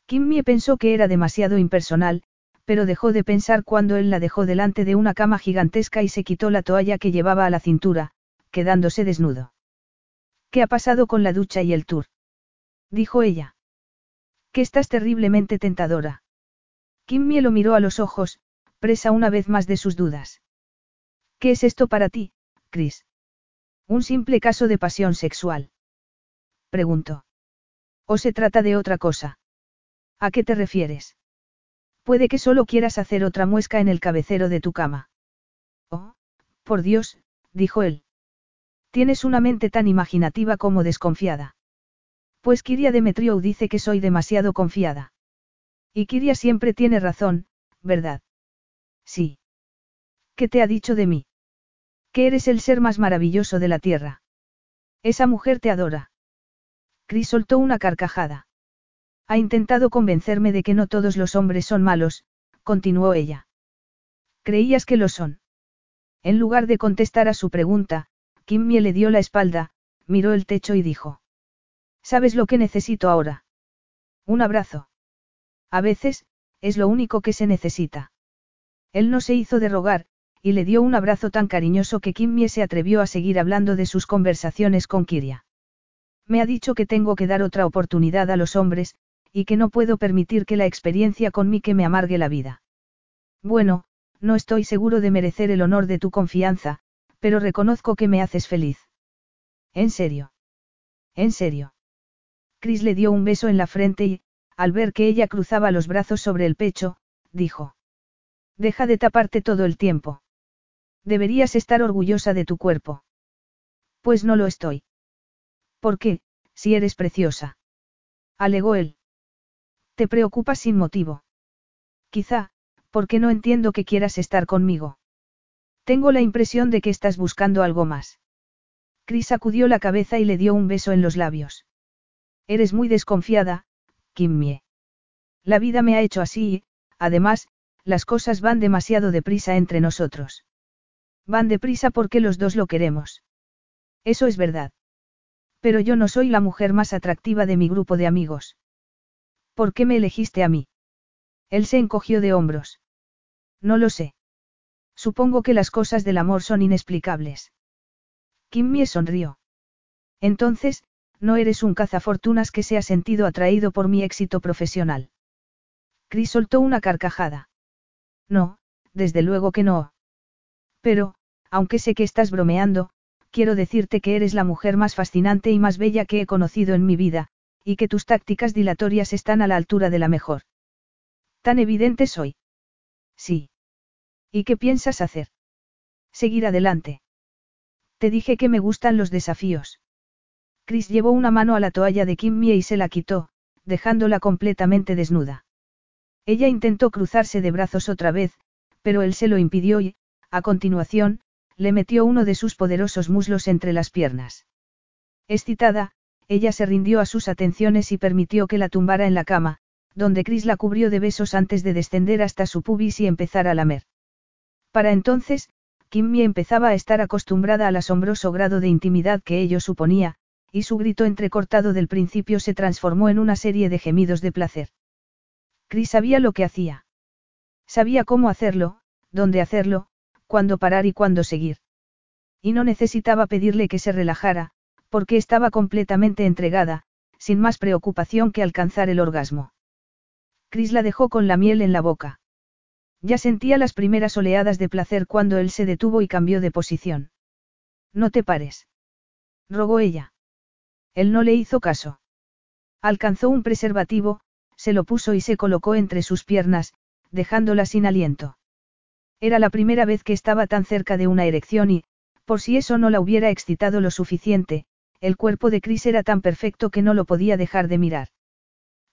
Kimmy pensó que era demasiado impersonal, pero dejó de pensar cuando él la dejó delante de una cama gigantesca y se quitó la toalla que llevaba a la cintura, quedándose desnudo. ¿Qué ha pasado con la ducha y el tour? dijo ella. Que estás terriblemente tentadora. Kimmy lo miró a los ojos, presa una vez más de sus dudas. ¿Qué es esto para ti, Chris? Un simple caso de pasión sexual. Preguntó. ¿O se trata de otra cosa? ¿A qué te refieres? Puede que solo quieras hacer otra muesca en el cabecero de tu cama. Oh, por Dios, dijo él. Tienes una mente tan imaginativa como desconfiada. Pues Kiria Demetriou dice que soy demasiado confiada. Y Kiria siempre tiene razón, ¿verdad? Sí. ¿Qué te ha dicho de mí? Que eres el ser más maravilloso de la tierra. Esa mujer te adora. Chris soltó una carcajada. Ha intentado convencerme de que no todos los hombres son malos, continuó ella. ¿Creías que lo son? En lugar de contestar a su pregunta, Kimmy le dio la espalda, miró el techo y dijo. ¿Sabes lo que necesito ahora? Un abrazo. A veces, es lo único que se necesita. Él no se hizo de rogar, y le dio un abrazo tan cariñoso que Kimmy se atrevió a seguir hablando de sus conversaciones con Kiria. Me ha dicho que tengo que dar otra oportunidad a los hombres, y que no puedo permitir que la experiencia con mí que me amargue la vida. Bueno, no estoy seguro de merecer el honor de tu confianza, pero reconozco que me haces feliz. ¿En serio? ¿En serio? Chris le dio un beso en la frente y, al ver que ella cruzaba los brazos sobre el pecho, dijo. Deja de taparte todo el tiempo. Deberías estar orgullosa de tu cuerpo. Pues no lo estoy. ¿Por qué, si eres preciosa? Alegó él. Te preocupas sin motivo. Quizá, porque no entiendo que quieras estar conmigo. Tengo la impresión de que estás buscando algo más. Chris sacudió la cabeza y le dio un beso en los labios. Eres muy desconfiada, Kimmie. La vida me ha hecho así y, además, las cosas van demasiado deprisa entre nosotros. Van deprisa porque los dos lo queremos. Eso es verdad. Pero yo no soy la mujer más atractiva de mi grupo de amigos. ¿Por qué me elegiste a mí? Él se encogió de hombros. No lo sé. Supongo que las cosas del amor son inexplicables. Kimmie sonrió. Entonces, no eres un cazafortunas que se ha sentido atraído por mi éxito profesional. Chris soltó una carcajada. No, desde luego que no. Pero, aunque sé que estás bromeando, quiero decirte que eres la mujer más fascinante y más bella que he conocido en mi vida, y que tus tácticas dilatorias están a la altura de la mejor. ¿Tan evidente soy? Sí. ¿Y qué piensas hacer? Seguir adelante. Te dije que me gustan los desafíos. Chris llevó una mano a la toalla de Kimmy y se la quitó, dejándola completamente desnuda. Ella intentó cruzarse de brazos otra vez, pero él se lo impidió y, a continuación, le metió uno de sus poderosos muslos entre las piernas. Excitada, ella se rindió a sus atenciones y permitió que la tumbara en la cama, donde Chris la cubrió de besos antes de descender hasta su pubis y empezar a lamer. Para entonces, Kimmy empezaba a estar acostumbrada al asombroso grado de intimidad que ello suponía, y su grito entrecortado del principio se transformó en una serie de gemidos de placer. Chris sabía lo que hacía. Sabía cómo hacerlo, dónde hacerlo, cuándo parar y cuándo seguir. Y no necesitaba pedirle que se relajara, porque estaba completamente entregada, sin más preocupación que alcanzar el orgasmo. Chris la dejó con la miel en la boca. Ya sentía las primeras oleadas de placer cuando él se detuvo y cambió de posición. No te pares. Rogó ella. Él no le hizo caso. Alcanzó un preservativo, se lo puso y se colocó entre sus piernas, dejándola sin aliento. Era la primera vez que estaba tan cerca de una erección y, por si eso no la hubiera excitado lo suficiente, el cuerpo de Chris era tan perfecto que no lo podía dejar de mirar.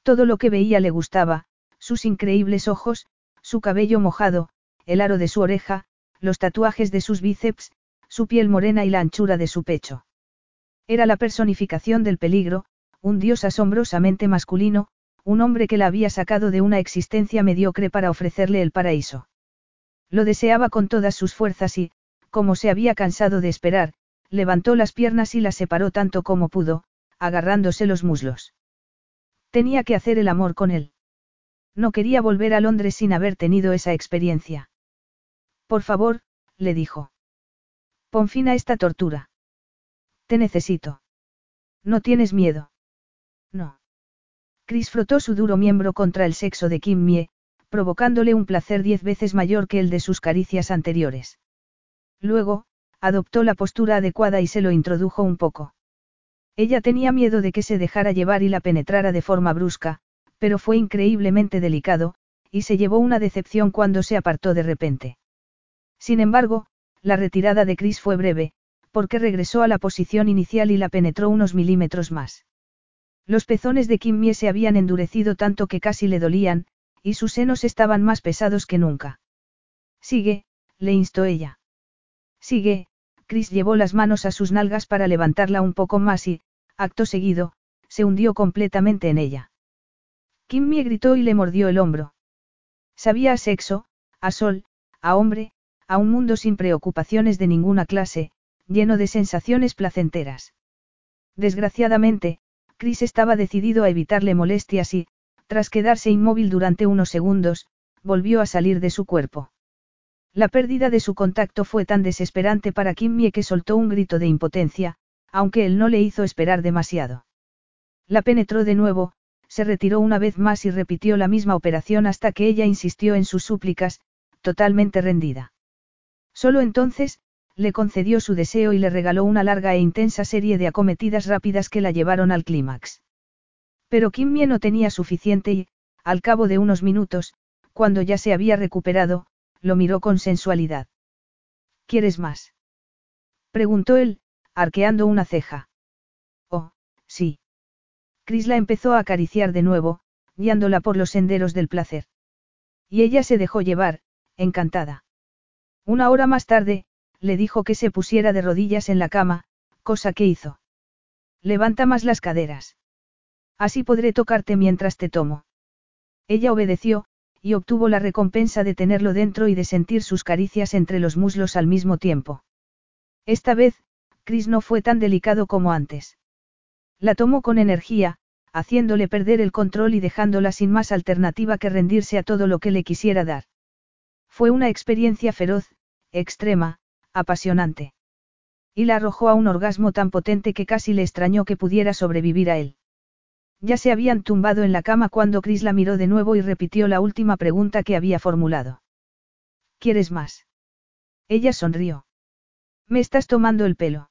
Todo lo que veía le gustaba, sus increíbles ojos, su cabello mojado, el aro de su oreja, los tatuajes de sus bíceps, su piel morena y la anchura de su pecho. Era la personificación del peligro, un dios asombrosamente masculino, un hombre que la había sacado de una existencia mediocre para ofrecerle el paraíso. Lo deseaba con todas sus fuerzas y, como se había cansado de esperar, levantó las piernas y las separó tanto como pudo, agarrándose los muslos. Tenía que hacer el amor con él. No quería volver a Londres sin haber tenido esa experiencia. Por favor, le dijo. Pon fin a esta tortura. Te necesito. ¿No tienes miedo? No. Chris frotó su duro miembro contra el sexo de Kim Mie, provocándole un placer diez veces mayor que el de sus caricias anteriores. Luego, adoptó la postura adecuada y se lo introdujo un poco. Ella tenía miedo de que se dejara llevar y la penetrara de forma brusca, pero fue increíblemente delicado, y se llevó una decepción cuando se apartó de repente. Sin embargo, la retirada de Chris fue breve, porque regresó a la posición inicial y la penetró unos milímetros más. Los pezones de Kim Mie se habían endurecido tanto que casi le dolían, y sus senos estaban más pesados que nunca. Sigue, le instó ella. Sigue, Chris llevó las manos a sus nalgas para levantarla un poco más y, acto seguido, se hundió completamente en ella. Kimmy gritó y le mordió el hombro. Sabía a sexo, a sol, a hombre, a un mundo sin preocupaciones de ninguna clase, lleno de sensaciones placenteras. Desgraciadamente, Chris estaba decidido a evitarle molestias y, tras quedarse inmóvil durante unos segundos, volvió a salir de su cuerpo. La pérdida de su contacto fue tan desesperante para Kimmy que soltó un grito de impotencia, aunque él no le hizo esperar demasiado. La penetró de nuevo, se retiró una vez más y repitió la misma operación hasta que ella insistió en sus súplicas, totalmente rendida. Solo entonces, le concedió su deseo y le regaló una larga e intensa serie de acometidas rápidas que la llevaron al clímax. Pero Kimmy no tenía suficiente y, al cabo de unos minutos, cuando ya se había recuperado, lo miró con sensualidad. ¿Quieres más? preguntó él, arqueando una ceja. Oh, sí. Chris la empezó a acariciar de nuevo, guiándola por los senderos del placer. Y ella se dejó llevar, encantada. Una hora más tarde, le dijo que se pusiera de rodillas en la cama, cosa que hizo. Levanta más las caderas. Así podré tocarte mientras te tomo. Ella obedeció, y obtuvo la recompensa de tenerlo dentro y de sentir sus caricias entre los muslos al mismo tiempo. Esta vez, Chris no fue tan delicado como antes. La tomó con energía, haciéndole perder el control y dejándola sin más alternativa que rendirse a todo lo que le quisiera dar. Fue una experiencia feroz, extrema, apasionante. Y la arrojó a un orgasmo tan potente que casi le extrañó que pudiera sobrevivir a él. Ya se habían tumbado en la cama cuando Chris la miró de nuevo y repitió la última pregunta que había formulado. ¿Quieres más? Ella sonrió. Me estás tomando el pelo.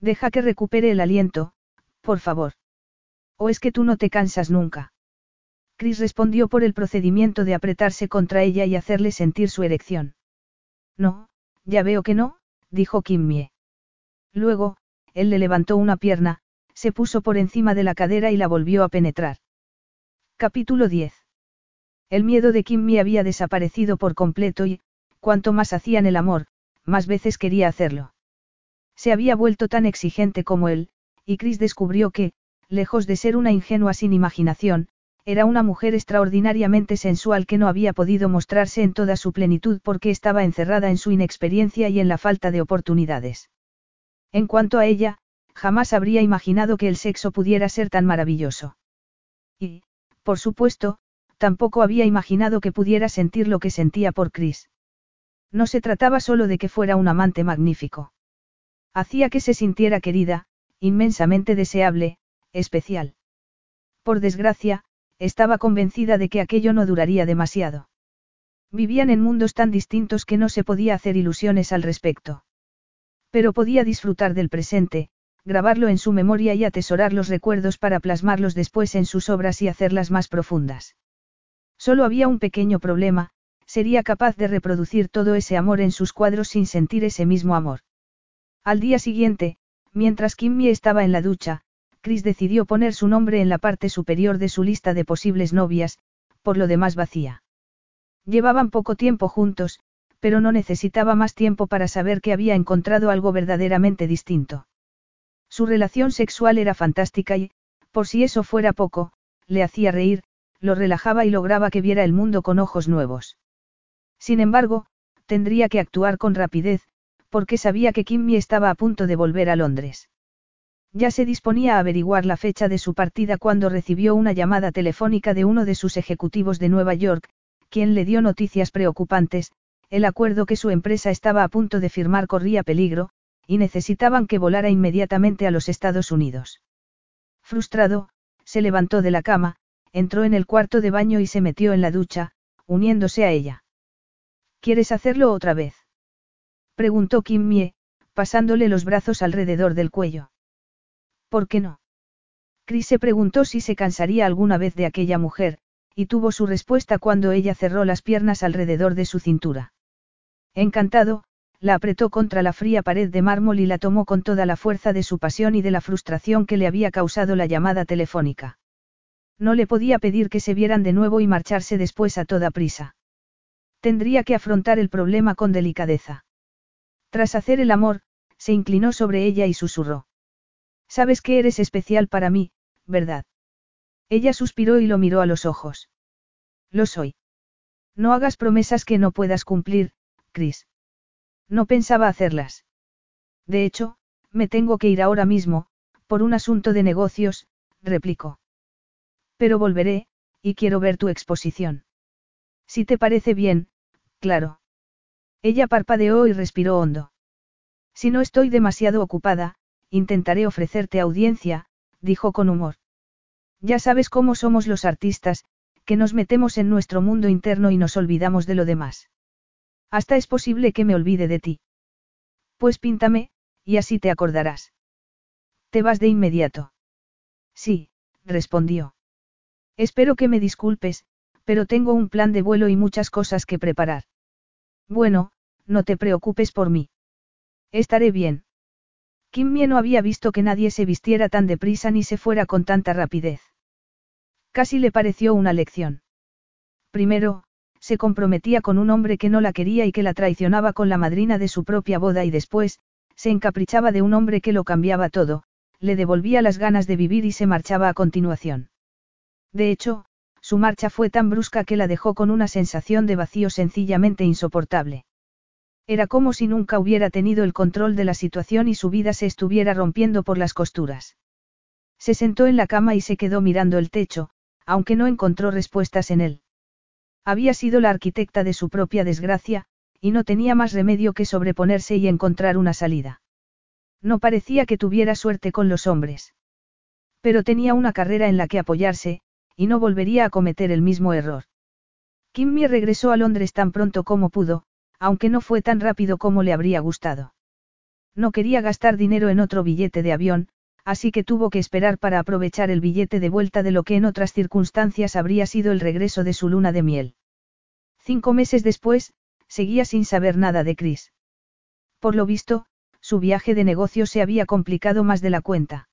Deja que recupere el aliento, por favor. ¿O es que tú no te cansas nunca? Chris respondió por el procedimiento de apretarse contra ella y hacerle sentir su erección. No, ya veo que no, dijo Kimmie. Luego, él le levantó una pierna, se puso por encima de la cadera y la volvió a penetrar. Capítulo 10. El miedo de Kimmy había desaparecido por completo y, cuanto más hacían el amor, más veces quería hacerlo. Se había vuelto tan exigente como él, y Chris descubrió que, lejos de ser una ingenua sin imaginación, era una mujer extraordinariamente sensual que no había podido mostrarse en toda su plenitud porque estaba encerrada en su inexperiencia y en la falta de oportunidades. En cuanto a ella, jamás habría imaginado que el sexo pudiera ser tan maravilloso. Y, por supuesto, tampoco había imaginado que pudiera sentir lo que sentía por Chris. No se trataba solo de que fuera un amante magnífico. Hacía que se sintiera querida, inmensamente deseable, especial. Por desgracia, estaba convencida de que aquello no duraría demasiado. Vivían en mundos tan distintos que no se podía hacer ilusiones al respecto. Pero podía disfrutar del presente, grabarlo en su memoria y atesorar los recuerdos para plasmarlos después en sus obras y hacerlas más profundas. Solo había un pequeño problema, sería capaz de reproducir todo ese amor en sus cuadros sin sentir ese mismo amor. Al día siguiente, mientras Kimmy estaba en la ducha, Chris decidió poner su nombre en la parte superior de su lista de posibles novias, por lo demás vacía. Llevaban poco tiempo juntos, pero no necesitaba más tiempo para saber que había encontrado algo verdaderamente distinto. Su relación sexual era fantástica y, por si eso fuera poco, le hacía reír, lo relajaba y lograba que viera el mundo con ojos nuevos. Sin embargo, tendría que actuar con rapidez, porque sabía que Kimmy estaba a punto de volver a Londres. Ya se disponía a averiguar la fecha de su partida cuando recibió una llamada telefónica de uno de sus ejecutivos de Nueva York, quien le dio noticias preocupantes, el acuerdo que su empresa estaba a punto de firmar corría peligro, y necesitaban que volara inmediatamente a los Estados Unidos. Frustrado, se levantó de la cama, entró en el cuarto de baño y se metió en la ducha, uniéndose a ella. ¿Quieres hacerlo otra vez? Preguntó Kim Mie, pasándole los brazos alrededor del cuello. ¿Por qué no? Chris se preguntó si se cansaría alguna vez de aquella mujer, y tuvo su respuesta cuando ella cerró las piernas alrededor de su cintura. Encantado, la apretó contra la fría pared de mármol y la tomó con toda la fuerza de su pasión y de la frustración que le había causado la llamada telefónica. No le podía pedir que se vieran de nuevo y marcharse después a toda prisa. Tendría que afrontar el problema con delicadeza. Tras hacer el amor, se inclinó sobre ella y susurró. Sabes que eres especial para mí, ¿verdad? Ella suspiró y lo miró a los ojos. Lo soy. No hagas promesas que no puedas cumplir, Chris. No pensaba hacerlas. De hecho, me tengo que ir ahora mismo, por un asunto de negocios, replicó. Pero volveré, y quiero ver tu exposición. Si te parece bien, claro. Ella parpadeó y respiró hondo. Si no estoy demasiado ocupada, intentaré ofrecerte audiencia, dijo con humor. Ya sabes cómo somos los artistas, que nos metemos en nuestro mundo interno y nos olvidamos de lo demás. Hasta es posible que me olvide de ti. Pues píntame, y así te acordarás. Te vas de inmediato. Sí, respondió. Espero que me disculpes, pero tengo un plan de vuelo y muchas cosas que preparar. Bueno, no te preocupes por mí. Estaré bien. Kim Mie no había visto que nadie se vistiera tan deprisa ni se fuera con tanta rapidez. Casi le pareció una lección. Primero, se comprometía con un hombre que no la quería y que la traicionaba con la madrina de su propia boda y después, se encaprichaba de un hombre que lo cambiaba todo, le devolvía las ganas de vivir y se marchaba a continuación. De hecho, su marcha fue tan brusca que la dejó con una sensación de vacío sencillamente insoportable. Era como si nunca hubiera tenido el control de la situación y su vida se estuviera rompiendo por las costuras. Se sentó en la cama y se quedó mirando el techo, aunque no encontró respuestas en él. Había sido la arquitecta de su propia desgracia, y no tenía más remedio que sobreponerse y encontrar una salida. No parecía que tuviera suerte con los hombres. Pero tenía una carrera en la que apoyarse, y no volvería a cometer el mismo error. Kimmy regresó a Londres tan pronto como pudo, aunque no fue tan rápido como le habría gustado. No quería gastar dinero en otro billete de avión, así que tuvo que esperar para aprovechar el billete de vuelta de lo que en otras circunstancias habría sido el regreso de su luna de miel. Cinco meses después, seguía sin saber nada de Chris. Por lo visto, su viaje de negocio se había complicado más de la cuenta.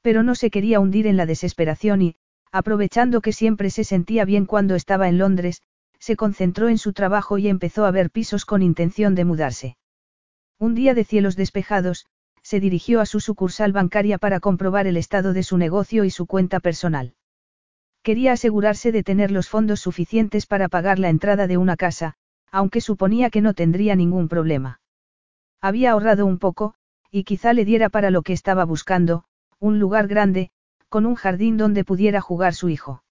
Pero no se quería hundir en la desesperación y, aprovechando que siempre se sentía bien cuando estaba en Londres, se concentró en su trabajo y empezó a ver pisos con intención de mudarse. Un día de cielos despejados, se dirigió a su sucursal bancaria para comprobar el estado de su negocio y su cuenta personal. Quería asegurarse de tener los fondos suficientes para pagar la entrada de una casa, aunque suponía que no tendría ningún problema. Había ahorrado un poco, y quizá le diera para lo que estaba buscando, un lugar grande, con un jardín donde pudiera jugar su hijo.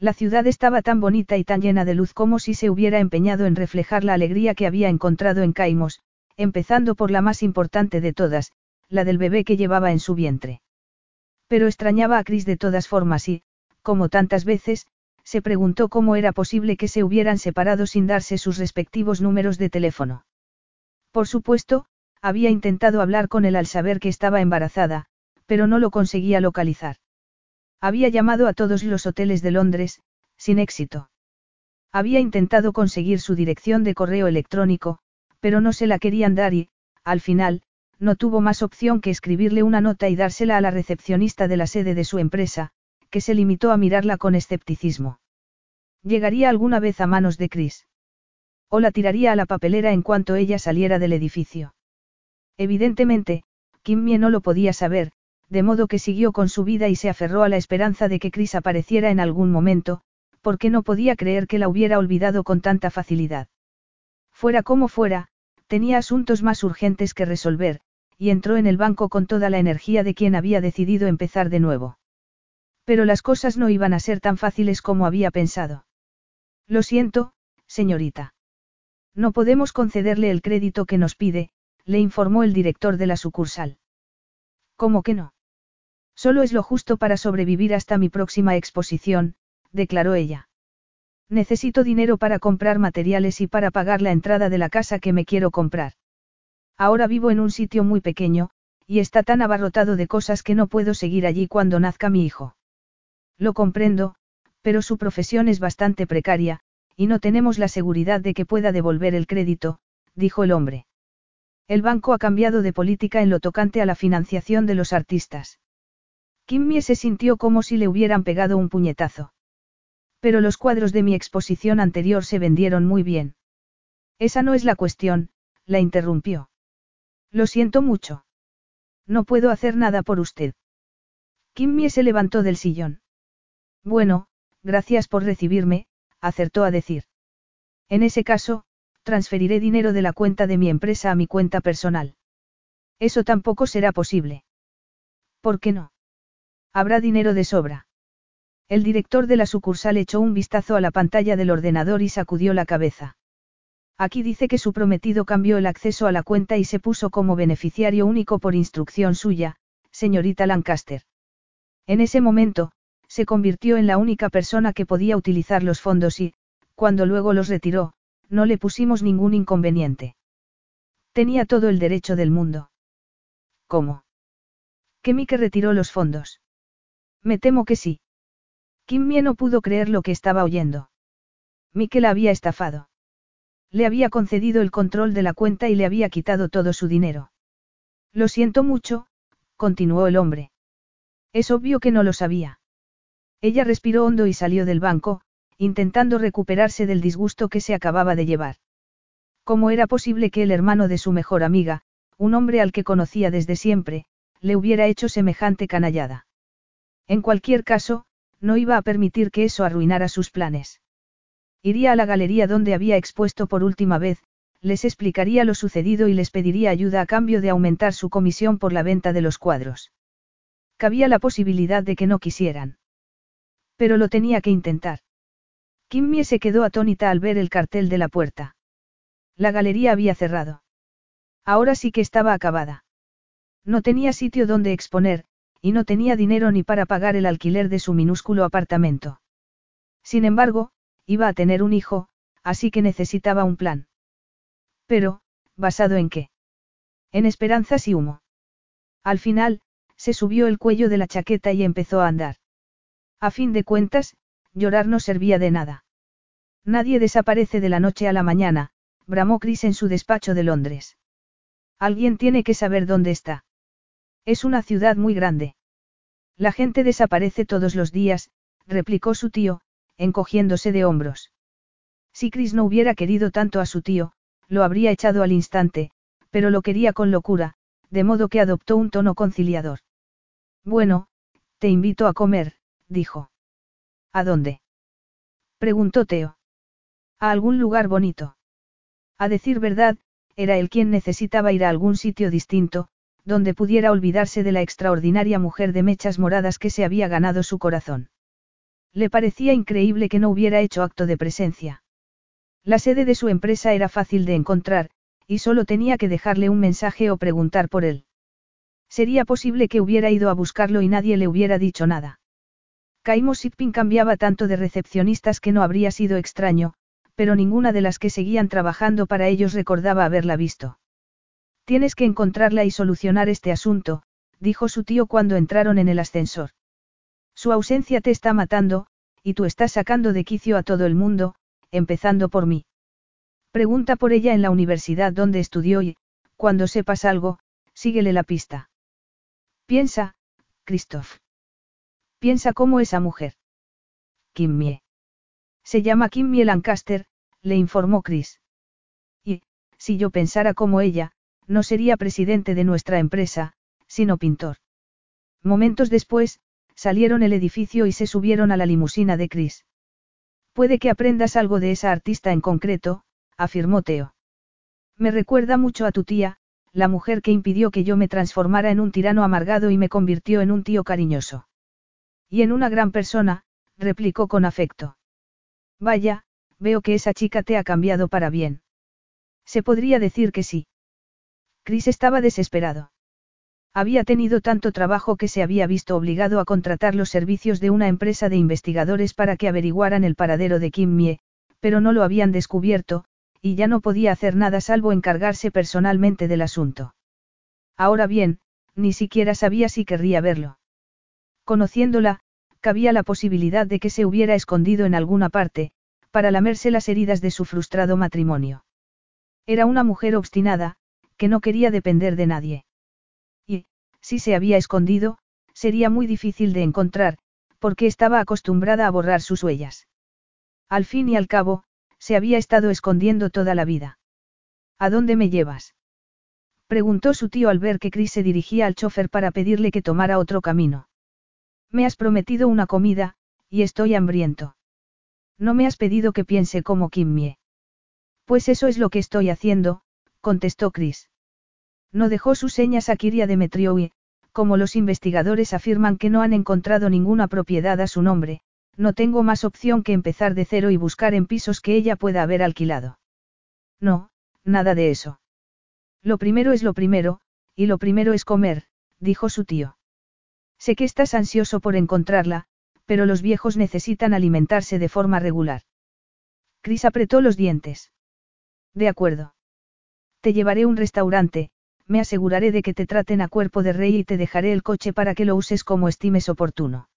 La ciudad estaba tan bonita y tan llena de luz como si se hubiera empeñado en reflejar la alegría que había encontrado en Caimos, empezando por la más importante de todas, la del bebé que llevaba en su vientre. Pero extrañaba a Chris de todas formas y, como tantas veces, se preguntó cómo era posible que se hubieran separado sin darse sus respectivos números de teléfono. Por supuesto, había intentado hablar con él al saber que estaba embarazada, pero no lo conseguía localizar. Había llamado a todos los hoteles de Londres, sin éxito. Había intentado conseguir su dirección de correo electrónico, pero no se la querían dar y, al final, no tuvo más opción que escribirle una nota y dársela a la recepcionista de la sede de su empresa, que se limitó a mirarla con escepticismo. ¿Llegaría alguna vez a manos de Chris? ¿O la tiraría a la papelera en cuanto ella saliera del edificio? Evidentemente, Kim Mie no lo podía saber, de modo que siguió con su vida y se aferró a la esperanza de que Chris apareciera en algún momento, porque no podía creer que la hubiera olvidado con tanta facilidad. Fuera como fuera, tenía asuntos más urgentes que resolver, y entró en el banco con toda la energía de quien había decidido empezar de nuevo. Pero las cosas no iban a ser tan fáciles como había pensado. Lo siento, señorita. No podemos concederle el crédito que nos pide, le informó el director de la sucursal. ¿Cómo que no? Solo es lo justo para sobrevivir hasta mi próxima exposición, declaró ella. Necesito dinero para comprar materiales y para pagar la entrada de la casa que me quiero comprar. Ahora vivo en un sitio muy pequeño, y está tan abarrotado de cosas que no puedo seguir allí cuando nazca mi hijo. Lo comprendo, pero su profesión es bastante precaria, y no tenemos la seguridad de que pueda devolver el crédito, dijo el hombre. El banco ha cambiado de política en lo tocante a la financiación de los artistas. Kimmy se sintió como si le hubieran pegado un puñetazo. Pero los cuadros de mi exposición anterior se vendieron muy bien. Esa no es la cuestión, la interrumpió. Lo siento mucho. No puedo hacer nada por usted. Kimmy se levantó del sillón. Bueno, gracias por recibirme, acertó a decir. En ese caso, transferiré dinero de la cuenta de mi empresa a mi cuenta personal. Eso tampoco será posible. ¿Por qué no? Habrá dinero de sobra. El director de la sucursal echó un vistazo a la pantalla del ordenador y sacudió la cabeza. Aquí dice que su prometido cambió el acceso a la cuenta y se puso como beneficiario único por instrucción suya, señorita Lancaster. En ese momento, se convirtió en la única persona que podía utilizar los fondos y, cuando luego los retiró, no le pusimos ningún inconveniente. Tenía todo el derecho del mundo. ¿Cómo? ¿Que Mike retiró los fondos? Me temo que sí. Kim Mie no pudo creer lo que estaba oyendo. Mike la había estafado. Le había concedido el control de la cuenta y le había quitado todo su dinero. Lo siento mucho, continuó el hombre. Es obvio que no lo sabía. Ella respiró hondo y salió del banco, intentando recuperarse del disgusto que se acababa de llevar. ¿Cómo era posible que el hermano de su mejor amiga, un hombre al que conocía desde siempre, le hubiera hecho semejante canallada? En cualquier caso, no iba a permitir que eso arruinara sus planes. Iría a la galería donde había expuesto por última vez, les explicaría lo sucedido y les pediría ayuda a cambio de aumentar su comisión por la venta de los cuadros. Cabía la posibilidad de que no quisieran. Pero lo tenía que intentar. Kimmy se quedó atónita al ver el cartel de la puerta. La galería había cerrado. Ahora sí que estaba acabada. No tenía sitio donde exponer, y no tenía dinero ni para pagar el alquiler de su minúsculo apartamento. Sin embargo, Iba a tener un hijo, así que necesitaba un plan. Pero, ¿basado en qué? En esperanzas y humo. Al final, se subió el cuello de la chaqueta y empezó a andar. A fin de cuentas, llorar no servía de nada. Nadie desaparece de la noche a la mañana, bramó Chris en su despacho de Londres. Alguien tiene que saber dónde está. Es una ciudad muy grande. La gente desaparece todos los días, replicó su tío, encogiéndose de hombros. Si Chris no hubiera querido tanto a su tío, lo habría echado al instante, pero lo quería con locura, de modo que adoptó un tono conciliador. Bueno, te invito a comer, dijo. ¿A dónde? preguntó Teo. A algún lugar bonito. A decir verdad, era él quien necesitaba ir a algún sitio distinto, donde pudiera olvidarse de la extraordinaria mujer de mechas moradas que se había ganado su corazón. Le parecía increíble que no hubiera hecho acto de presencia. La sede de su empresa era fácil de encontrar, y solo tenía que dejarle un mensaje o preguntar por él. Sería posible que hubiera ido a buscarlo y nadie le hubiera dicho nada. Caimo Sipping cambiaba tanto de recepcionistas que no habría sido extraño, pero ninguna de las que seguían trabajando para ellos recordaba haberla visto. Tienes que encontrarla y solucionar este asunto, dijo su tío cuando entraron en el ascensor. Su ausencia te está matando, y tú estás sacando de quicio a todo el mundo, empezando por mí. Pregunta por ella en la universidad donde estudió y, cuando sepas algo, síguele la pista. Piensa, Christoph. Piensa cómo esa mujer. Kimmie. Se llama Kimmie Lancaster, le informó Chris. Y, si yo pensara como ella, no sería presidente de nuestra empresa, sino pintor. Momentos después, salieron el edificio y se subieron a la limusina de Chris. Puede que aprendas algo de esa artista en concreto, afirmó Teo. Me recuerda mucho a tu tía, la mujer que impidió que yo me transformara en un tirano amargado y me convirtió en un tío cariñoso. Y en una gran persona, replicó con afecto. Vaya, veo que esa chica te ha cambiado para bien. Se podría decir que sí. Chris estaba desesperado. Había tenido tanto trabajo que se había visto obligado a contratar los servicios de una empresa de investigadores para que averiguaran el paradero de Kim Mie, pero no lo habían descubierto, y ya no podía hacer nada salvo encargarse personalmente del asunto. Ahora bien, ni siquiera sabía si querría verlo. Conociéndola, cabía la posibilidad de que se hubiera escondido en alguna parte, para lamerse las heridas de su frustrado matrimonio. Era una mujer obstinada, que no quería depender de nadie. Si se había escondido, sería muy difícil de encontrar, porque estaba acostumbrada a borrar sus huellas. Al fin y al cabo, se había estado escondiendo toda la vida. ¿A dónde me llevas? Preguntó su tío al ver que Chris se dirigía al chofer para pedirle que tomara otro camino. Me has prometido una comida, y estoy hambriento. No me has pedido que piense como Kimmie. Pues eso es lo que estoy haciendo, contestó Chris. No dejó sus señas a Kiria Demetriou y, como los investigadores afirman que no han encontrado ninguna propiedad a su nombre, no tengo más opción que empezar de cero y buscar en pisos que ella pueda haber alquilado. No, nada de eso. Lo primero es lo primero, y lo primero es comer, dijo su tío. Sé que estás ansioso por encontrarla, pero los viejos necesitan alimentarse de forma regular. Chris apretó los dientes. De acuerdo. Te llevaré un restaurante, me aseguraré de que te traten a cuerpo de rey y te dejaré el coche para que lo uses como estimes oportuno.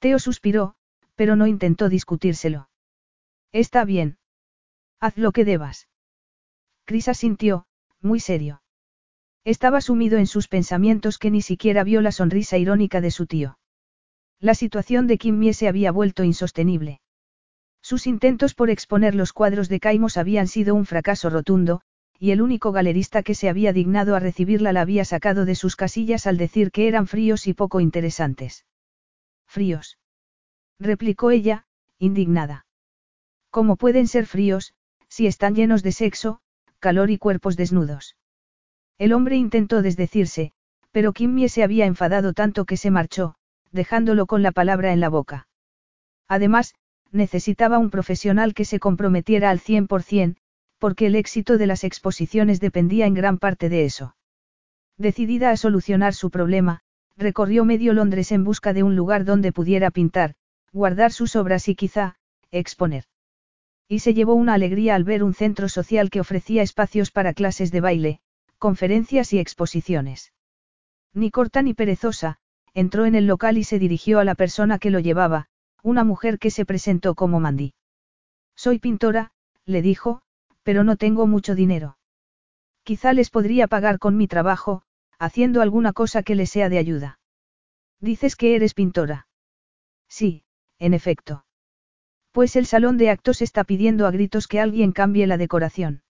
Teo suspiró, pero no intentó discutírselo. Está bien. Haz lo que debas. Chris asintió, muy serio. Estaba sumido en sus pensamientos que ni siquiera vio la sonrisa irónica de su tío. La situación de Kim Mie se había vuelto insostenible. Sus intentos por exponer los cuadros de Caimos habían sido un fracaso rotundo, y el único galerista que se había dignado a recibirla la había sacado de sus casillas al decir que eran fríos y poco interesantes. Fríos. replicó ella, indignada. ¿Cómo pueden ser fríos, si están llenos de sexo, calor y cuerpos desnudos? El hombre intentó desdecirse, pero Kimmie se había enfadado tanto que se marchó, dejándolo con la palabra en la boca. Además, necesitaba un profesional que se comprometiera al cien por cien, porque el éxito de las exposiciones dependía en gran parte de eso. Decidida a solucionar su problema, recorrió medio Londres en busca de un lugar donde pudiera pintar, guardar sus obras y quizá, exponer. Y se llevó una alegría al ver un centro social que ofrecía espacios para clases de baile, conferencias y exposiciones. Ni corta ni perezosa, entró en el local y se dirigió a la persona que lo llevaba, una mujer que se presentó como Mandy. Soy pintora, le dijo, pero no tengo mucho dinero. Quizá les podría pagar con mi trabajo, haciendo alguna cosa que les sea de ayuda. Dices que eres pintora. Sí, en efecto. Pues el salón de actos está pidiendo a gritos que alguien cambie la decoración.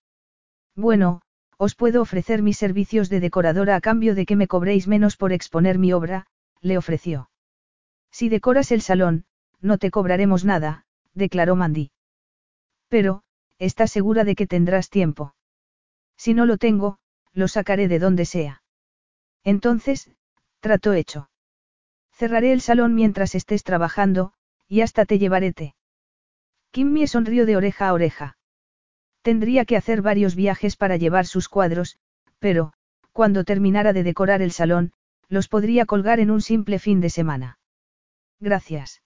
Bueno, os puedo ofrecer mis servicios de decoradora a cambio de que me cobréis menos por exponer mi obra, le ofreció. Si decoras el salón, no te cobraremos nada, declaró Mandy. Pero, ¿estás segura de que tendrás tiempo? Si no lo tengo, lo sacaré de donde sea. Entonces, trato hecho. Cerraré el salón mientras estés trabajando, Y hasta te llevaré té. Kimmy sonrió de oreja a oreja. Tendría que hacer varios viajes para llevar sus cuadros, pero, cuando terminara de decorar el salón, los podría colgar en un simple fin de semana. Gracias.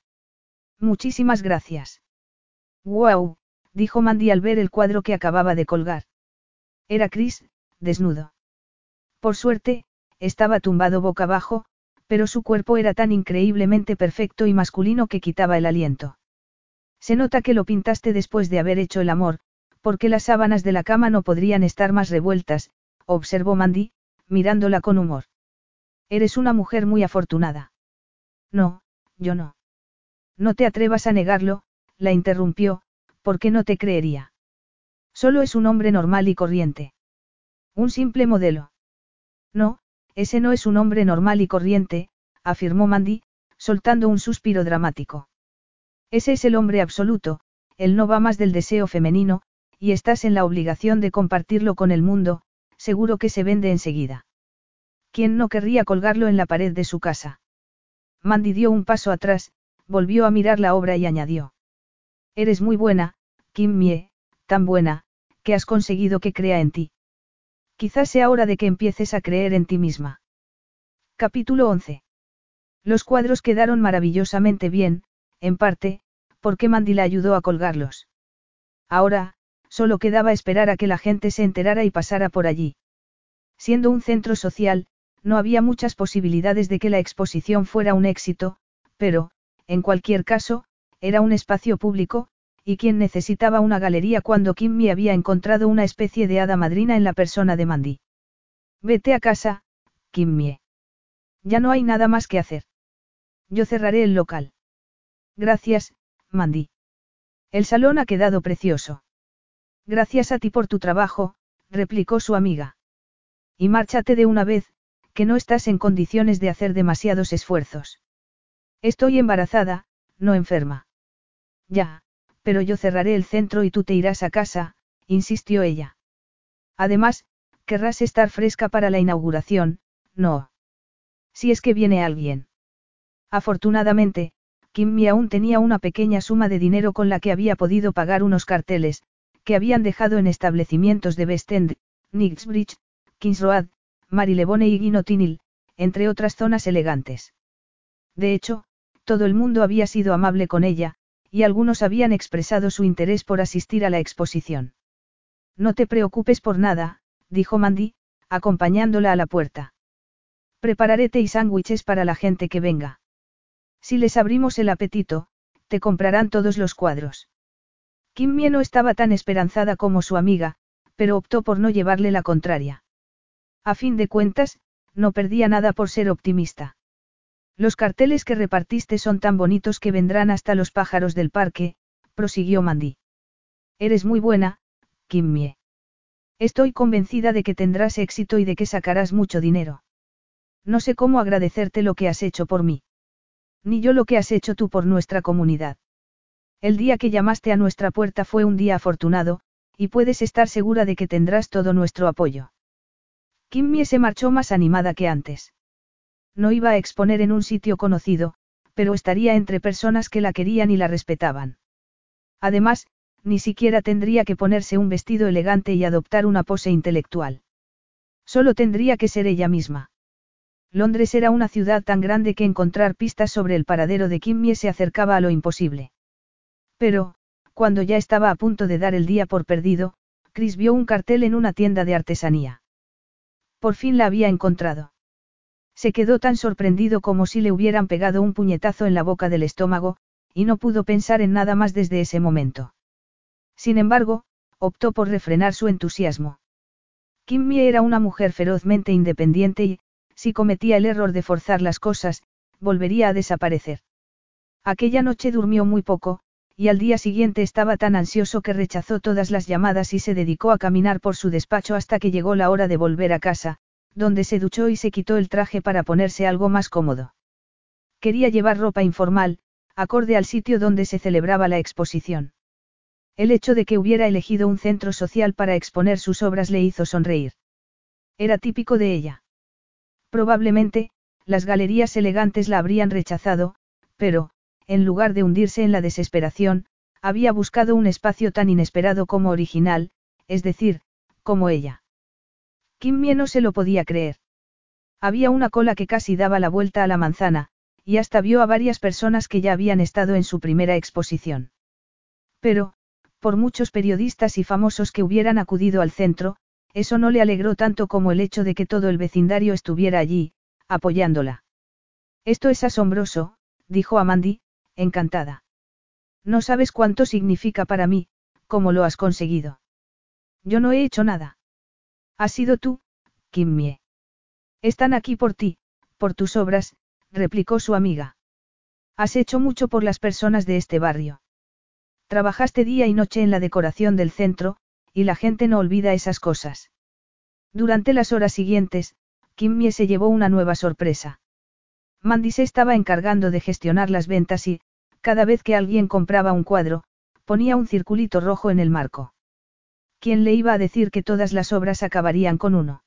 Muchísimas gracias. Wow, dijo Mandy al ver el cuadro que acababa de colgar. Era Chris, desnudo. Por suerte, estaba tumbado boca abajo, pero su cuerpo era tan increíblemente perfecto y masculino que quitaba el aliento. Se nota que lo pintaste después de haber hecho el amor, porque las sábanas de la cama no podrían estar más revueltas, observó Mandy, mirándola con humor. Eres una mujer muy afortunada. No, yo no. No te atrevas a negarlo, la interrumpió, porque no te creería. Solo es un hombre normal y corriente. Un simple modelo. No, ese no es un hombre normal y corriente, afirmó Mandy, soltando un suspiro dramático. Ese es el hombre absoluto, él no va más del deseo femenino, y estás en la obligación de compartirlo con el mundo, seguro que se vende enseguida. ¿Quién no querría colgarlo en la pared de su casa? Mandy dio un paso atrás, volvió a mirar la obra y añadió. Eres muy buena, Kim Mie, tan buena, que has conseguido que crea en ti. Quizás sea hora de que empieces a creer en ti misma. Capítulo 11. Los cuadros quedaron maravillosamente bien, en parte, porque Mandy la ayudó a colgarlos. Ahora, solo quedaba esperar a que la gente se enterara y pasara por allí. Siendo un centro social, no había muchas posibilidades de que la exposición fuera un éxito, pero, en cualquier caso, era un espacio público, y quien necesitaba una galería cuando Kimmy había encontrado una especie de hada madrina en la persona de Mandy. Vete a casa, Kimmy. Ya no hay nada más que hacer. Yo cerraré el local. Gracias, Mandy. El salón ha quedado precioso. Gracias a ti por tu trabajo, replicó su amiga. Y márchate de una vez, que no estás en condiciones de hacer demasiados esfuerzos. Estoy embarazada, no enferma. Ya, pero yo cerraré el centro y tú te irás a casa, insistió ella. Además, querrás estar fresca para la inauguración, no. Si es que viene alguien. Afortunadamente, Kimmy aún tenía una pequeña suma de dinero con la que había podido pagar unos carteles, que habían dejado en establecimientos de West End, Knightsbridge, Kings Marylebone y Guinotinil, entre otras zonas elegantes. De hecho, todo el mundo había sido amable con ella, y algunos habían expresado su interés por asistir a la exposición. No te preocupes por nada, dijo Mandy, acompañándola a la puerta. Prepararé té y sándwiches para la gente que venga. Si les abrimos el apetito, te comprarán todos los cuadros. Kimmy no estaba tan esperanzada como su amiga, pero optó por no llevarle la contraria. A fin de cuentas, no perdía nada por ser optimista. Los carteles que repartiste son tan bonitos que vendrán hasta los pájaros del parque, prosiguió Mandy. Eres muy buena, Kimmie. Estoy convencida de que tendrás éxito y de que sacarás mucho dinero. No sé cómo agradecerte lo que has hecho por mí. Ni yo lo que has hecho tú por nuestra comunidad. El día que llamaste a nuestra puerta fue un día afortunado, y puedes estar segura de que tendrás todo nuestro apoyo. Kimmy se marchó más animada que antes. No iba a exponer en un sitio conocido, pero estaría entre personas que la querían y la respetaban. Además, ni siquiera tendría que ponerse un vestido elegante y adoptar una pose intelectual. Solo tendría que ser ella misma. Londres era una ciudad tan grande que encontrar pistas sobre el paradero de Kimmy se acercaba a lo imposible. Pero, cuando ya estaba a punto de dar el día por perdido, Chris vio un cartel en una tienda de artesanía. Por fin la había encontrado. Se quedó tan sorprendido como si le hubieran pegado un puñetazo en la boca del estómago, y no pudo pensar en nada más desde ese momento. Sin embargo, optó por refrenar su entusiasmo. Kimmy era una mujer ferozmente independiente y, si cometía el error de forzar las cosas, volvería a desaparecer. Aquella noche durmió muy poco, y al día siguiente estaba tan ansioso que rechazó todas las llamadas y se dedicó a caminar por su despacho hasta que llegó la hora de volver a casa, donde se duchó y se quitó el traje para ponerse algo más cómodo. Quería llevar ropa informal, acorde al sitio donde se celebraba la exposición. El hecho de que hubiera elegido un centro social para exponer sus obras le hizo sonreír. Era típico de ella. Probablemente, las galerías elegantes la habrían rechazado, pero, en lugar de hundirse en la desesperación, había buscado un espacio tan inesperado como original, es decir, como ella. Kim Mie no se lo podía creer. Había una cola que casi daba la vuelta a la manzana, y hasta vio a varias personas que ya habían estado en su primera exposición. Pero, por muchos periodistas y famosos que hubieran acudido al centro, eso no le alegró tanto como el hecho de que todo el vecindario estuviera allí, apoyándola. Esto es asombroso, dijo Amandi, encantada. No sabes cuánto significa para mí, cómo lo has conseguido. Yo no he hecho nada. Has sido tú, Kim Mie. Están aquí por ti, por tus obras, replicó su amiga. Has hecho mucho por las personas de este barrio. Trabajaste día y noche en la decoración del centro, y la gente no olvida esas cosas. Durante las horas siguientes, Kim Mie se llevó una nueva sorpresa. Mandy se estaba encargando de gestionar las ventas y, cada vez que alguien compraba un cuadro, ponía un circulito rojo en el marco. ¿Quién le iba a decir que todas las obras acabarían con uno?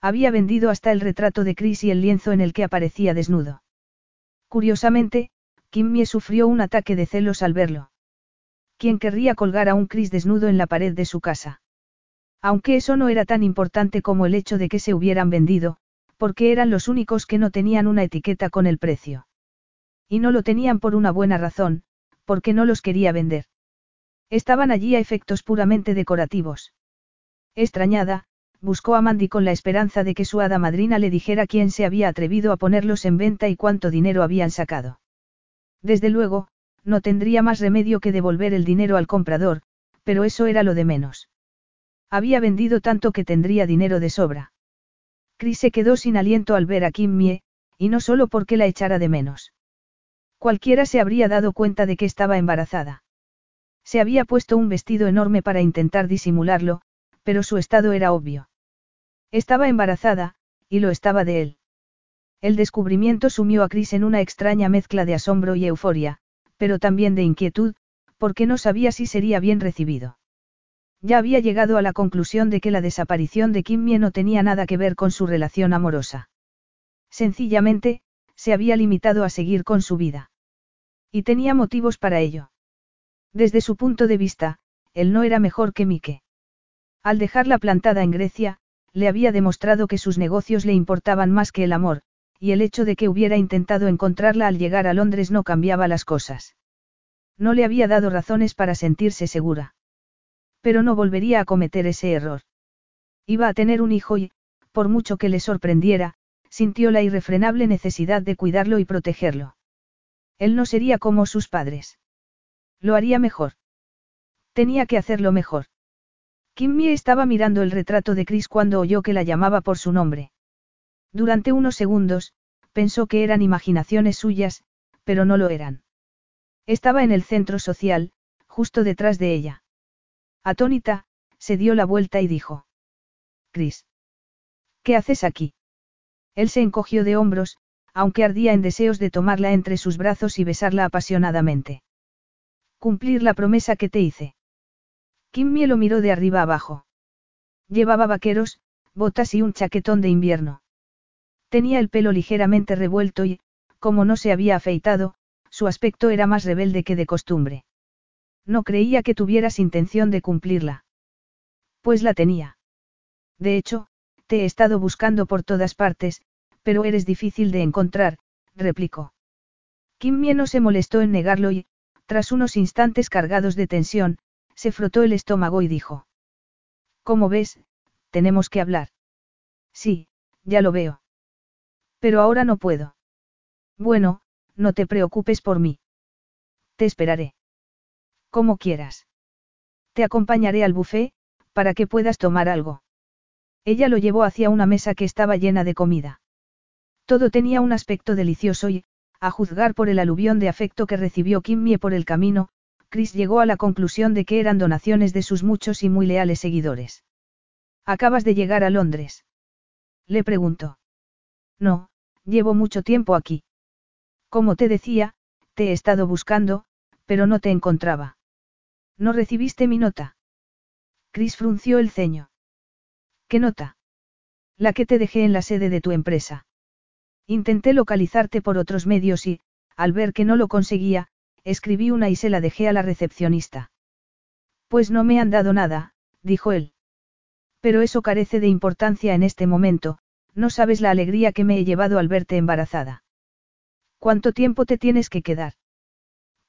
Había vendido hasta el retrato de Chris y el lienzo en el que aparecía desnudo. Curiosamente, Kim Mie sufrió un ataque de celos al verlo. ¿Quién querría colgar a un Chris desnudo en la pared de su casa? Aunque eso no era tan importante como el hecho de que se hubieran vendido, porque eran los únicos que no tenían una etiqueta con el precio. Y no lo tenían por una buena razón, porque no los quería vender. Estaban allí a efectos puramente decorativos. Extrañada, buscó a Mandy con la esperanza de que su hada madrina le dijera quién se había atrevido a ponerlos en venta y cuánto dinero habían sacado. Desde luego, no tendría más remedio que devolver el dinero al comprador, pero eso era lo de menos. Había vendido tanto que tendría dinero de sobra. Chris se quedó sin aliento al ver a Kim Mie, y no solo porque la echara de menos. Cualquiera se habría dado cuenta de que estaba embarazada. Se había puesto un vestido enorme para intentar disimularlo, pero su estado era obvio. Estaba embarazada, y lo estaba de él. El descubrimiento sumió a Chris en una extraña mezcla de asombro y euforia, pero también de inquietud, porque no sabía si sería bien recibido. Ya había llegado a la conclusión de que la desaparición de Kim Mie no tenía nada que ver con su relación amorosa. Sencillamente, se había limitado a seguir con su vida. Y tenía motivos para ello. Desde su punto de vista, él no era mejor que Mike. Al dejarla plantada en Grecia, le había demostrado que sus negocios le importaban más que el amor, y el hecho de que hubiera intentado encontrarla al llegar a Londres no cambiaba las cosas. No le había dado razones para sentirse segura. Pero no volvería a cometer ese error. Iba a tener un hijo y, por mucho que le sorprendiera, sintió la irrefrenable necesidad de cuidarlo y protegerlo. Él no sería como sus padres. Lo haría mejor. Tenía que hacerlo mejor. Kimmy estaba mirando el retrato de Chris cuando oyó que la llamaba por su nombre. Durante unos segundos, pensó que eran imaginaciones suyas, pero no lo eran. Estaba en el centro social, justo detrás de ella. Atónita, se dio la vuelta y dijo. Chris. ¿Qué haces aquí? Él se encogió de hombros, aunque ardía en deseos de tomarla entre sus brazos y besarla apasionadamente. Cumplir la promesa que te hice. Kimmy lo miró de arriba abajo. Llevaba vaqueros, botas y un chaquetón de invierno. Tenía el pelo ligeramente revuelto y, como no se había afeitado, su aspecto era más rebelde que de costumbre. No creía que tuvieras intención de cumplirla. Pues la tenía. De hecho, te he estado buscando por todas partes, pero eres difícil de encontrar, replicó. Kimmy no se molestó en negarlo y, tras unos instantes cargados de tensión, se frotó el estómago y dijo. ¿Cómo ves? Tenemos que hablar. Sí, ya lo veo. Pero ahora no puedo. Bueno, no te preocupes por mí. Te esperaré. Como quieras. Te acompañaré al buffet, para que puedas tomar algo. Ella lo llevó hacia una mesa que estaba llena de comida. Todo tenía un aspecto delicioso y, a juzgar por el aluvión de afecto que recibió Kimmy por el camino, Chris llegó a la conclusión de que eran donaciones de sus muchos y muy leales seguidores. ¿Acabas de llegar a Londres? Le preguntó. No, llevo mucho tiempo aquí. Como te decía, te he estado buscando, pero no te encontraba. ¿No recibiste mi nota? Chris frunció el ceño. ¿Qué nota? La que te dejé en la sede de tu empresa. Intenté localizarte por otros medios y, al ver que no lo conseguía, escribí una y se la dejé a la recepcionista. Pues no me han dado nada, dijo él. Pero eso carece de importancia en este momento, no sabes la alegría que me he llevado al verte embarazada. ¿Cuánto tiempo te tienes que quedar?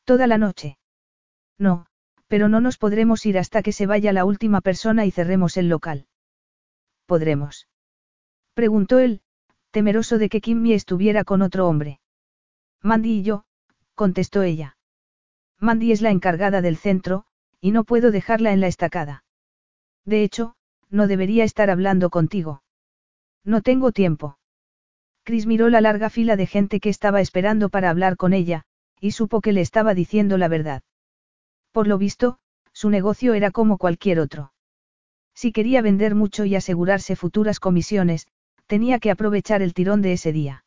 Toda la noche. No, pero no nos podremos ir hasta que se vaya la última persona y cerremos el local. ¿Podremos? Preguntó él, temeroso de que Kimmy estuviera con otro hombre. Mandy y yo, contestó ella. Mandy es la encargada del centro, y no puedo dejarla en la estacada. De hecho, no debería estar hablando contigo. No tengo tiempo. Chris miró la larga fila de gente que estaba esperando para hablar con ella, y supo que le estaba diciendo la verdad. Por lo visto, su negocio era como cualquier otro. Si quería vender mucho y asegurarse futuras comisiones, tenía que aprovechar el tirón de ese día.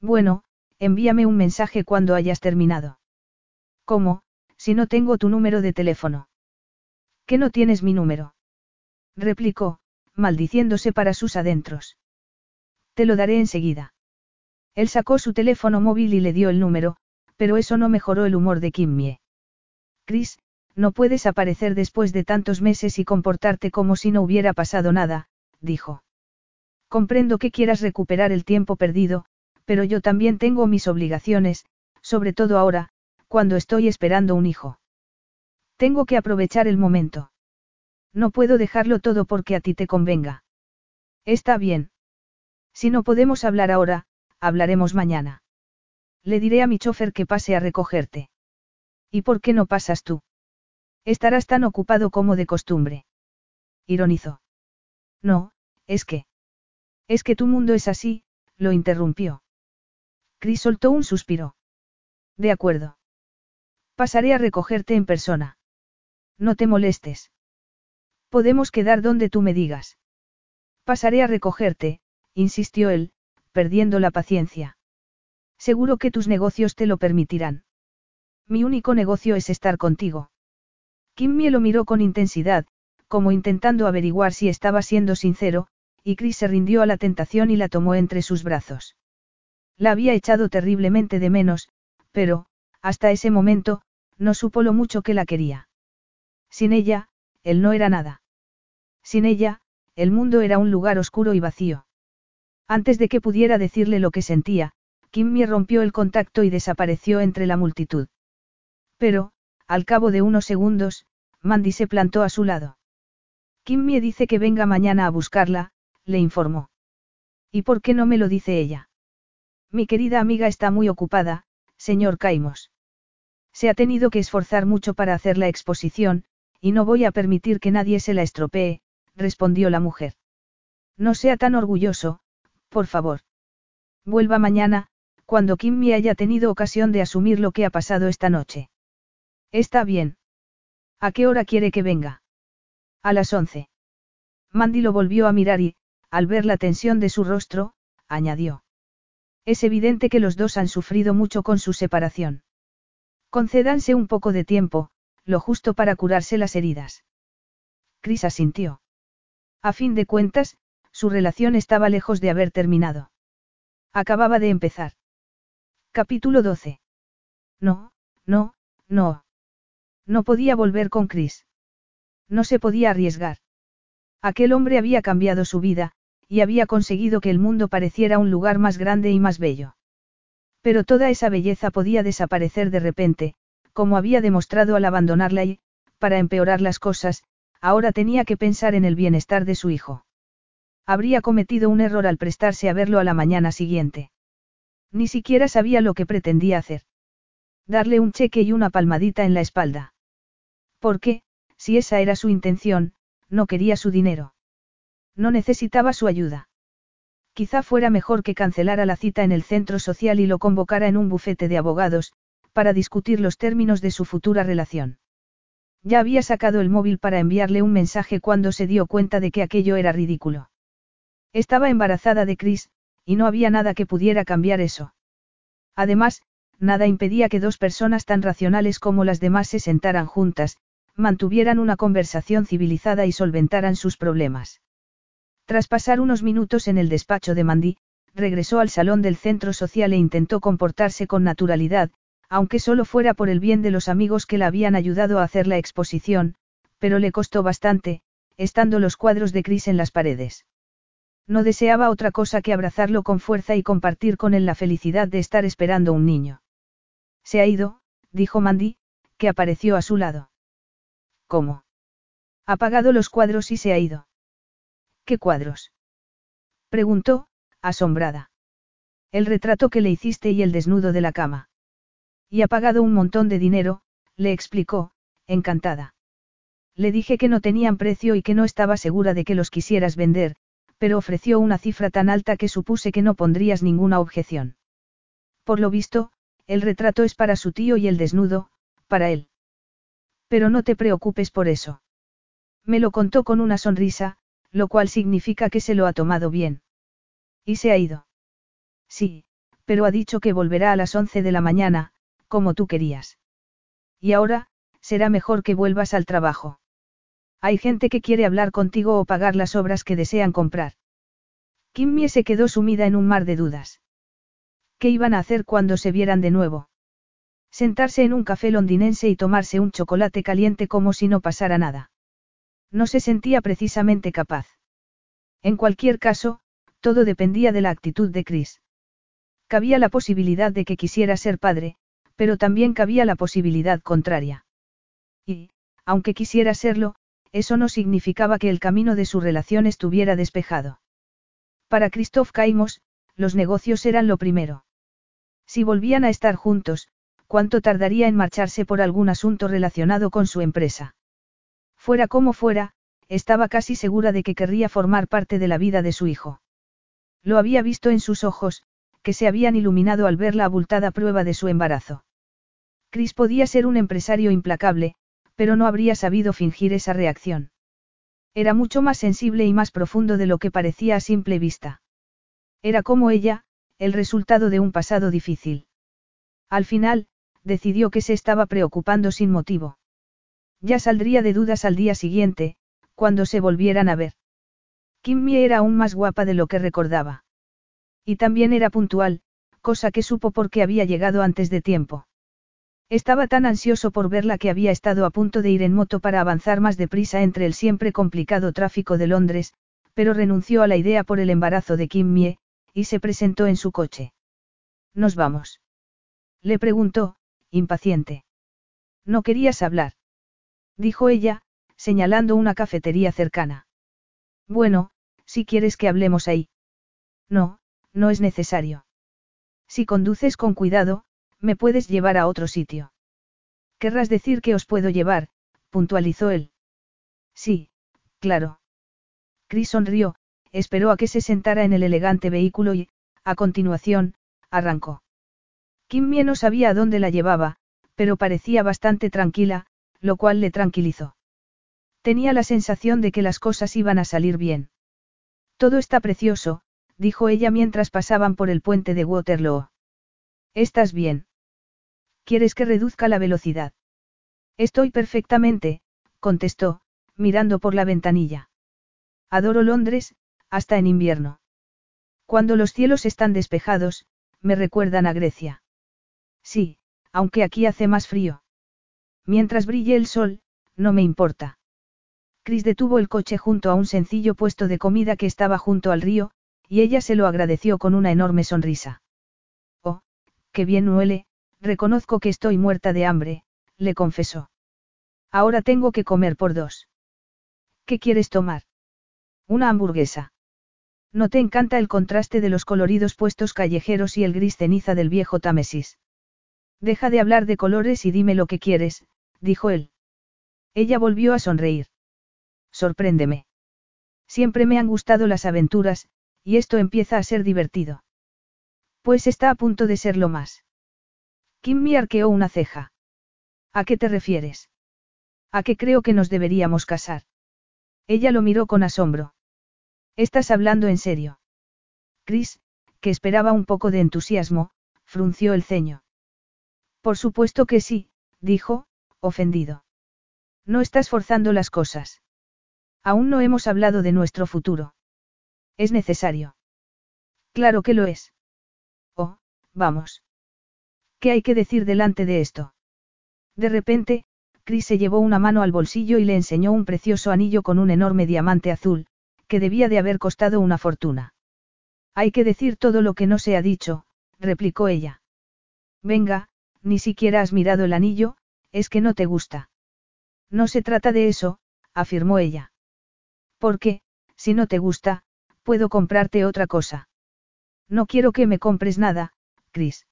Bueno, envíame un mensaje cuando hayas terminado. ¿Cómo, si no tengo tu número de teléfono? ¿Qué no tienes mi número? replicó, maldiciéndose para sus adentros. Te lo daré enseguida. Él sacó su teléfono móvil y le dio el número, pero eso no mejoró el humor de Kimmie. Chris, no puedes aparecer después de tantos meses y comportarte como si no hubiera pasado nada, dijo. Comprendo que quieras recuperar el tiempo perdido, pero yo también tengo mis obligaciones, sobre todo ahora, cuando estoy esperando un hijo. Tengo que aprovechar el momento. No puedo dejarlo todo porque a ti te convenga. Está bien. Si no podemos hablar ahora, hablaremos mañana. Le diré a mi chofer que pase a recogerte. ¿Y por qué no pasas tú? Estarás tan ocupado como de costumbre. Ironizó. No, es que. Es que tu mundo es así, lo interrumpió. Chris soltó un suspiro. De acuerdo. Pasaré a recogerte en persona. No te molestes. Podemos quedar donde tú me digas. Pasaré a recogerte, insistió él, perdiendo la paciencia. Seguro que tus negocios te lo permitirán. Mi único negocio es estar contigo. Kimmy lo miró con intensidad, como intentando averiguar si estaba siendo sincero, y Chris se rindió a la tentación y la tomó entre sus brazos. La había echado terriblemente de menos, pero, hasta ese momento, no supo lo mucho que la quería. Sin ella, él no era nada. Sin ella, el mundo era un lugar oscuro y vacío. Antes de que pudiera decirle lo que sentía, Kimmy rompió el contacto y desapareció entre la multitud. Pero, al cabo de unos segundos, Mandy se plantó a su lado. Kimmy dice que venga mañana a buscarla, le informó. ¿Y por qué no me lo dice ella? Mi querida amiga está muy ocupada, señor Caimos. Se ha tenido que esforzar mucho para hacer la exposición, y no voy a permitir que nadie se la estropee, respondió la mujer. No sea tan orgulloso, por favor. Vuelva mañana, cuando Kimmy haya tenido ocasión de asumir lo que ha pasado esta noche. Está bien. ¿A qué hora quiere que venga? A las once. Mandy lo volvió a mirar y, al ver la tensión de su rostro, añadió. Es evidente que los dos han sufrido mucho con su separación. Concédanse un poco de tiempo, lo justo para curarse las heridas. Chris asintió. A fin de cuentas, su relación estaba lejos de haber terminado. Acababa de empezar. Capítulo 12. No, no, no. No podía volver con Chris. No se podía arriesgar. Aquel hombre había cambiado su vida, y había conseguido que el mundo pareciera un lugar más grande y más bello. Pero toda esa belleza podía desaparecer de repente, como había demostrado al abandonarla y, para empeorar las cosas, ahora tenía que pensar en el bienestar de su hijo. Habría cometido un error al prestarse a verlo a la mañana siguiente. Ni siquiera sabía lo que pretendía hacer. Darle un cheque y una palmadita en la espalda. Porque, si esa era su intención, no quería su dinero. No necesitaba su ayuda. Quizá fuera mejor que cancelara la cita en el centro social y lo convocara en un bufete de abogados, para discutir los términos de su futura relación. Ya había sacado el móvil para enviarle un mensaje cuando se dio cuenta de que aquello era ridículo. Estaba embarazada de Chris, y no había nada que pudiera cambiar eso. Además, nada impedía que dos personas tan racionales como las demás se sentaran juntas, mantuvieran una conversación civilizada y solventaran sus problemas. Tras pasar unos minutos en el despacho de Mandy, regresó al salón del centro social e intentó comportarse con naturalidad, aunque solo fuera por el bien de los amigos que la habían ayudado a hacer la exposición, pero le costó bastante, estando los cuadros de Chris en las paredes. No deseaba otra cosa que abrazarlo con fuerza y compartir con él la felicidad de estar esperando un niño. Se ha ido, dijo Mandy, que apareció a su lado. ¿Cómo? Ha apagado los cuadros y se ha ido. ¿Qué cuadros? Preguntó, asombrada. El retrato que le hiciste y el desnudo de la cama. Y ha pagado un montón de dinero, le explicó, encantada. Le dije que no tenían precio y que no estaba segura de que los quisieras vender, pero ofreció una cifra tan alta que supuse que no pondrías ninguna objeción. Por lo visto, el retrato es para su tío y el desnudo, para él. Pero no te preocupes por eso. Me lo contó con una sonrisa, lo cual significa que se lo ha tomado bien. Y se ha ido. Sí, pero ha dicho que volverá a las once de la mañana, como tú querías. Y ahora, será mejor que vuelvas al trabajo. Hay gente que quiere hablar contigo o pagar las obras que desean comprar. Kimmy se quedó sumida en un mar de dudas. ¿Qué iban a hacer cuando se vieran de nuevo? Sentarse en un café londinense y tomarse un chocolate caliente como si no pasara nada. No se sentía precisamente capaz. En cualquier caso, todo dependía de la actitud de Chris. Cabía la posibilidad de que quisiera ser padre, pero también cabía la posibilidad contraria. Y, aunque quisiera serlo, eso no significaba que el camino de su relación estuviera despejado. Para Christoph Caimos, los negocios eran lo primero. Si volvían a estar juntos, ¿cuánto tardaría en marcharse por algún asunto relacionado con su empresa? Fuera como fuera, estaba casi segura de que querría formar parte de la vida de su hijo. Lo había visto en sus ojos, que se habían iluminado al ver la abultada prueba de su embarazo. Chris podía ser un empresario implacable, pero no habría sabido fingir esa reacción. Era mucho más sensible y más profundo de lo que parecía a simple vista. Era como ella, el resultado de un pasado difícil. Al final, decidió que se estaba preocupando sin motivo. Ya saldría de dudas al día siguiente, cuando se volvieran a ver. Kimmy era aún más guapa de lo que recordaba. Y también era puntual, cosa que supo porque había llegado antes de tiempo. Estaba tan ansioso por verla que había estado a punto de ir en moto para avanzar más deprisa entre el siempre complicado tráfico de Londres, pero renunció a la idea por el embarazo de Kim Mie, y se presentó en su coche. ¿Nos vamos? Le preguntó, impaciente. No querías hablar. Dijo ella, señalando una cafetería cercana. Bueno, si quieres que hablemos ahí. No, no es necesario. Si conduces con cuidado, me puedes llevar a otro sitio. Querrás decir que os puedo llevar, puntualizó él. Sí, claro. Chris sonrió, esperó a que se sentara en el elegante vehículo y, a continuación, arrancó. Kim no sabía a dónde la llevaba, pero parecía bastante tranquila, lo cual le tranquilizó. Tenía la sensación de que las cosas iban a salir bien. Todo está precioso, dijo ella mientras pasaban por el puente de Waterloo. ¿Estás bien? ¿Quieres que reduzca la velocidad? Estoy perfectamente, contestó, mirando por la ventanilla. Adoro Londres, hasta en invierno. Cuando los cielos están despejados, me recuerdan a Grecia. Sí, aunque aquí hace más frío. Mientras brille el sol, no me importa. Chris detuvo el coche junto a un sencillo puesto de comida que estaba junto al río, y ella se lo agradeció con una enorme sonrisa. Oh, qué bien huele, Reconozco que estoy muerta de hambre, le confesó. Ahora tengo que comer por dos. ¿Qué quieres tomar? Una hamburguesa. ¿No te encanta el contraste de los coloridos puestos callejeros y el gris ceniza del viejo Támesis? Deja de hablar de colores y dime lo que quieres, dijo él. Ella volvió a sonreír. Sorpréndeme. Siempre me han gustado las aventuras, y esto empieza a ser divertido. Pues está a punto de serlo más. Kimmy arqueó una ceja. ¿A qué te refieres? ¿A qué creo que nos deberíamos casar? Ella lo miró con asombro. ¿Estás hablando en serio? Chris, que esperaba un poco de entusiasmo, frunció el ceño. Por supuesto que sí, dijo, ofendido. No estás forzando las cosas. Aún no hemos hablado de nuestro futuro. Es necesario. Claro que lo es. Oh, vamos. ¿Qué hay que decir delante de esto? De repente, Chris se llevó una mano al bolsillo y le enseñó un precioso anillo con un enorme diamante azul, que debía de haber costado una fortuna. Hay que decir todo lo que no se ha dicho, replicó ella. Venga, ni siquiera has mirado el anillo, es que no te gusta. No se trata de eso, afirmó ella. Porque, si no te gusta, puedo comprarte otra cosa. No quiero que me compres nada, Chris.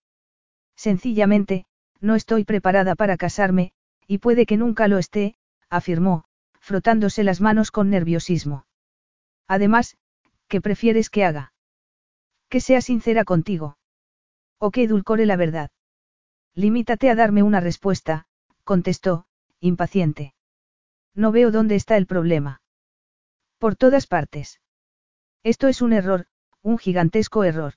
Sencillamente, no estoy preparada para casarme, y puede que nunca lo esté, afirmó, frotándose las manos con nerviosismo. Además, ¿qué prefieres que haga? Que sea sincera contigo. O que edulcore la verdad. Limítate a darme una respuesta, contestó, impaciente. No veo dónde está el problema. Por todas partes. Esto es un error, un gigantesco error.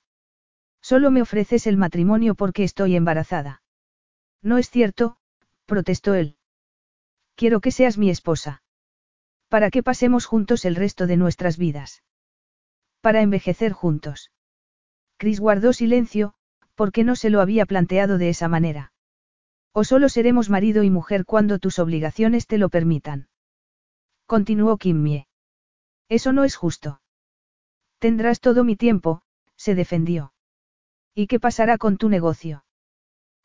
Solo me ofreces el matrimonio porque estoy embarazada. No es cierto, protestó él. Quiero que seas mi esposa. Para que pasemos juntos el resto de nuestras vidas. Para envejecer juntos. Chris guardó silencio, porque no se lo había planteado de esa manera. O solo seremos marido y mujer cuando tus obligaciones te lo permitan. Continuó Kimmie. Eso no es justo. Tendrás todo mi tiempo, se defendió. ¿Y qué pasará con tu negocio?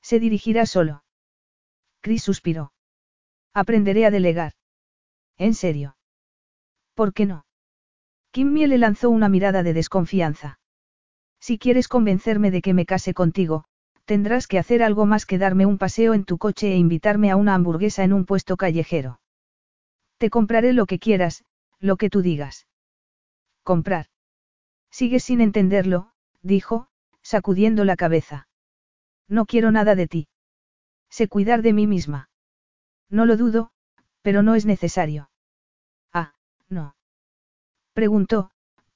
Se dirigirá solo. Chris suspiró. Aprenderé a delegar. ¿En serio? ¿Por qué no? Kimmie le lanzó una mirada de desconfianza. Si quieres convencerme de que me case contigo, tendrás que hacer algo más que darme un paseo en tu coche e invitarme a una hamburguesa en un puesto callejero. Te compraré lo que quieras, lo que tú digas. Comprar. Sigues sin entenderlo, dijo, sacudiendo la cabeza. No quiero nada de ti. Sé cuidar de mí misma. No lo dudo, pero no es necesario. Ah, no. Preguntó,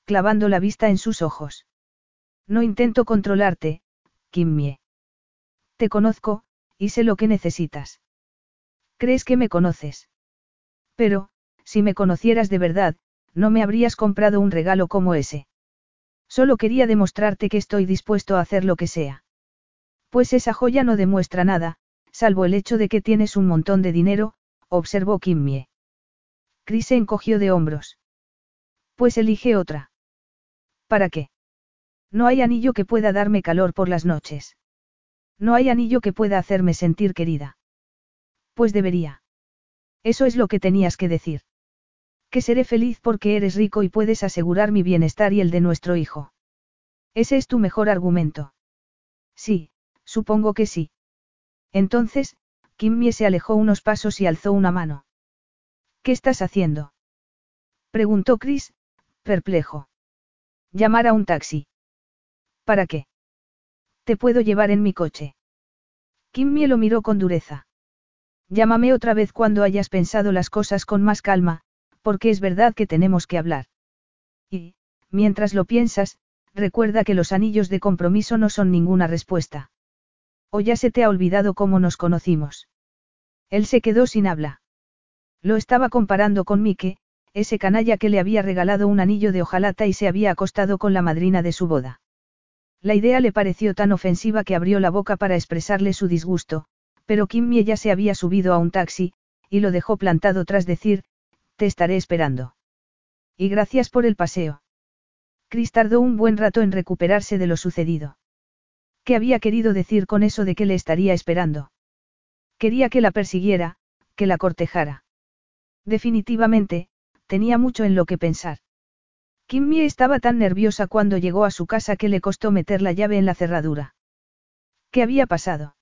clavando la vista en sus ojos. No intento controlarte, Kimmie. Te conozco, y sé lo que necesitas. ¿Crees que me conoces? Pero, si me conocieras de verdad, no me habrías comprado un regalo como ese. Solo quería demostrarte que estoy dispuesto a hacer lo que sea. Pues esa joya no demuestra nada, salvo el hecho de que tienes un montón de dinero, observó Kimmie. Chris se encogió de hombros. Pues elige otra. ¿Para qué? No hay anillo que pueda darme calor por las noches. No hay anillo que pueda hacerme sentir querida. Pues debería. Eso es lo que tenías que decir. Que seré feliz porque eres rico y puedes asegurar mi bienestar y el de nuestro hijo. Ese es tu mejor argumento. Sí, supongo que sí. Entonces, Kimmie se alejó unos pasos y alzó una mano. ¿Qué estás haciendo? preguntó Chris, perplejo. Llamar a un taxi. ¿Para qué? Te puedo llevar en mi coche. Kimmie lo miró con dureza. Llámame otra vez cuando hayas pensado las cosas con más calma, porque es verdad que tenemos que hablar. Y, mientras lo piensas, recuerda que los anillos de compromiso no son ninguna respuesta. O ya se te ha olvidado cómo nos conocimos. Él se quedó sin habla. Lo estaba comparando con Mike, ese canalla que le había regalado un anillo de hojalata y se había acostado con la madrina de su boda. La idea le pareció tan ofensiva que abrió la boca para expresarle su disgusto, pero Kimmy ya se había subido a un taxi, y lo dejó plantado tras decir, te estaré esperando. Y gracias por el paseo. Chris tardó un buen rato en recuperarse de lo sucedido. ¿Qué había querido decir con eso de que le estaría esperando? Quería que la persiguiera, que la cortejara. Definitivamente, tenía mucho en lo que pensar. Kimmy estaba tan nerviosa cuando llegó a su casa que le costó meter la llave en la cerradura. ¿Qué había pasado?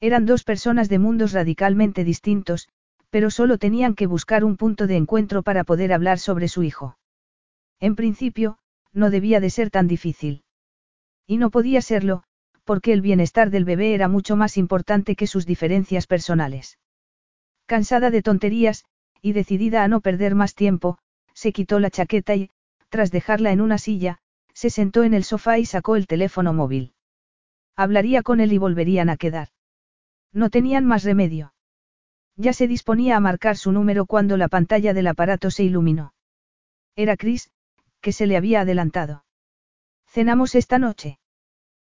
Eran dos personas de mundos radicalmente distintos, pero solo tenían que buscar un punto de encuentro para poder hablar sobre su hijo. En principio, no debía de ser tan difícil. Y no podía serlo, porque el bienestar del bebé era mucho más importante que sus diferencias personales. Cansada de tonterías, y decidida a no perder más tiempo, se quitó la chaqueta y, tras dejarla en una silla, se sentó en el sofá y sacó el teléfono móvil. Hablaría con él y volverían a quedar. No tenían más remedio. Ya se disponía a marcar su número cuando la pantalla del aparato se iluminó. Era Chris, que se le había adelantado. Cenamos esta noche.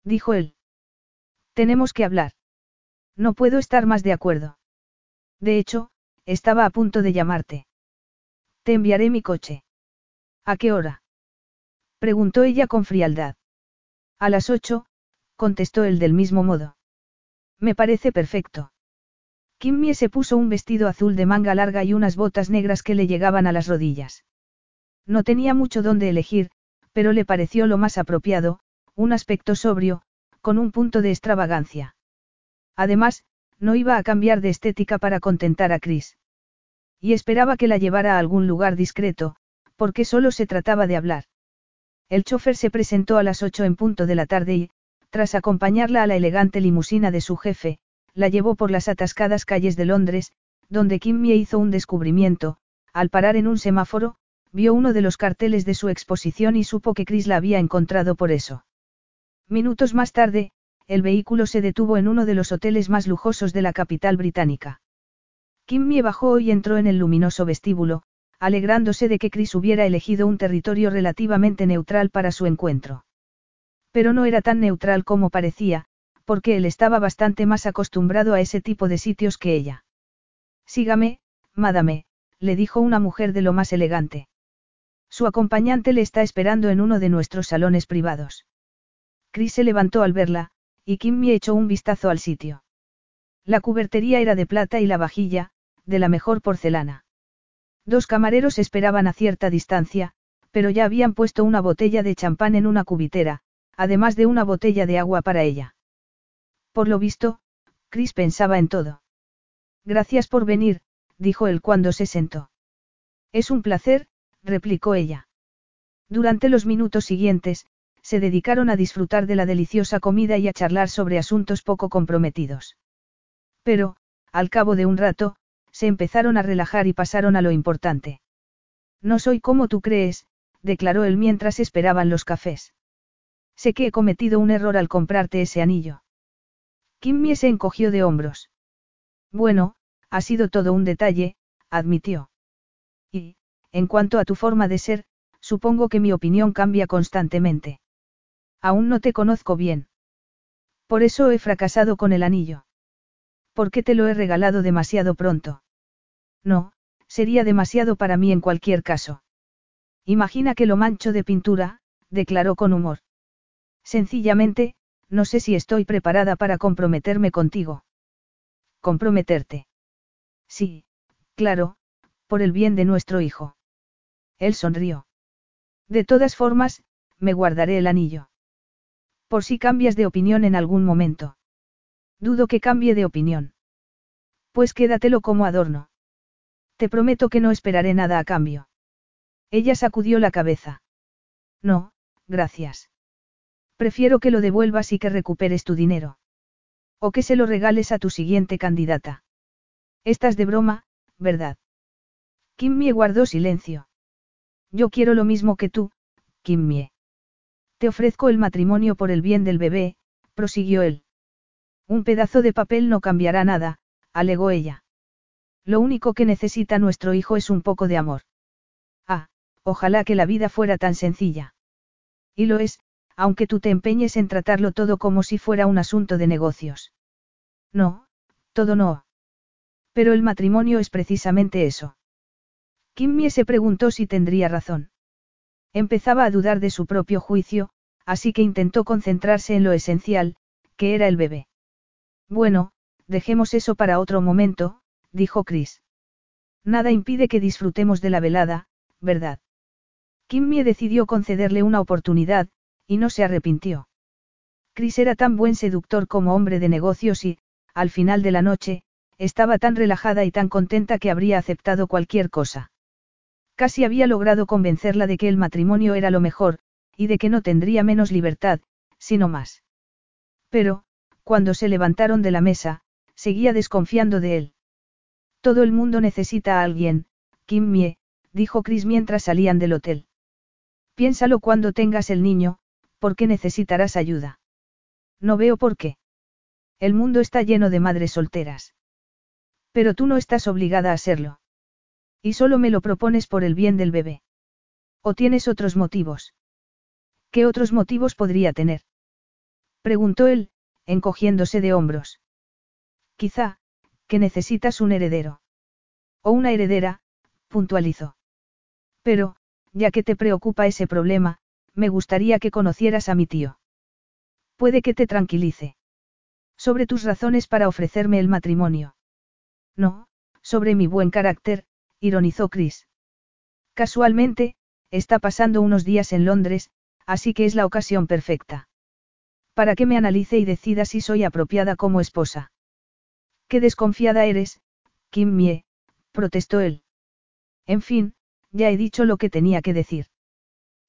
Dijo él. Tenemos que hablar. No puedo estar más de acuerdo. De hecho, estaba a punto de llamarte. Te enviaré mi coche. ¿A qué hora? Preguntó ella con frialdad. A las ocho, contestó él del mismo modo. Me parece perfecto. Kimmy se puso un vestido azul de manga larga y unas botas negras que le llegaban a las rodillas. No tenía mucho donde elegir, pero le pareció lo más apropiado, un aspecto sobrio, con un punto de extravagancia. Además, no iba a cambiar de estética para contentar a Chris. Y esperaba que la llevara a algún lugar discreto, porque solo se trataba de hablar. El chofer se presentó a las ocho en punto de la tarde y, tras acompañarla a la elegante limusina de su jefe, la llevó por las atascadas calles de Londres, donde Kimmy hizo un descubrimiento, al parar en un semáforo, vio uno de los carteles de su exposición y supo que Chris la había encontrado por eso. Minutos más tarde, el vehículo se detuvo en uno de los hoteles más lujosos de la capital británica. Kimmy bajó y entró en el luminoso vestíbulo, alegrándose de que Chris hubiera elegido un territorio relativamente neutral para su encuentro. Pero no era tan neutral como parecía, porque él estaba bastante más acostumbrado a ese tipo de sitios que ella. Sígame, madame, le dijo una mujer de lo más elegante. Su acompañante le está esperando en uno de nuestros salones privados. Chris se levantó al verla, y Kimmy echó un vistazo al sitio. La cubertería era de plata y la vajilla, de la mejor porcelana. Dos camareros esperaban a cierta distancia, pero ya habían puesto una botella de champán en una cubitera, además de una botella de agua para ella. Por lo visto, Chris pensaba en todo. Gracias por venir, dijo él cuando se sentó. Es un placer, replicó ella. Durante los minutos siguientes, se dedicaron a disfrutar de la deliciosa comida y a charlar sobre asuntos poco comprometidos. Pero, al cabo de un rato, se empezaron a relajar y pasaron a lo importante. No soy como tú crees, declaró él mientras esperaban los cafés. Sé que he cometido un error al comprarte ese anillo. Kimmy se encogió de hombros. Bueno, ha sido todo un detalle, admitió. Y, en cuanto a tu forma de ser, supongo que mi opinión cambia constantemente. Aún no te conozco bien. Por eso he fracasado con el anillo. ¿Por qué te lo he regalado demasiado pronto? No, sería demasiado para mí en cualquier caso. Imagina que lo mancho de pintura, declaró con humor. Sencillamente, no sé si estoy preparada para comprometerme contigo. ¿Comprometerte? Sí, claro, por el bien de nuestro hijo. Él sonrió. De todas formas, me guardaré el anillo. Por si cambias de opinión en algún momento. Dudo que cambie de opinión. Pues quédatelo como adorno. Te prometo que no esperaré nada a cambio. Ella sacudió la cabeza. No, gracias. Prefiero que lo devuelvas y que recuperes tu dinero. O que se lo regales a tu siguiente candidata. Estás de broma, ¿verdad? Kimmie guardó silencio. Yo quiero lo mismo que tú, Kimmie. Te ofrezco el matrimonio por el bien del bebé, prosiguió él. Un pedazo de papel no cambiará nada, alegó ella. Lo único que necesita nuestro hijo es un poco de amor. Ah, ojalá que la vida fuera tan sencilla. Y lo es, aunque tú te empeñes en tratarlo todo como si fuera un asunto de negocios. No, todo no. Pero el matrimonio es precisamente eso. Kimmy se preguntó si tendría razón. Empezaba a dudar de su propio juicio, así que intentó concentrarse en lo esencial, que era el bebé. Bueno, dejemos eso para otro momento, dijo Chris. Nada impide que disfrutemos de la velada, ¿verdad? Kimmy decidió concederle una oportunidad, y no se arrepintió. Chris era tan buen seductor como hombre de negocios y, al final de la noche, estaba tan relajada y tan contenta que habría aceptado cualquier cosa. Casi había logrado convencerla de que el matrimonio era lo mejor, y de que no tendría menos libertad, sino más. Pero, cuando se levantaron de la mesa, seguía desconfiando de él. Todo el mundo necesita a alguien, Kim Mie, dijo Chris mientras salían del hotel. Piénsalo cuando tengas el niño, porque necesitarás ayuda. No veo por qué. El mundo está lleno de madres solteras. Pero tú no estás obligada a serlo. Y solo me lo propones por el bien del bebé. ¿O tienes otros motivos? ¿Qué otros motivos podría tener? Preguntó él, encogiéndose de hombros. Quizá, que necesitas un heredero. O una heredera, puntualizó. Pero, ya que te preocupa ese problema, me gustaría que conocieras a mi tío. Puede que te tranquilice. Sobre tus razones para ofrecerme el matrimonio. No, sobre mi buen carácter, ironizó Chris. Casualmente, está pasando unos días en Londres, así que es la ocasión perfecta. Para que me analice y decida si soy apropiada como esposa. Qué desconfiada eres, Kim Mie, protestó él. En fin, ya he dicho lo que tenía que decir.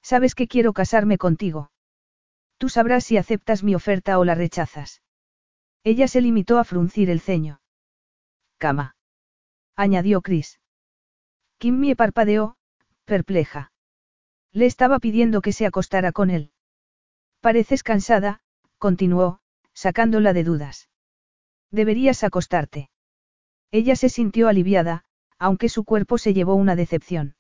Sabes que quiero casarme contigo. Tú sabrás si aceptas mi oferta o la rechazas. Ella se limitó a fruncir el ceño. Cama. Añadió Chris. Kim Mie parpadeó, perpleja. Le estaba pidiendo que se acostara con él. Pareces cansada, continuó, sacándola de dudas. Deberías acostarte. Ella se sintió aliviada, aunque su cuerpo se llevó una decepción.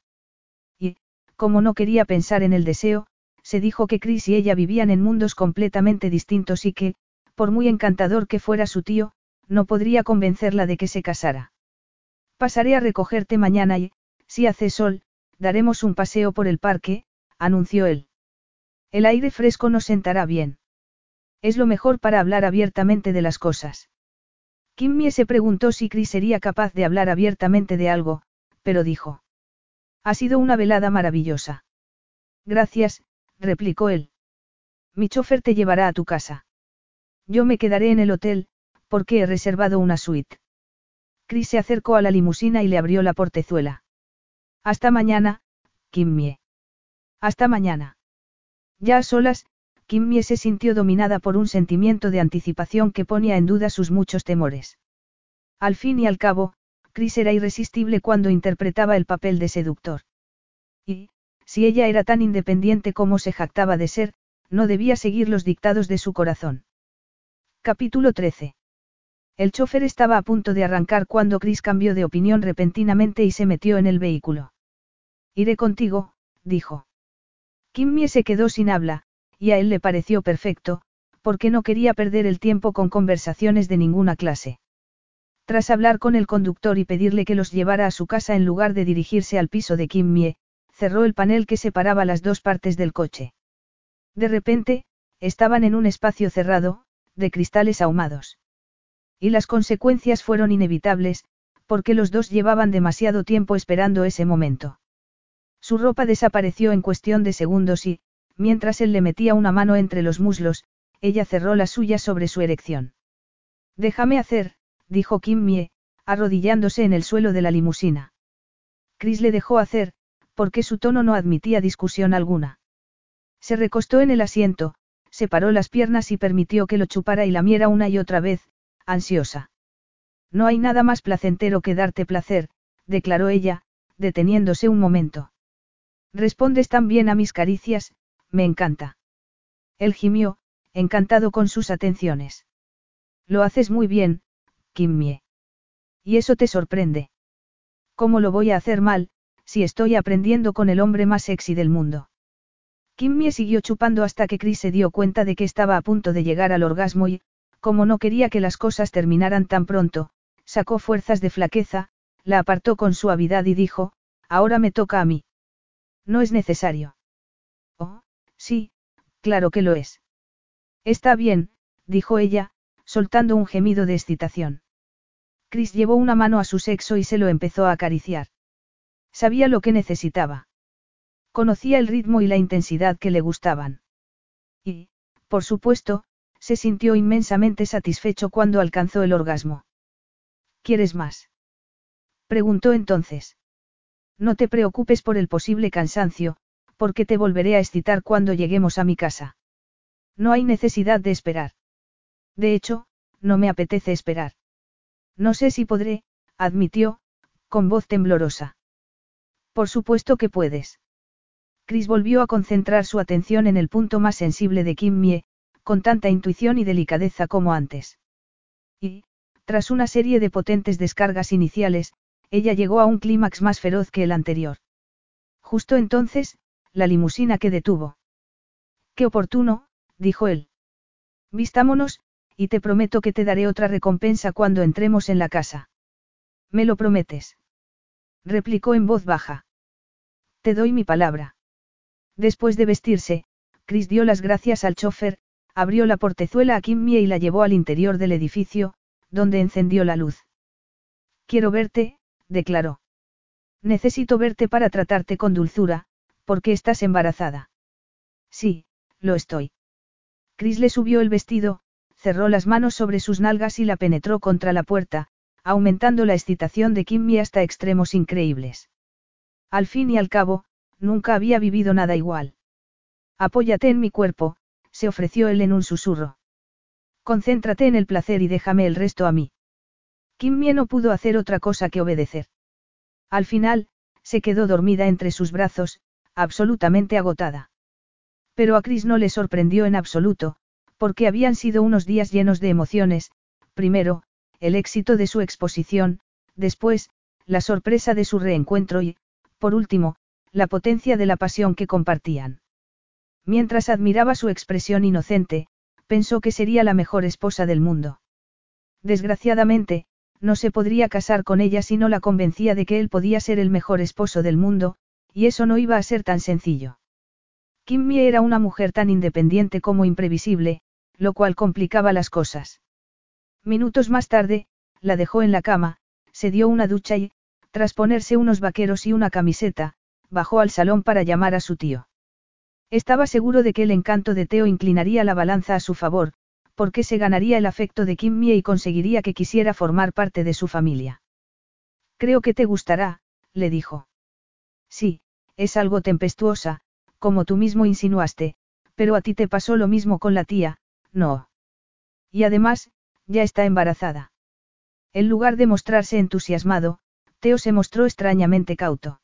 Y, como no quería pensar en el deseo, se dijo que Chris y ella vivían en mundos completamente distintos y que, por muy encantador que fuera su tío, no podría convencerla de que se casara. Pasaré a recogerte mañana y, si hace sol, daremos un paseo por el parque, anunció él. El aire fresco nos sentará bien. Es lo mejor para hablar abiertamente de las cosas. Kimmy se preguntó si Chris sería capaz de hablar abiertamente de algo, pero dijo. Ha sido una velada maravillosa. Gracias, replicó él. Mi chofer te llevará a tu casa. Yo me quedaré en el hotel, porque he reservado una suite. Chris se acercó a la limusina y le abrió la portezuela. Hasta mañana, Kimmie. Hasta mañana. Ya a solas, Kimmie se sintió dominada por un sentimiento de anticipación que ponía en duda sus muchos temores. Al fin y al cabo, Chris era irresistible cuando interpretaba el papel de seductor. Y, si ella era tan independiente como se jactaba de ser, no debía seguir los dictados de su corazón. Capítulo 13. El chofer estaba a punto de arrancar cuando Chris cambió de opinión repentinamente y se metió en el vehículo. Iré contigo, dijo. Kimmy se quedó sin habla, y a él le pareció perfecto, porque no quería perder el tiempo con conversaciones de ninguna clase. Tras hablar con el conductor y pedirle que los llevara a su casa en lugar de dirigirse al piso de Kim cerró el panel que separaba las dos partes del coche. De repente, estaban en un espacio cerrado, de cristales ahumados. Y las consecuencias fueron inevitables, porque los dos llevaban demasiado tiempo esperando ese momento. Su ropa desapareció en cuestión de segundos y, mientras él le metía una mano entre los muslos, ella cerró la suya sobre su erección. Déjame hacer, dijo Kim Mie, arrodillándose en el suelo de la limusina. Chris le dejó hacer, porque su tono no admitía discusión alguna. Se recostó en el asiento, separó las piernas y permitió que lo chupara y lamiera una y otra vez, ansiosa. No hay nada más placentero que darte placer, declaró ella, deteniéndose un momento. Respondes tan bien a mis caricias, me encanta. Él gimió, encantado con sus atenciones. Lo haces muy bien, Kimmie. Y eso te sorprende. ¿Cómo lo voy a hacer mal, si estoy aprendiendo con el hombre más sexy del mundo? Kimmie siguió chupando hasta que Chris se dio cuenta de que estaba a punto de llegar al orgasmo y, como no quería que las cosas terminaran tan pronto, sacó fuerzas de flaqueza, la apartó con suavidad y dijo, ahora me toca a mí. No es necesario. Sí, claro que lo es. Está bien, dijo ella, soltando un gemido de excitación. Chris llevó una mano a su sexo y se lo empezó a acariciar. Sabía lo que necesitaba. Conocía el ritmo y la intensidad que le gustaban. Y, por supuesto, se sintió inmensamente satisfecho cuando alcanzó el orgasmo. ¿Quieres más? Preguntó entonces. No te preocupes por el posible cansancio, porque te volveré a excitar cuando lleguemos a mi casa. No hay necesidad de esperar. De hecho, no me apetece esperar. No sé si podré, admitió, con voz temblorosa. Por supuesto que puedes. Chris volvió a concentrar su atención en el punto más sensible de Kim Mie, con tanta intuición y delicadeza como antes. Y, tras una serie de potentes descargas iniciales, ella llegó a un clímax más feroz que el anterior. Justo entonces, la limusina que detuvo. Qué oportuno, dijo él. Vistámonos, y te prometo que te daré otra recompensa cuando entremos en la casa. ¿Me lo prometes? replicó en voz baja. Te doy mi palabra. Después de vestirse, Chris dio las gracias al chofer, abrió la portezuela a Kimmy y la llevó al interior del edificio, donde encendió la luz. Quiero verte, declaró. Necesito verte para tratarte con dulzura, porque estás embarazada. Sí, lo estoy. Chris le subió el vestido, cerró las manos sobre sus nalgas y la penetró contra la puerta, aumentando la excitación de Kimmy hasta extremos increíbles. Al fin y al cabo, nunca había vivido nada igual. Apóyate en mi cuerpo, se ofreció él en un susurro. Concéntrate en el placer y déjame el resto a mí. Kimmy no pudo hacer otra cosa que obedecer. Al final, se quedó dormida entre sus brazos, absolutamente agotada. Pero a Chris no le sorprendió en absoluto, porque habían sido unos días llenos de emociones, primero, el éxito de su exposición, después, la sorpresa de su reencuentro y, por último, la potencia de la pasión que compartían. Mientras admiraba su expresión inocente, pensó que sería la mejor esposa del mundo. Desgraciadamente, no se podría casar con ella si no la convencía de que él podía ser el mejor esposo del mundo, y eso no iba a ser tan sencillo. Kimmy era una mujer tan independiente como imprevisible, lo cual complicaba las cosas. Minutos más tarde, la dejó en la cama, se dio una ducha y, tras ponerse unos vaqueros y una camiseta, bajó al salón para llamar a su tío. Estaba seguro de que el encanto de Teo inclinaría la balanza a su favor, porque se ganaría el afecto de Kim Mie y conseguiría que quisiera formar parte de su familia. Creo que te gustará, le dijo. Sí, es algo tempestuosa, como tú mismo insinuaste, pero a ti te pasó lo mismo con la tía, no. Y además, ya está embarazada. En lugar de mostrarse entusiasmado, Teo se mostró extrañamente cauto.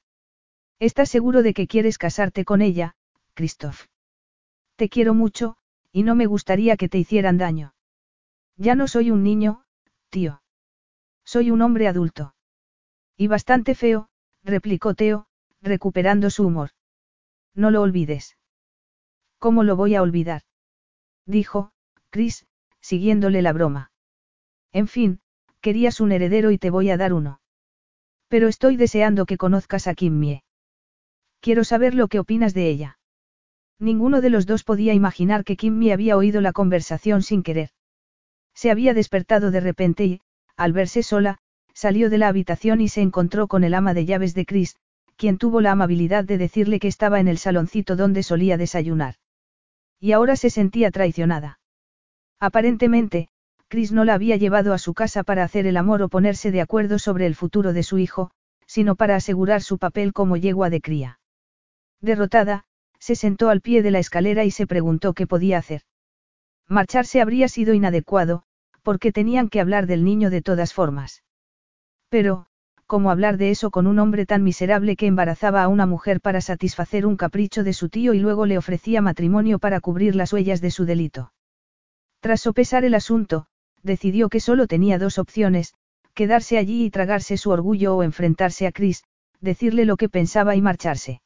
¿Estás seguro de que quieres casarte con ella, Christoph? Te quiero mucho, y no me gustaría que te hicieran daño. Ya no soy un niño, tío. Soy un hombre adulto. Y bastante feo, replicó Teo, recuperando su humor. No lo olvides. ¿Cómo lo voy a olvidar? Dijo, Chris, siguiéndole la broma. En fin, querías un heredero y te voy a dar uno. Pero estoy deseando que conozcas a Kimmie. Quiero saber lo que opinas de ella. Ninguno de los dos podía imaginar que Kimmie había oído la conversación sin querer. Se había despertado de repente y, al verse sola, salió de la habitación y se encontró con el ama de llaves de Chris, quien tuvo la amabilidad de decirle que estaba en el saloncito donde solía desayunar. Y ahora se sentía traicionada. Aparentemente, Chris no la había llevado a su casa para hacer el amor o ponerse de acuerdo sobre el futuro de su hijo, sino para asegurar su papel como yegua de cría. Derrotada, se sentó al pie de la escalera y se preguntó qué podía hacer. Marcharse habría sido inadecuado, porque tenían que hablar del niño de todas formas. Pero, ¿cómo hablar de eso con un hombre tan miserable que embarazaba a una mujer para satisfacer un capricho de su tío y luego le ofrecía matrimonio para cubrir las huellas de su delito? Tras sopesar el asunto, decidió que solo tenía dos opciones, quedarse allí y tragarse su orgullo o enfrentarse a Chris, decirle lo que pensaba y marcharse.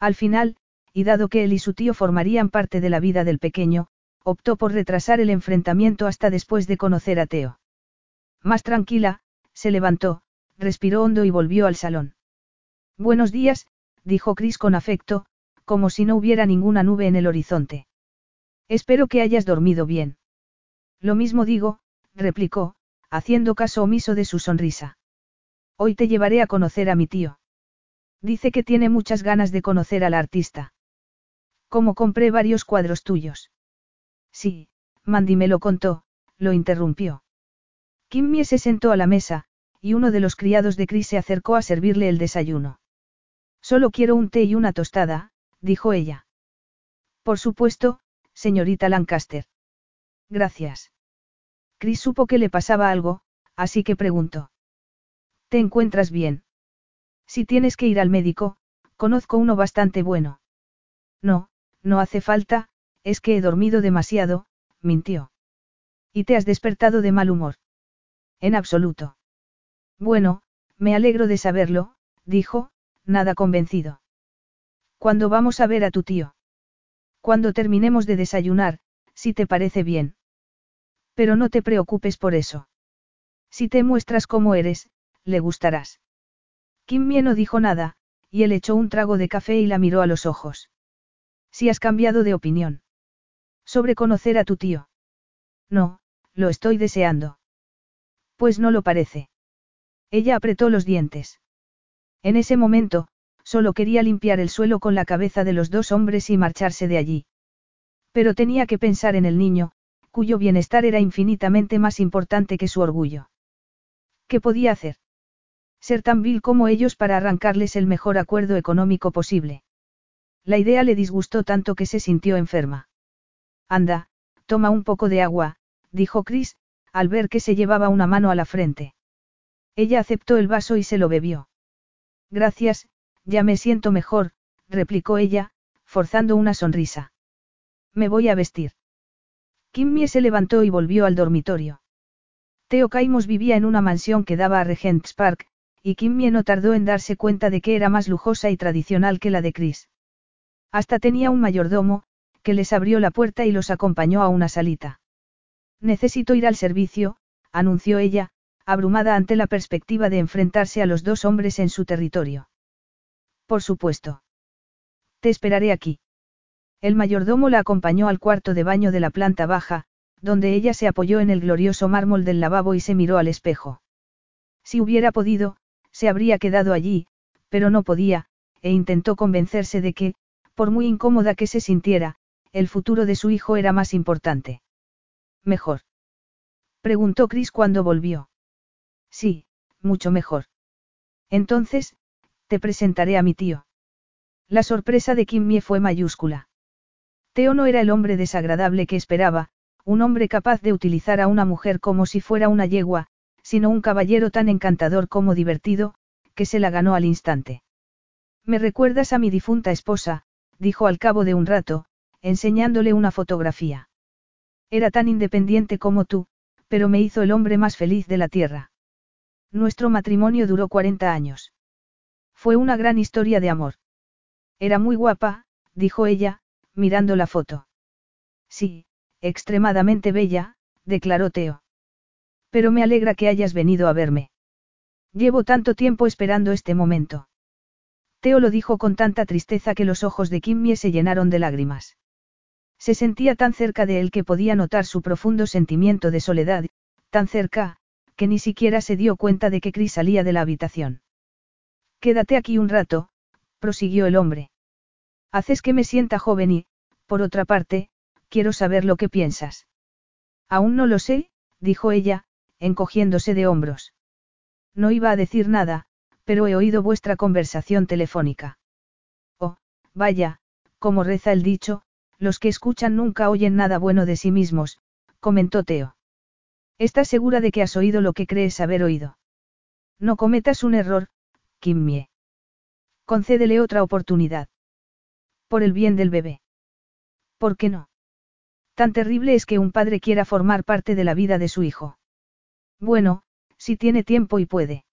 Al final, y dado que él y su tío formarían parte de la vida del pequeño, optó por retrasar el enfrentamiento hasta después de conocer a Teo. Más tranquila, se levantó, respiró hondo y volvió al salón. Buenos días, dijo Chris con afecto, como si no hubiera ninguna nube en el horizonte. Espero que hayas dormido bien. Lo mismo digo, replicó, haciendo caso omiso de su sonrisa. Hoy te llevaré a conocer a mi tío. Dice que tiene muchas ganas de conocer al artista. Como compré varios cuadros tuyos. Sí, Mandy me lo contó, lo interrumpió. Kimmy se sentó a la mesa, y uno de los criados de Chris se acercó a servirle el desayuno. Solo quiero un té y una tostada, dijo ella. Por supuesto, señorita Lancaster. Gracias. Chris supo que le pasaba algo, así que preguntó. ¿Te encuentras bien? Si tienes que ir al médico, conozco uno bastante bueno. No, no hace falta, es que he dormido demasiado, mintió. ¿Y te has despertado de mal humor? En absoluto. Bueno, me alegro de saberlo, dijo, nada convencido. ¿Cuándo vamos a ver a tu tío? Cuando terminemos de desayunar, si te parece bien. Pero no te preocupes por eso. Si te muestras como eres, le gustarás. Kim Mie no dijo nada, y él echó un trago de café y la miró a los ojos. Si has cambiado de opinión. Sobre conocer a tu tío. No, lo estoy deseando. Pues no lo parece. Ella apretó los dientes. En ese momento, solo quería limpiar el suelo con la cabeza de los dos hombres y marcharse de allí. Pero tenía que pensar en el niño, cuyo bienestar era infinitamente más importante que su orgullo. ¿Qué podía hacer? Ser tan vil como ellos para arrancarles el mejor acuerdo económico posible. La idea le disgustó tanto que se sintió enferma. Anda, toma un poco de agua, dijo Chris, al ver que se llevaba una mano a la frente. Ella aceptó el vaso y se lo bebió. Gracias, ya me siento mejor, replicó ella, forzando una sonrisa. Me voy a vestir. Kimmie se levantó y volvió al dormitorio. Theo Caimos vivía en una mansión que daba a Regent's Park, y Kimmie no tardó en darse cuenta de que era más lujosa y tradicional que la de Chris. Hasta tenía un mayordomo, que les abrió la puerta y los acompañó a una salita. Necesito ir al servicio, anunció ella, abrumada ante la perspectiva de enfrentarse a los dos hombres en su territorio. Por supuesto. Te esperaré aquí. El mayordomo la acompañó al cuarto de baño de la planta baja, donde ella se apoyó en el glorioso mármol del lavabo y se miró al espejo. Si hubiera podido, se habría quedado allí, pero no podía, e intentó convencerse de que, por muy incómoda que se sintiera, el futuro de su hijo era más importante. Mejor. Preguntó Chris cuando volvió. Sí, mucho mejor. Entonces, te presentaré a mi tío. La sorpresa de Kim fue mayúscula. Teo no era el hombre desagradable que esperaba, un hombre capaz de utilizar a una mujer como si fuera una yegua, sino un caballero tan encantador como divertido, que se la ganó al instante. Me recuerdas a mi difunta esposa, dijo al cabo de un rato, enseñándole una fotografía. Era tan independiente como tú, pero me hizo el hombre más feliz de la tierra. Nuestro matrimonio duró 40 años. Fue una gran historia de amor. Era muy guapa, dijo ella, mirando la foto. Sí, extremadamente bella, declaró Teo. Pero me alegra que hayas venido a verme. Llevo tanto tiempo esperando este momento. Teo lo dijo con tanta tristeza que los ojos de Kimmie se llenaron de lágrimas. Se sentía tan cerca de él que podía notar su profundo sentimiento de soledad, tan cerca, que ni siquiera se dio cuenta de que Chris salía de la habitación. Quédate aquí un rato, prosiguió el hombre. Haces que me sienta joven y, por otra parte, quiero saber lo que piensas. Aún no lo sé, dijo ella, encogiéndose de hombros. No iba a decir nada, pero he oído vuestra conversación telefónica. Oh, vaya, como reza el dicho, los que escuchan nunca oyen nada bueno de sí mismos, comentó Teo. ¿Estás segura de que has oído lo que crees haber oído? No cometas un error, Kimmie. Concédele otra oportunidad. Por el bien del bebé. ¿Por qué no? Tan terrible es que un padre quiera formar parte de la vida de su hijo. Bueno, si tiene tiempo y puede.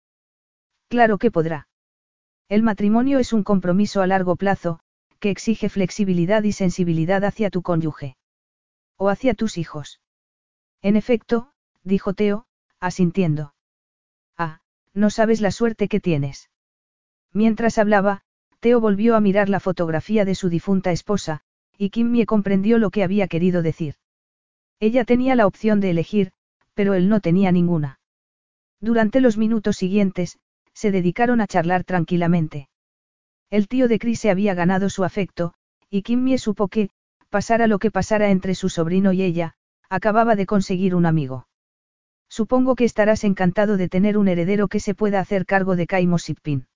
Claro que podrá. El matrimonio es un compromiso a largo plazo, que exige flexibilidad y sensibilidad hacia tu cónyuge. O hacia tus hijos. En efecto, dijo Teo, asintiendo. Ah, no sabes la suerte que tienes. Mientras hablaba, Teo volvió a mirar la fotografía de su difunta esposa, y Kimmie comprendió lo que había querido decir. Ella tenía la opción de elegir, pero él no tenía ninguna. Durante los minutos siguientes, se dedicaron a charlar tranquilamente. El tío de Chris se había ganado su afecto, y Kimmie supo que, pasara lo que pasara entre su sobrino y ella, acababa de conseguir un amigo. Supongo que estarás encantado de tener un heredero que se pueda hacer cargo de Kaimo Sipin.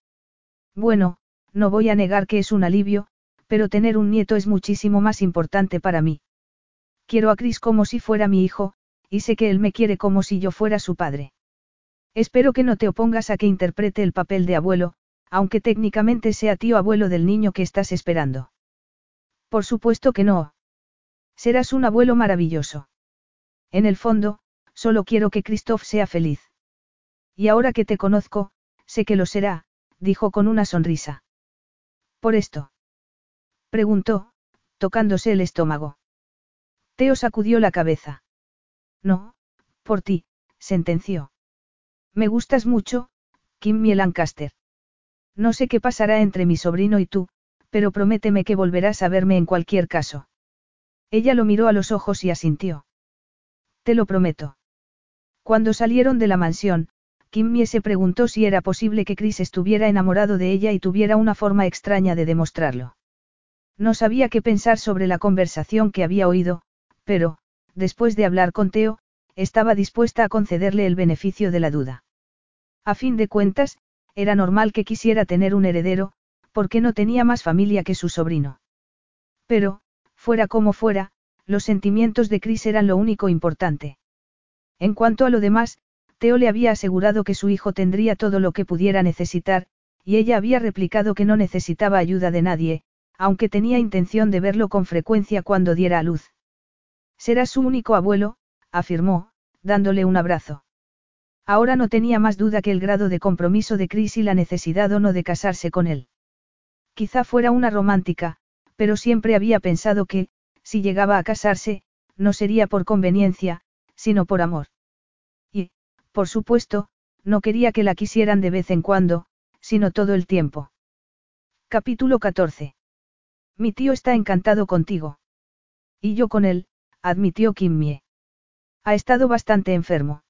Bueno, no voy a negar que es un alivio, pero tener un nieto es muchísimo más importante para mí. Quiero a Chris como si fuera mi hijo, y sé que él me quiere como si yo fuera su padre. Espero que no te opongas a que interprete el papel de abuelo, aunque técnicamente sea tío abuelo del niño que estás esperando. Por supuesto que no. Serás un abuelo maravilloso. En el fondo, solo quiero que Christoph sea feliz. Y ahora que te conozco, sé que lo será, dijo con una sonrisa. ¿Por esto? Preguntó, tocándose el estómago. Teo sacudió la cabeza. No, por ti, sentenció. Me gustas mucho, Kimmy Lancaster. No sé qué pasará entre mi sobrino y tú, pero prométeme que volverás a verme en cualquier caso. Ella lo miró a los ojos y asintió. Te lo prometo. Cuando salieron de la mansión, Kimmy se preguntó si era posible que Chris estuviera enamorado de ella y tuviera una forma extraña de demostrarlo. No sabía qué pensar sobre la conversación que había oído, pero, después de hablar con Teo, estaba dispuesta a concederle el beneficio de la duda. A fin de cuentas, era normal que quisiera tener un heredero, porque no tenía más familia que su sobrino. Pero, fuera como fuera, los sentimientos de Chris eran lo único importante. En cuanto a lo demás, Teo le había asegurado que su hijo tendría todo lo que pudiera necesitar, y ella había replicado que no necesitaba ayuda de nadie, aunque tenía intención de verlo con frecuencia cuando diera a luz. Será su único abuelo, afirmó, dándole un abrazo. Ahora no tenía más duda que el grado de compromiso de Chris y la necesidad o no de casarse con él. Quizá fuera una romántica, pero siempre había pensado que, si llegaba a casarse, no sería por conveniencia, sino por amor. Y, por supuesto, no quería que la quisieran de vez en cuando, sino todo el tiempo. Capítulo 14. Mi tío está encantado contigo. Y yo con él, admitió Kimmie. Ha estado bastante enfermo.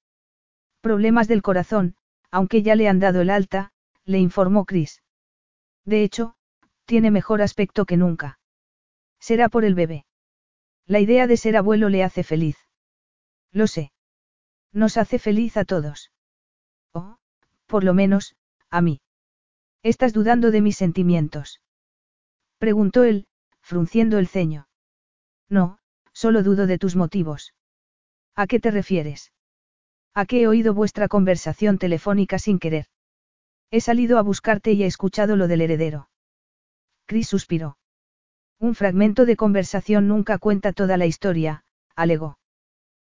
Problemas del corazón, aunque ya le han dado el alta, le informó Chris. De hecho, tiene mejor aspecto que nunca. Será por el bebé. La idea de ser abuelo le hace feliz. Lo sé. Nos hace feliz a todos. O, por lo menos, a mí. ¿Estás dudando de mis sentimientos? Preguntó él, frunciendo el ceño. No, solo dudo de tus motivos. ¿A qué te refieres? ¿A qué he oído vuestra conversación telefónica sin querer? He salido a buscarte y he escuchado lo del heredero. Chris suspiró. Un fragmento de conversación nunca cuenta toda la historia, alegó.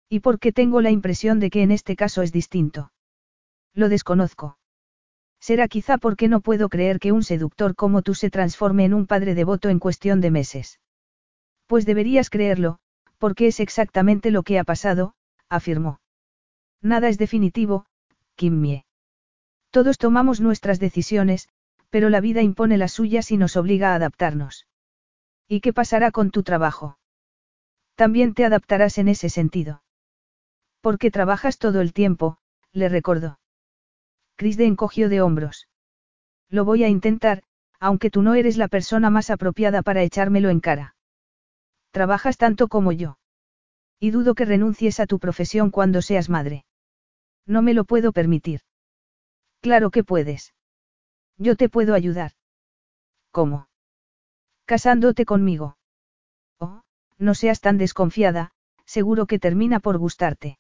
¿Y por qué tengo la impresión de que en este caso es distinto? Lo desconozco. Será quizá porque no puedo creer que un seductor como tú se transforme en un padre devoto en cuestión de meses. Pues deberías creerlo, porque es exactamente lo que ha pasado, afirmó. Nada es definitivo, Kimmie. Todos tomamos nuestras decisiones, pero la vida impone las suyas y nos obliga a adaptarnos. ¿Y qué pasará con tu trabajo? También te adaptarás en ese sentido. Porque trabajas todo el tiempo, le recordó. Crisde encogió de hombros. Lo voy a intentar, aunque tú no eres la persona más apropiada para echármelo en cara. Trabajas tanto como yo. Y dudo que renuncies a tu profesión cuando seas madre. No me lo puedo permitir. Claro que puedes. Yo te puedo ayudar. ¿Cómo? Casándote conmigo. Oh, no seas tan desconfiada, seguro que termina por gustarte.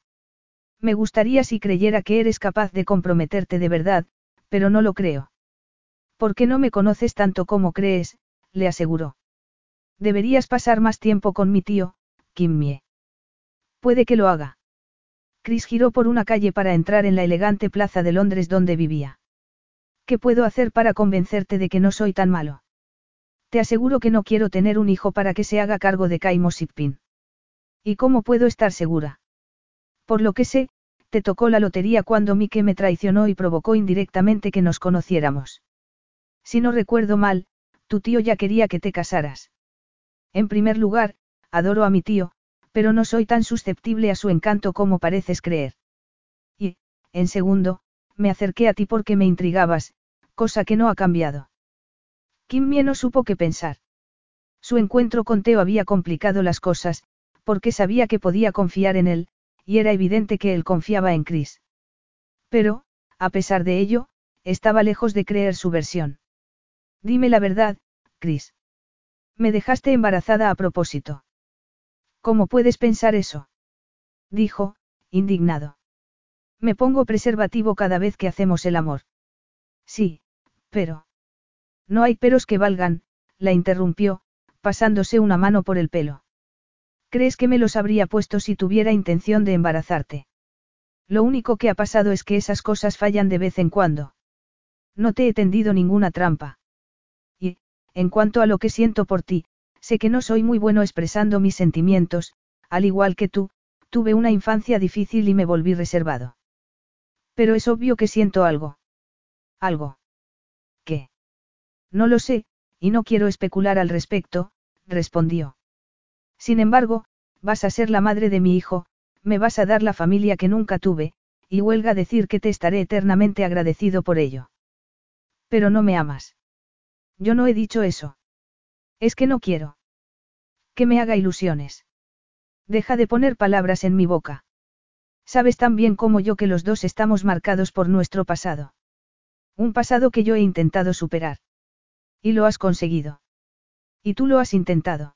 Me gustaría si creyera que eres capaz de comprometerte de verdad, pero no lo creo. Porque no me conoces tanto como crees, le aseguró. Deberías pasar más tiempo con mi tío, Kimmie. Puede que lo haga. Chris giró por una calle para entrar en la elegante plaza de Londres donde vivía. ¿Qué puedo hacer para convencerte de que no soy tan malo? Te aseguro que no quiero tener un hijo para que se haga cargo de Kaimo Sipin. ¿Y cómo puedo estar segura? Por lo que sé, te tocó la lotería cuando Mike me traicionó y provocó indirectamente que nos conociéramos. Si no recuerdo mal, tu tío ya quería que te casaras. En primer lugar, adoro a mi tío, pero no soy tan susceptible a su encanto como pareces creer. Y, en segundo, me acerqué a ti porque me intrigabas, cosa que no ha cambiado. Kimmie no supo qué pensar. Su encuentro con Teo había complicado las cosas, porque sabía que podía confiar en él, y era evidente que él confiaba en Chris. Pero, a pesar de ello, estaba lejos de creer su versión. Dime la verdad, Chris. Me dejaste embarazada a propósito. ¿Cómo puedes pensar eso? Dijo, indignado. Me pongo preservativo cada vez que hacemos el amor. Sí, pero. No hay peros que valgan, la interrumpió, pasándose una mano por el pelo. ¿Crees que me los habría puesto si tuviera intención de embarazarte? Lo único que ha pasado es que esas cosas fallan de vez en cuando. No te he tendido ninguna trampa. Y, en cuanto a lo que siento por ti, sé que no soy muy bueno expresando mis sentimientos, al igual que tú, tuve una infancia difícil y me volví reservado. Pero es obvio que siento algo. ¿Algo? ¿Qué? No lo sé, y no quiero especular al respecto, respondió. Sin embargo, vas a ser la madre de mi hijo, me vas a dar la familia que nunca tuve, y huelga decir que te estaré eternamente agradecido por ello. Pero no me amas. Yo no he dicho eso. Es que no quiero. Que me haga ilusiones. Deja de poner palabras en mi boca. Sabes tan bien como yo que los dos estamos marcados por nuestro pasado. Un pasado que yo he intentado superar. Y lo has conseguido. Y tú lo has intentado.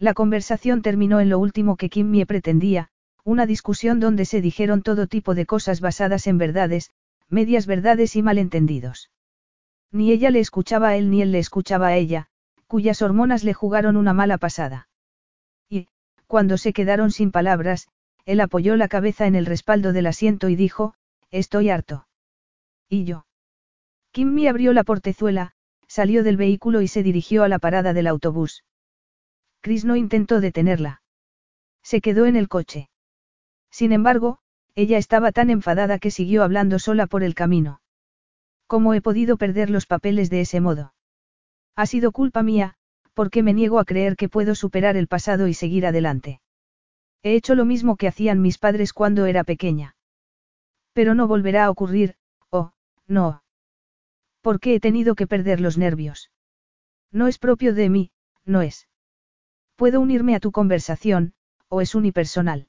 La conversación terminó en lo último que Kim Mie pretendía, una discusión donde se dijeron todo tipo de cosas basadas en verdades, medias verdades y malentendidos. Ni ella le escuchaba a él ni él le escuchaba a ella, cuyas hormonas le jugaron una mala pasada. Y, cuando se quedaron sin palabras, él apoyó la cabeza en el respaldo del asiento y dijo, Estoy harto. ¿Y yo? Kimmy abrió la portezuela, salió del vehículo y se dirigió a la parada del autobús. Chris no intentó detenerla. Se quedó en el coche. Sin embargo, ella estaba tan enfadada que siguió hablando sola por el camino. ¿Cómo he podido perder los papeles de ese modo? Ha sido culpa mía, porque me niego a creer que puedo superar el pasado y seguir adelante. He hecho lo mismo que hacían mis padres cuando era pequeña. Pero no volverá a ocurrir, oh, no. ¿Por qué he tenido que perder los nervios? No es propio de mí, no es. Puedo unirme a tu conversación, o es unipersonal.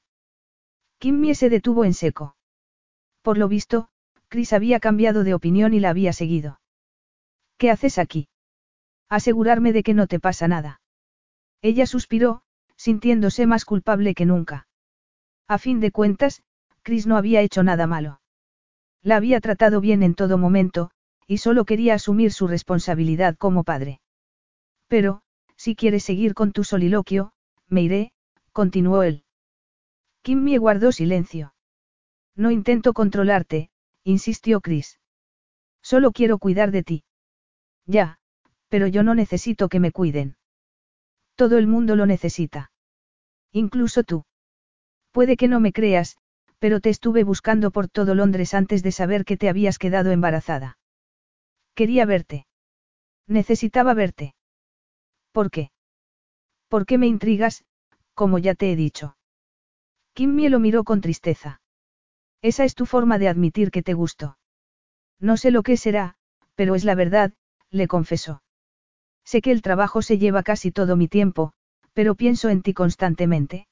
Kimmy se detuvo en seco. Por lo visto, Chris había cambiado de opinión y la había seguido. ¿Qué haces aquí? Asegurarme de que no te pasa nada. Ella suspiró, sintiéndose más culpable que nunca. A fin de cuentas, Chris no había hecho nada malo. La había tratado bien en todo momento, y solo quería asumir su responsabilidad como padre. Pero, si quieres seguir con tu soliloquio, me iré, continuó él. Kimmy guardó silencio. No intento controlarte, insistió Chris. Solo quiero cuidar de ti. Ya, pero yo no necesito que me cuiden. Todo el mundo lo necesita. Incluso tú. Puede que no me creas, pero te estuve buscando por todo Londres antes de saber que te habías quedado embarazada. Quería verte. Necesitaba verte. ¿Por qué? ¿Por qué me intrigas, como ya te he dicho? Kimmy lo miró con tristeza. Esa es tu forma de admitir que te gustó. No sé lo que será, pero es la verdad, le confesó. Sé que el trabajo se lleva casi todo mi tiempo, pero pienso en ti constantemente.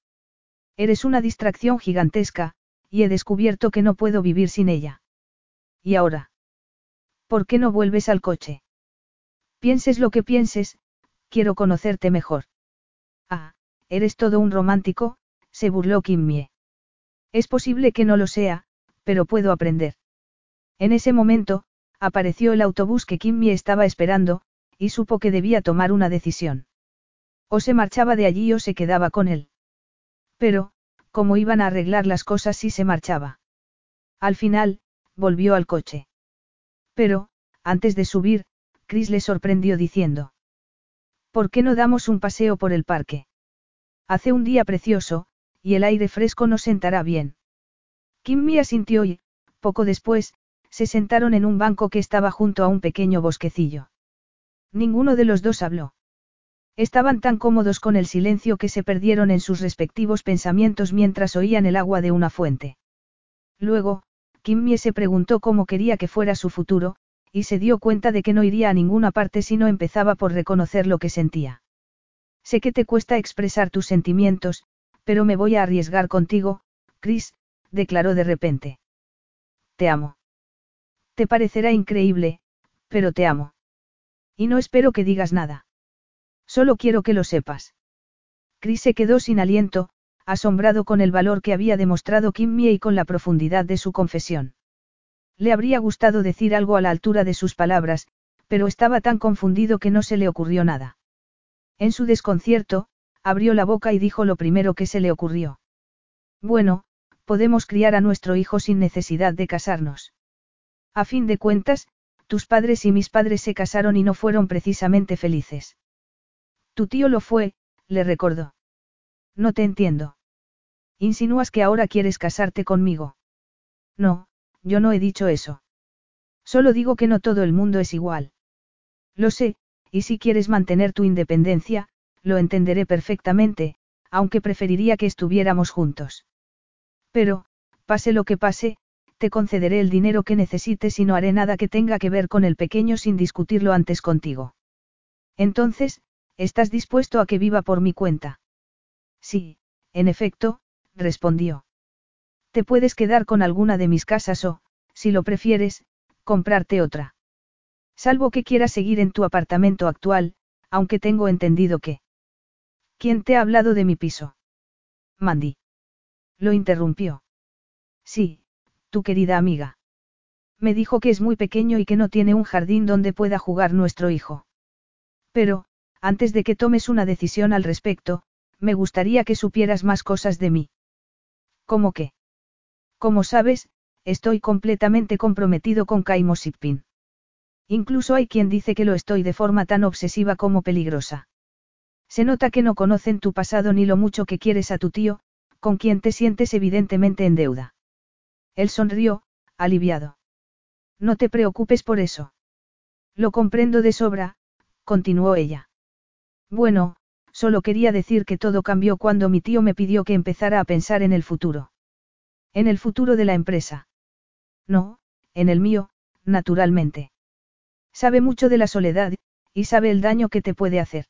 Eres una distracción gigantesca, y he descubierto que no puedo vivir sin ella. ¿Y ahora? ¿Por qué no vuelves al coche? Pienses lo que pienses, quiero conocerte mejor. Ah, eres todo un romántico, se burló Kimmie. Es posible que no lo sea, pero puedo aprender. En ese momento, apareció el autobús que Kimmie estaba esperando, y supo que debía tomar una decisión. O se marchaba de allí o se quedaba con él. Pero, ¿cómo iban a arreglar las cosas si se marchaba? Al final, volvió al coche. Pero, antes de subir, Chris le sorprendió diciendo. ¿Por qué no damos un paseo por el parque? Hace un día precioso, y el aire fresco nos sentará bien. Kimmy asintió y, poco después, se sentaron en un banco que estaba junto a un pequeño bosquecillo. Ninguno de los dos habló. Estaban tan cómodos con el silencio que se perdieron en sus respectivos pensamientos mientras oían el agua de una fuente. Luego, Kimmy se preguntó cómo quería que fuera su futuro, y se dio cuenta de que no iría a ninguna parte si no empezaba por reconocer lo que sentía. Sé que te cuesta expresar tus sentimientos, pero me voy a arriesgar contigo, Chris, declaró de repente. Te amo. Te parecerá increíble, pero te amo. Y no espero que digas nada. Solo quiero que lo sepas. Chris se quedó sin aliento, asombrado con el valor que había demostrado Kimmy y con la profundidad de su confesión. Le habría gustado decir algo a la altura de sus palabras, pero estaba tan confundido que no se le ocurrió nada. En su desconcierto, abrió la boca y dijo lo primero que se le ocurrió. Bueno, podemos criar a nuestro hijo sin necesidad de casarnos. A fin de cuentas, tus padres y mis padres se casaron y no fueron precisamente felices. Tu tío lo fue, le recordó. No te entiendo. Insinúas que ahora quieres casarte conmigo. No, yo no he dicho eso. Solo digo que no todo el mundo es igual. Lo sé, y si quieres mantener tu independencia, lo entenderé perfectamente, aunque preferiría que estuviéramos juntos. Pero, pase lo que pase, te concederé el dinero que necesites y no haré nada que tenga que ver con el pequeño sin discutirlo antes contigo. Entonces, ¿estás dispuesto a que viva por mi cuenta? Sí, en efecto, respondió. Te puedes quedar con alguna de mis casas o, si lo prefieres, comprarte otra. Salvo que quieras seguir en tu apartamento actual, aunque tengo entendido que... ¿Quién te ha hablado de mi piso? Mandy. Lo interrumpió. Sí, tu querida amiga. Me dijo que es muy pequeño y que no tiene un jardín donde pueda jugar nuestro hijo. Pero, antes de que tomes una decisión al respecto, me gustaría que supieras más cosas de mí. ¿Cómo qué? Como sabes, estoy completamente comprometido con Kaimo Sipin. Incluso hay quien dice que lo estoy de forma tan obsesiva como peligrosa. Se nota que no conocen tu pasado ni lo mucho que quieres a tu tío, con quien te sientes evidentemente en deuda. Él sonrió, aliviado. No te preocupes por eso. Lo comprendo de sobra, continuó ella. Bueno, solo quería decir que todo cambió cuando mi tío me pidió que empezara a pensar en el futuro. En el futuro de la empresa. No, en el mío, naturalmente. Sabe mucho de la soledad, y sabe el daño que te puede hacer.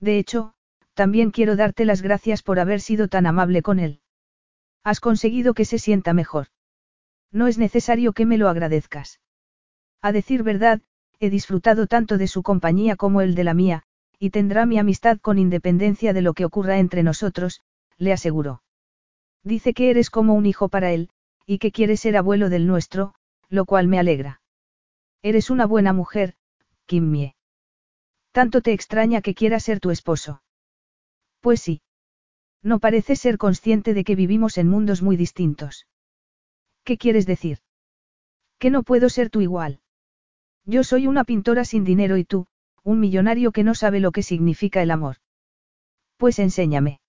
De hecho, también quiero darte las gracias por haber sido tan amable con él. Has conseguido que se sienta mejor. No es necesario que me lo agradezcas. A decir verdad, he disfrutado tanto de su compañía como el de la mía, y tendrá mi amistad con independencia de lo que ocurra entre nosotros, le aseguró. Dice que eres como un hijo para él, y que quieres ser abuelo del nuestro, lo cual me alegra. Eres una buena mujer, Kim Mie. Tanto te extraña que quiera ser tu esposo. Pues sí. No pareces ser consciente de que vivimos en mundos muy distintos. ¿Qué quieres decir? Que no puedo ser tú igual. Yo soy una pintora sin dinero y tú, un millonario que no sabe lo que significa el amor. Pues enséñame.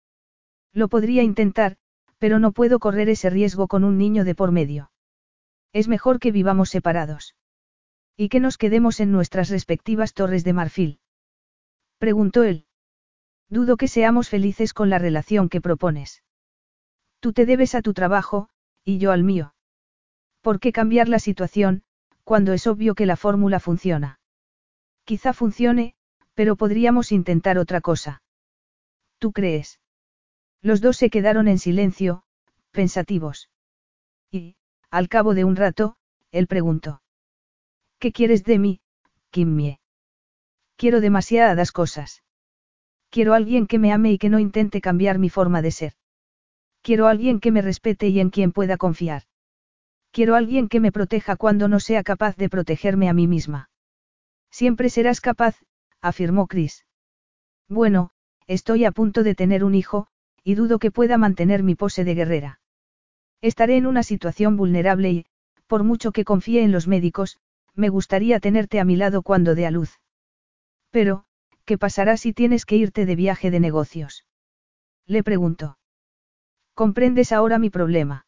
Lo podría intentar, pero no puedo correr ese riesgo con un niño de por medio. Es mejor que vivamos separados. Y que nos quedemos en nuestras respectivas torres de marfil. Preguntó él. Dudo que seamos felices con la relación que propones. Tú te debes a tu trabajo, y yo al mío. ¿Por qué cambiar la situación, cuando es obvio que la fórmula funciona? Quizá funcione, pero podríamos intentar otra cosa. ¿Tú crees? Los dos se quedaron en silencio, pensativos. Y, al cabo de un rato, él preguntó. ¿Qué quieres de mí, Kimmie? Quiero demasiadas cosas. Quiero alguien que me ame y que no intente cambiar mi forma de ser. Quiero alguien que me respete y en quien pueda confiar. Quiero alguien que me proteja cuando no sea capaz de protegerme a mí misma. Siempre serás capaz, afirmó Chris. Bueno, estoy a punto de tener un hijo, y dudo que pueda mantener mi pose de guerrera. Estaré en una situación vulnerable y, por mucho que confíe en los médicos, me gustaría tenerte a mi lado cuando dé a luz. Pero, ¿qué pasará si tienes que irte de viaje de negocios? Le preguntó. ¿Comprendes ahora mi problema?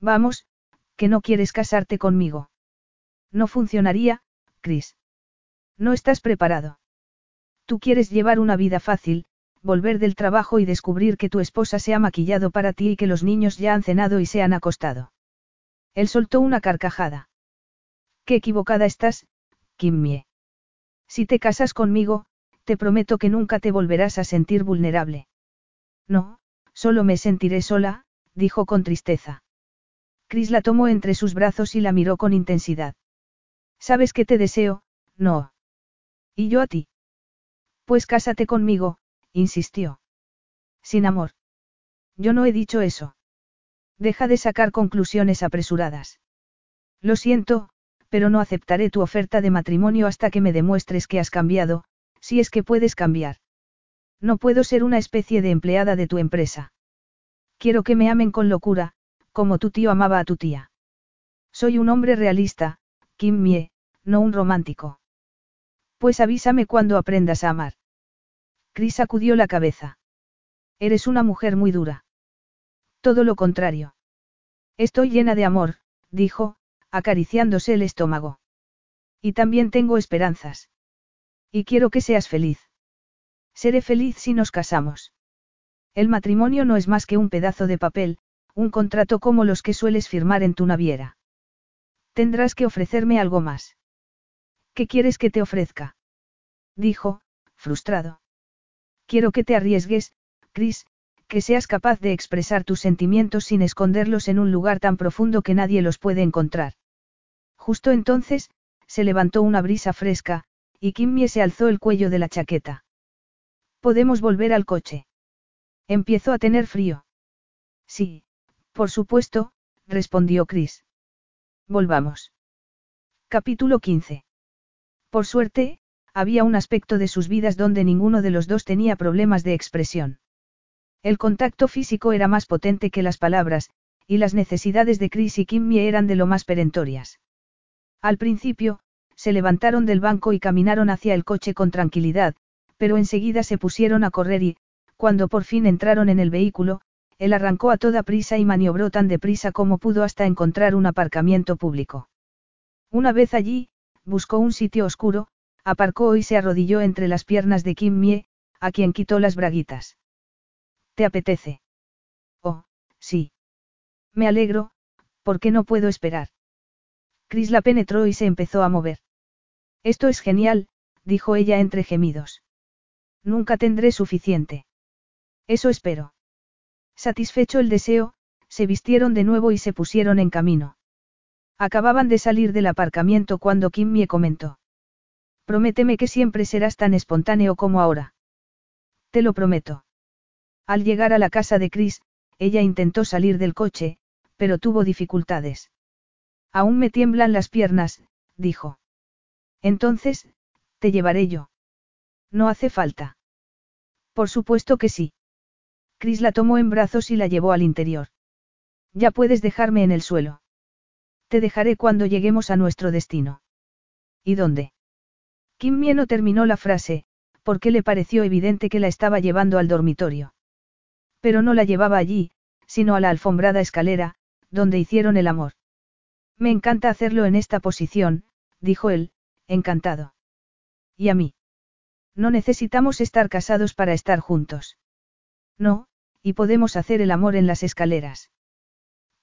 Vamos, que no quieres casarte conmigo. No funcionaría, Chris. No estás preparado. Tú quieres llevar una vida fácil, volver del trabajo y descubrir que tu esposa se ha maquillado para ti y que los niños ya han cenado y se han acostado. Él soltó una carcajada. Qué equivocada estás, Kimmie. Si te casas conmigo, te prometo que nunca te volverás a sentir vulnerable. No, solo me sentiré sola, dijo con tristeza. Chris la tomó entre sus brazos y la miró con intensidad. Sabes que te deseo, no. ¿Y yo a ti? Pues cásate conmigo, insistió. Sin amor. Yo no he dicho eso. Deja de sacar conclusiones apresuradas. Lo siento, pero no aceptaré tu oferta de matrimonio hasta que me demuestres que has cambiado, si es que puedes cambiar. No puedo ser una especie de empleada de tu empresa. Quiero que me amen con locura, como tu tío amaba a tu tía. Soy un hombre realista, Kim Mie, no un romántico. Pues avísame cuando aprendas a amar. Chris sacudió la cabeza. Eres una mujer muy dura. Todo lo contrario. Estoy llena de amor, dijo, acariciándose el estómago. Y también tengo esperanzas. Y quiero que seas feliz. Seré feliz si nos casamos. El matrimonio no es más que un pedazo de papel, un contrato como los que sueles firmar en tu naviera. Tendrás que ofrecerme algo más. ¿Qué quieres que te ofrezca? Dijo, frustrado. Quiero que te arriesgues, Chris, que seas capaz de expresar tus sentimientos sin esconderlos en un lugar tan profundo que nadie los puede encontrar. Justo entonces, se levantó una brisa fresca, y Kimmy se alzó el cuello de la chaqueta. ¿Podemos volver al coche? Empiezo a tener frío. Sí, por supuesto, respondió Chris. Volvamos. Capítulo 15. Por suerte, había un aspecto de sus vidas donde ninguno de los dos tenía problemas de expresión. El contacto físico era más potente que las palabras, y las necesidades de Chris y Kimmy eran de lo más perentorias. Al principio, se levantaron del banco y caminaron hacia el coche con tranquilidad, pero enseguida se pusieron a correr y, cuando por fin entraron en el vehículo, él arrancó a toda prisa y maniobró tan deprisa como pudo hasta encontrar un aparcamiento público. Una vez allí, buscó un sitio oscuro, aparcó y se arrodilló entre las piernas de Kim Mie, a quien quitó las braguitas. ¿Te apetece? Oh, sí. Me alegro, porque no puedo esperar. Chris la penetró y se empezó a mover. Esto es genial, dijo ella entre gemidos. Nunca tendré suficiente. Eso espero. Satisfecho el deseo, se vistieron de nuevo y se pusieron en camino. Acababan de salir del aparcamiento cuando Kim Mie comentó. Prométeme que siempre serás tan espontáneo como ahora. Te lo prometo. Al llegar a la casa de Chris, ella intentó salir del coche, pero tuvo dificultades. Aún me tiemblan las piernas, dijo. Entonces, te llevaré yo. No hace falta. Por supuesto que sí. Chris la tomó en brazos y la llevó al interior. Ya puedes dejarme en el suelo. Te dejaré cuando lleguemos a nuestro destino. ¿Y dónde? Kim Mie terminó la frase, porque le pareció evidente que la estaba llevando al dormitorio. Pero no la llevaba allí, sino a la alfombrada escalera, donde hicieron el amor. Me encanta hacerlo en esta posición, dijo él, encantado. ¿Y a mí? No necesitamos estar casados para estar juntos. No, y podemos hacer el amor en las escaleras.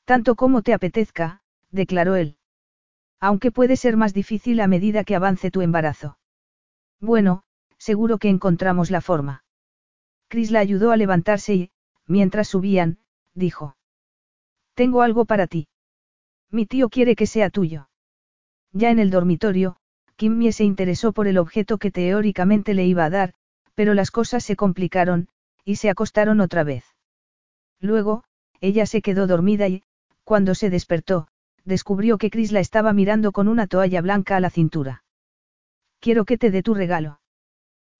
Tanto como te apetezca, declaró él. Aunque puede ser más difícil a medida que avance tu embarazo. Bueno, seguro que encontramos la forma. Chris la ayudó a levantarse y, mientras subían, dijo. Tengo algo para ti. Mi tío quiere que sea tuyo. Ya en el dormitorio, Kimmy se interesó por el objeto que teóricamente le iba a dar, pero las cosas se complicaron, y se acostaron otra vez. Luego, ella se quedó dormida y, cuando se despertó, descubrió que Chris la estaba mirando con una toalla blanca a la cintura. Quiero que te dé tu regalo.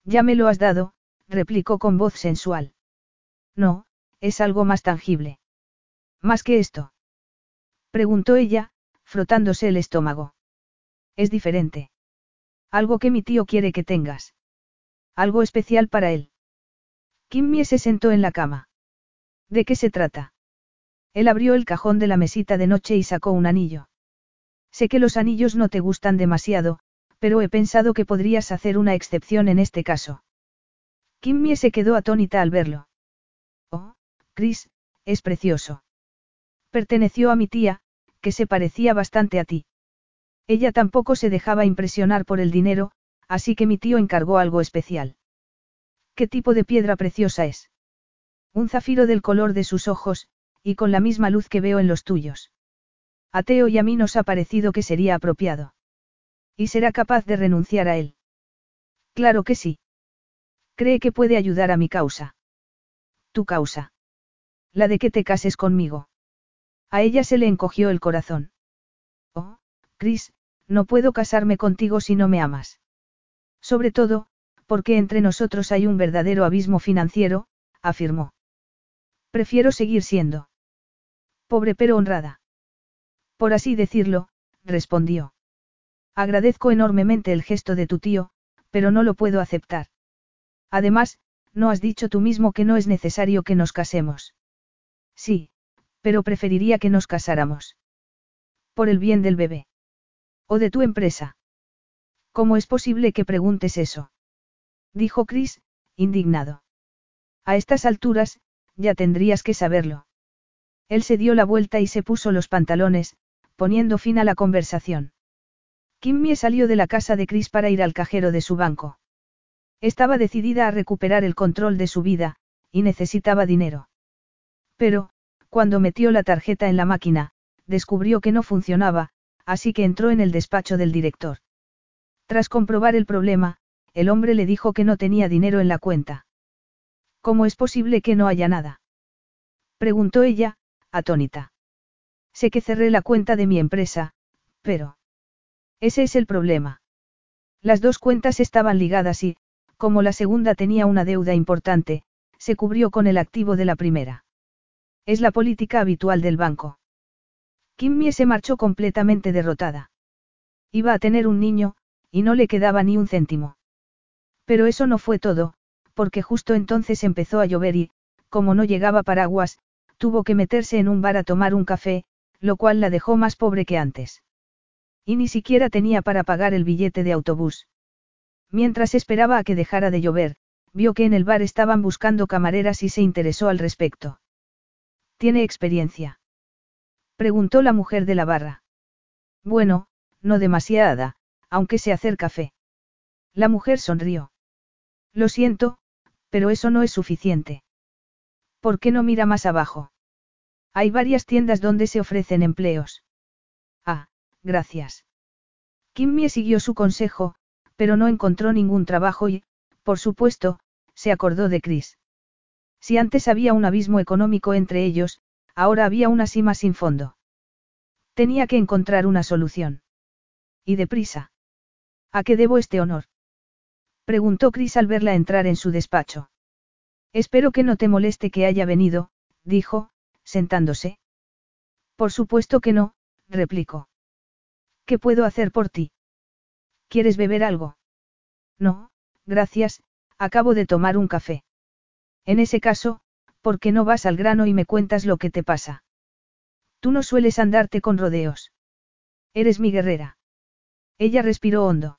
Ya me lo has dado, replicó con voz sensual. No, es algo más tangible. ¿Más que esto? Preguntó ella, frotándose el estómago. Es diferente. Algo que mi tío quiere que tengas. Algo especial para él. Kimmy se sentó en la cama. ¿De qué se trata? Él abrió el cajón de la mesita de noche y sacó un anillo. Sé que los anillos no te gustan demasiado, pero he pensado que podrías hacer una excepción en este caso. Kimmy se quedó atónita al verlo. Oh, Chris, es precioso. Perteneció a mi tía, que se parecía bastante a ti. Ella tampoco se dejaba impresionar por el dinero, así que mi tío encargó algo especial. ¿Qué tipo de piedra preciosa es? Un zafiro del color de sus ojos, y con la misma luz que veo en los tuyos. A y a mí nos ha parecido que sería apropiado. ¿Y será capaz de renunciar a él? Claro que sí. Cree que puede ayudar a mi causa. Tu causa. La de que te cases conmigo. A ella se le encogió el corazón. Oh, Chris, no puedo casarme contigo si no me amas. Sobre todo, porque entre nosotros hay un verdadero abismo financiero, afirmó. Prefiero seguir siendo. Pobre pero honrada. Por así decirlo, respondió. Agradezco enormemente el gesto de tu tío, pero no lo puedo aceptar. Además, ¿no has dicho tú mismo que no es necesario que nos casemos? Sí, pero preferiría que nos casáramos. Por el bien del bebé. O de tu empresa. ¿Cómo es posible que preguntes eso? Dijo Chris, indignado. A estas alturas, ya tendrías que saberlo. Él se dio la vuelta y se puso los pantalones, poniendo fin a la conversación. Kimmy salió de la casa de Chris para ir al cajero de su banco. Estaba decidida a recuperar el control de su vida, y necesitaba dinero. Pero, cuando metió la tarjeta en la máquina, descubrió que no funcionaba, así que entró en el despacho del director. Tras comprobar el problema, el hombre le dijo que no tenía dinero en la cuenta. ¿Cómo es posible que no haya nada? Preguntó ella, atónita. Sé que cerré la cuenta de mi empresa, pero... Ese es el problema. Las dos cuentas estaban ligadas y, como la segunda tenía una deuda importante, se cubrió con el activo de la primera. Es la política habitual del banco. Kimmy se marchó completamente derrotada. Iba a tener un niño, y no le quedaba ni un céntimo. Pero eso no fue todo, porque justo entonces empezó a llover y, como no llegaba paraguas, tuvo que meterse en un bar a tomar un café, lo cual la dejó más pobre que antes. Y ni siquiera tenía para pagar el billete de autobús. Mientras esperaba a que dejara de llover, vio que en el bar estaban buscando camareras y se interesó al respecto. ¿Tiene experiencia? Preguntó la mujer de la barra. Bueno, no demasiada, aunque sé hacer café. La mujer sonrió. Lo siento, pero eso no es suficiente. ¿Por qué no mira más abajo? Hay varias tiendas donde se ofrecen empleos. Gracias. Kimmy siguió su consejo, pero no encontró ningún trabajo y, por supuesto, se acordó de Chris. Si antes había un abismo económico entre ellos, ahora había una cima sin fondo. Tenía que encontrar una solución. Y deprisa. ¿A qué debo este honor? Preguntó Chris al verla entrar en su despacho. Espero que no te moleste que haya venido, dijo, sentándose. Por supuesto que no, replicó. ¿Qué puedo hacer por ti? ¿Quieres beber algo? No, gracias, acabo de tomar un café. En ese caso, ¿por qué no vas al grano y me cuentas lo que te pasa? Tú no sueles andarte con rodeos. Eres mi guerrera. Ella respiró hondo.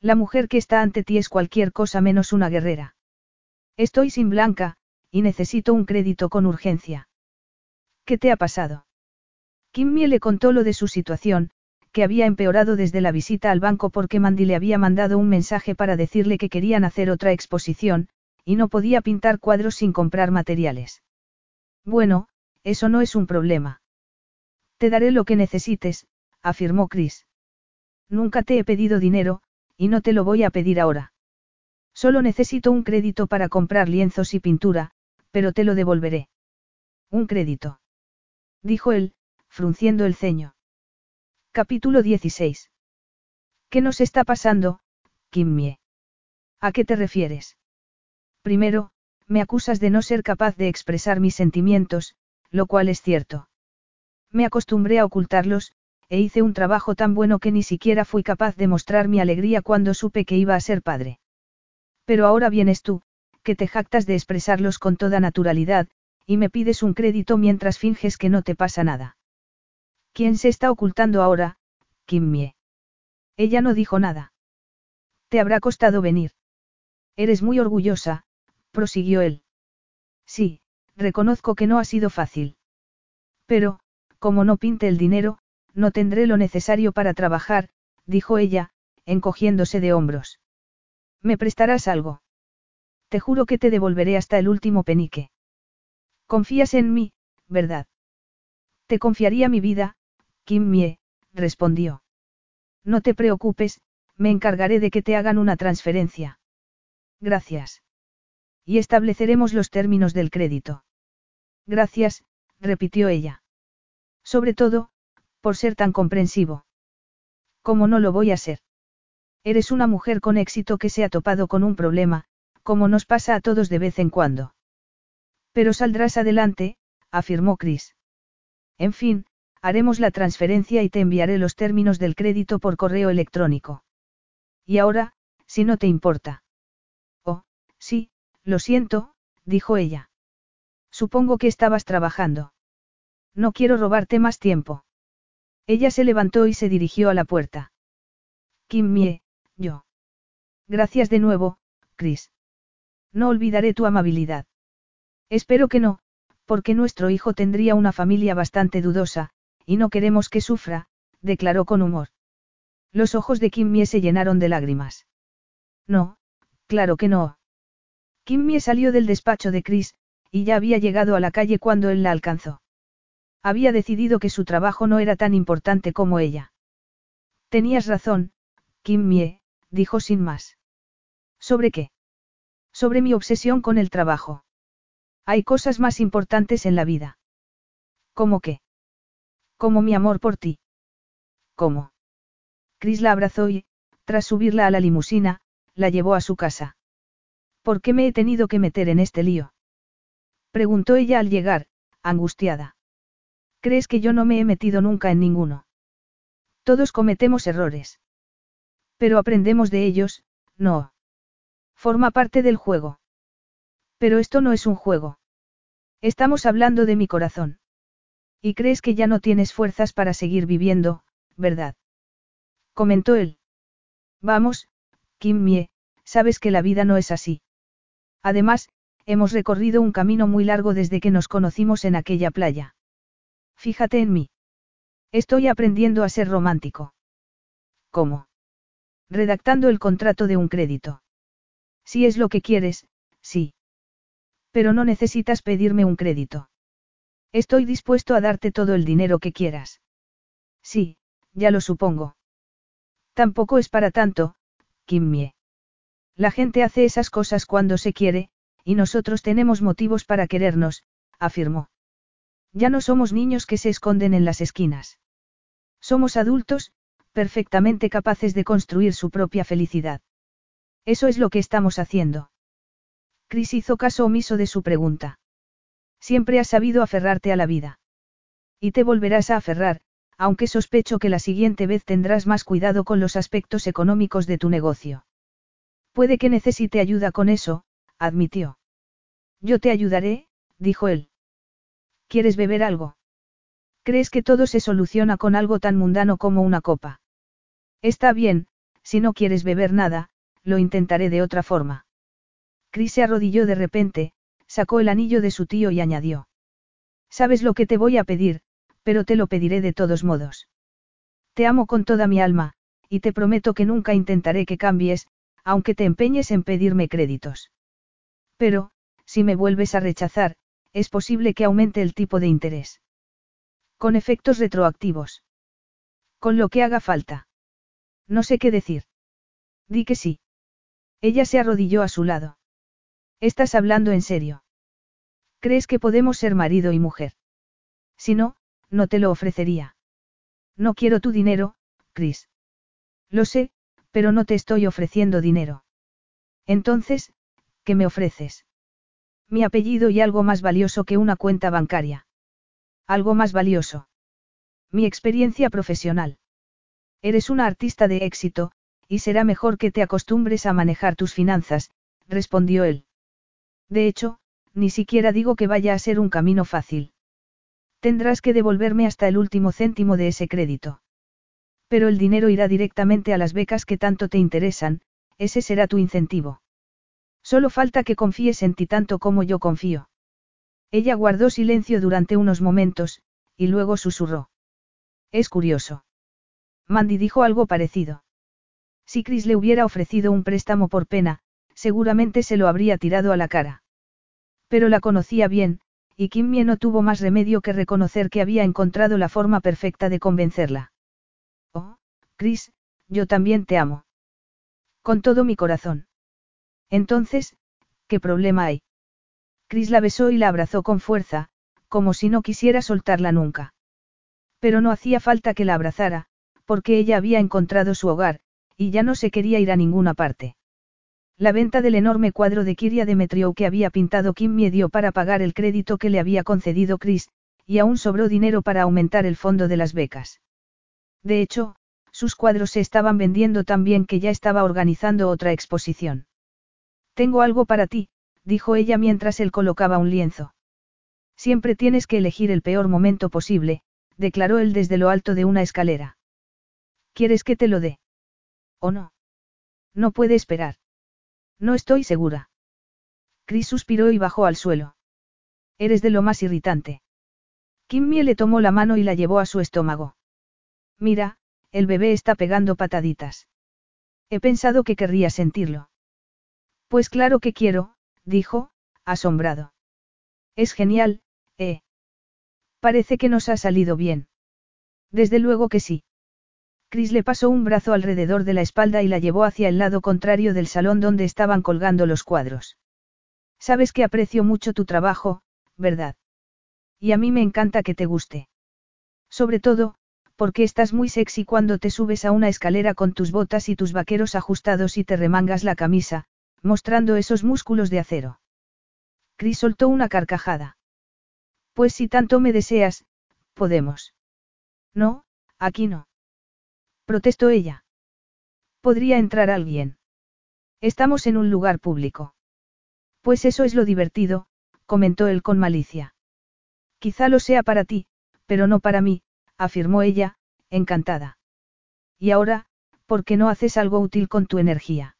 La mujer que está ante ti es cualquier cosa menos una guerrera. Estoy sin blanca, y necesito un crédito con urgencia. ¿Qué te ha pasado? Kimmy le contó lo de su situación, que había empeorado desde la visita al banco porque Mandy le había mandado un mensaje para decirle que querían hacer otra exposición, y no podía pintar cuadros sin comprar materiales. Bueno, eso no es un problema. Te daré lo que necesites, afirmó Chris. Nunca te he pedido dinero, y no te lo voy a pedir ahora. Solo necesito un crédito para comprar lienzos y pintura, pero te lo devolveré. Un crédito. Dijo él, frunciendo el ceño. Capítulo 16. ¿Qué nos está pasando, Kimmie? ¿A qué te refieres? Primero, me acusas de no ser capaz de expresar mis sentimientos, lo cual es cierto. Me acostumbré a ocultarlos, e hice un trabajo tan bueno que ni siquiera fui capaz de mostrar mi alegría cuando supe que iba a ser padre. Pero ahora vienes tú, que te jactas de expresarlos con toda naturalidad, y me pides un crédito mientras finges que no te pasa nada. ¿Quién se está ocultando ahora, Kimmie? Ella no dijo nada. Te habrá costado venir. Eres muy orgullosa, prosiguió él. Sí, reconozco que no ha sido fácil. Pero, como no pinte el dinero, no tendré lo necesario para trabajar, dijo ella, encogiéndose de hombros. ¿Me prestarás algo? Te juro que te devolveré hasta el último penique. Confías en mí, ¿verdad? Te confiaría mi vida, Kim Mie, respondió. No te preocupes, me encargaré de que te hagan una transferencia. Gracias. Y estableceremos los términos del crédito. Gracias, repitió ella. Sobre todo, por ser tan comprensivo. ¿Cómo no lo voy a ser? Eres una mujer con éxito que se ha topado con un problema, como nos pasa a todos de vez en cuando. Pero saldrás adelante, afirmó Chris. En fin, haremos la transferencia y te enviaré los términos del crédito por correo electrónico. Y ahora, si no te importa. Oh, sí, Lo siento, dijo ella. Supongo que estabas trabajando. No quiero robarte más tiempo. Ella se levantó y se dirigió a la puerta. Kim Mie, yo. Gracias de nuevo, Chris. No olvidaré tu amabilidad. Espero que no, porque nuestro hijo tendría una familia bastante dudosa, y no queremos que sufra, declaró con humor. Los ojos de Kim Mie se llenaron de lágrimas. No, claro que no. Kim Mie salió del despacho de Chris, y ya había llegado a la calle cuando él la alcanzó. Había decidido que su trabajo no era tan importante como ella. Tenías razón, Kim Mie, dijo sin más. ¿Sobre qué? Sobre mi obsesión con el trabajo. Hay cosas más importantes en la vida. ¿Cómo qué? Como mi amor por ti. ¿Cómo? Chris la abrazó y, tras subirla a la limusina, la llevó a su casa. ¿Por qué me he tenido que meter en este lío? Preguntó ella al llegar, angustiada. ¿Crees que yo no me he metido nunca en ninguno? Todos cometemos errores. Pero aprendemos de ellos, no. Forma parte del juego. Pero esto no es un juego. Estamos hablando de mi corazón. Y crees que ya no tienes fuerzas para seguir viviendo, ¿verdad? Comentó él. Vamos, Kim Mie, sabes que la vida no es así. Además, hemos recorrido un camino muy largo desde que nos conocimos en aquella playa. Fíjate en mí. Estoy aprendiendo a ser romántico. ¿Cómo? Redactando el contrato de un crédito. Si es lo que quieres, sí. Pero no necesitas pedirme un crédito. Estoy dispuesto a darte todo el dinero que quieras. Sí, ya lo supongo. Tampoco es para tanto, Kim Mie. La gente hace esas cosas cuando se quiere, y nosotros tenemos motivos para querernos, afirmó. Ya no somos niños que se esconden en las esquinas. Somos adultos, perfectamente capaces de construir su propia felicidad. Eso es lo que estamos haciendo. Chris hizo caso omiso de su pregunta. Siempre has sabido aferrarte a la vida. Y te volverás a aferrar, aunque sospecho que la siguiente vez tendrás más cuidado con los aspectos económicos de tu negocio. Puede que necesite ayuda con eso, admitió. Yo te ayudaré, dijo él. ¿Quieres beber algo? ¿Crees que todo se soluciona con algo tan mundano como una copa? Está bien, si no quieres beber nada, lo intentaré de otra forma. Chris se arrodilló de repente, sacó el anillo de su tío y añadió. Sabes lo que te voy a pedir, pero te lo pediré de todos modos. Te amo con toda mi alma, y te prometo que nunca intentaré que cambies, aunque te empeñes en pedirme créditos. Pero, si me vuelves a rechazar, es posible que aumente el tipo de interés. Con efectos retroactivos. Con lo que haga falta. No sé qué decir. Di que sí. Ella se arrodilló a su lado. ¿Estás hablando en serio? ¿Crees que podemos ser marido y mujer? Si no, no te lo ofrecería. No quiero tu dinero, Chris. Lo sé, pero no te estoy ofreciendo dinero. Entonces, ¿qué me ofreces? Mi apellido y algo más valioso que una cuenta bancaria. Algo más valioso. Mi experiencia profesional. Eres una artista de éxito, y será mejor que te acostumbres a manejar tus finanzas, respondió él. De hecho, ni siquiera digo que vaya a ser un camino fácil. Tendrás que devolverme hasta el último céntimo de ese crédito. Pero el dinero irá directamente a las becas que tanto te interesan, ese será tu incentivo. Solo falta que confíes en ti tanto como yo confío. Ella guardó silencio durante unos momentos, y luego susurró. Es curioso. Mandy dijo algo parecido. Si Chris le hubiera ofrecido un préstamo por pena, seguramente se lo habría tirado a la cara. Pero la conocía bien, y Kim Mie no tuvo más remedio que reconocer que había encontrado la forma perfecta de convencerla. Oh, Chris, yo también te amo. Con todo mi corazón. Entonces, ¿qué problema hay? Chris la besó y la abrazó con fuerza, como si no quisiera soltarla nunca. Pero no hacía falta que la abrazara, porque ella había encontrado su hogar, y ya no se quería ir a ninguna parte. La venta del enorme cuadro de Kiria Demetriou que había pintado Kim dio para pagar el crédito que le había concedido Chris, y aún sobró dinero para aumentar el fondo de las becas. De hecho, sus cuadros se estaban vendiendo tan bien que ya estaba organizando otra exposición. Tengo algo para ti, dijo ella mientras él colocaba un lienzo. Siempre tienes que elegir el peor momento posible, declaró él desde lo alto de una escalera. ¿Quieres que te lo dé? ¿O no? No puede esperar. No estoy segura. Chris suspiró y bajó al suelo. Eres de lo más irritante. Kimmy le tomó la mano y la llevó a su estómago. Mira, el bebé está pegando pataditas. He pensado que querría sentirlo. Pues claro que quiero, dijo, asombrado. Es genial, ¿eh? Parece que nos ha salido bien. Desde luego que sí. Chris le pasó un brazo alrededor de la espalda y la llevó hacia el lado contrario del salón donde estaban colgando los cuadros. Sabes que aprecio mucho tu trabajo, ¿verdad? Y a mí me encanta que te guste. Sobre todo, porque estás muy sexy cuando te subes a una escalera con tus botas y tus vaqueros ajustados y te remangas la camisa, mostrando esos músculos de acero. Chris soltó una carcajada. Pues si tanto me deseas, podemos. No, aquí no. Protestó ella. Podría entrar alguien. Estamos en un lugar público. Pues eso es lo divertido, comentó él con malicia. Quizá lo sea para ti, pero no para mí, afirmó ella, encantada. Y ahora, ¿por qué no haces algo útil con tu energía?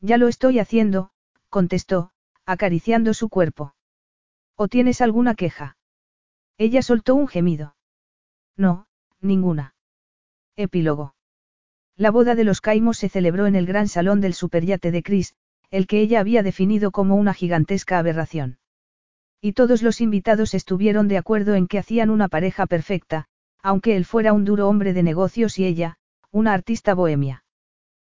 Ya lo estoy haciendo, contestó, acariciando su cuerpo. ¿O tienes alguna queja? Ella soltó un gemido. No, ninguna. Epílogo. La boda de los Caimos se celebró en el gran salón del superyate de Chris, el que ella había definido como una gigantesca aberración. Y todos los invitados estuvieron de acuerdo en que hacían una pareja perfecta, aunque él fuera un duro hombre de negocios y ella, una artista bohemia.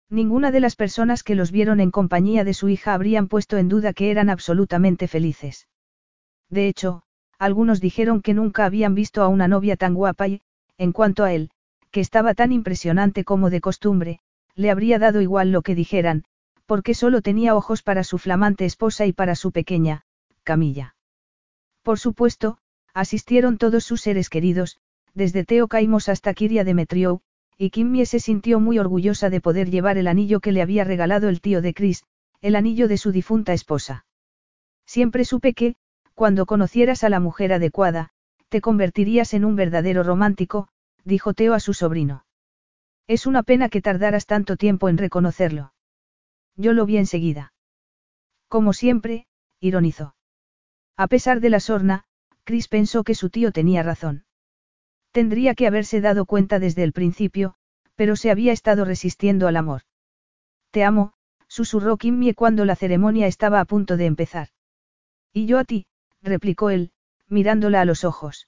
Ninguna de las personas que los vieron en compañía de su hija habrían puesto en duda que eran absolutamente felices. De hecho, algunos dijeron que nunca habían visto a una novia tan guapa y, en cuanto a él, que estaba tan impresionante como de costumbre, le habría dado igual lo que dijeran, porque solo tenía ojos para su flamante esposa y para su pequeña, Camilla. Por supuesto, asistieron todos sus seres queridos, desde Teo Caimos hasta Kiria Demetriou, y Kimmy se sintió muy orgullosa de poder llevar el anillo que le había regalado el tío de Chris, el anillo de su difunta esposa. Siempre supe que, cuando conocieras a la mujer adecuada, te convertirías en un verdadero romántico, dijo Teo a su sobrino. Es una pena que tardaras tanto tiempo en reconocerlo. Yo lo vi enseguida. Como siempre, ironizó. A pesar de la sorna, Chris pensó que su tío tenía razón. Tendría que haberse dado cuenta desde el principio, pero se había estado resistiendo al amor. Te amo, susurró Kimmy cuando la ceremonia estaba a punto de empezar. Y yo a ti, replicó él, mirándola a los ojos.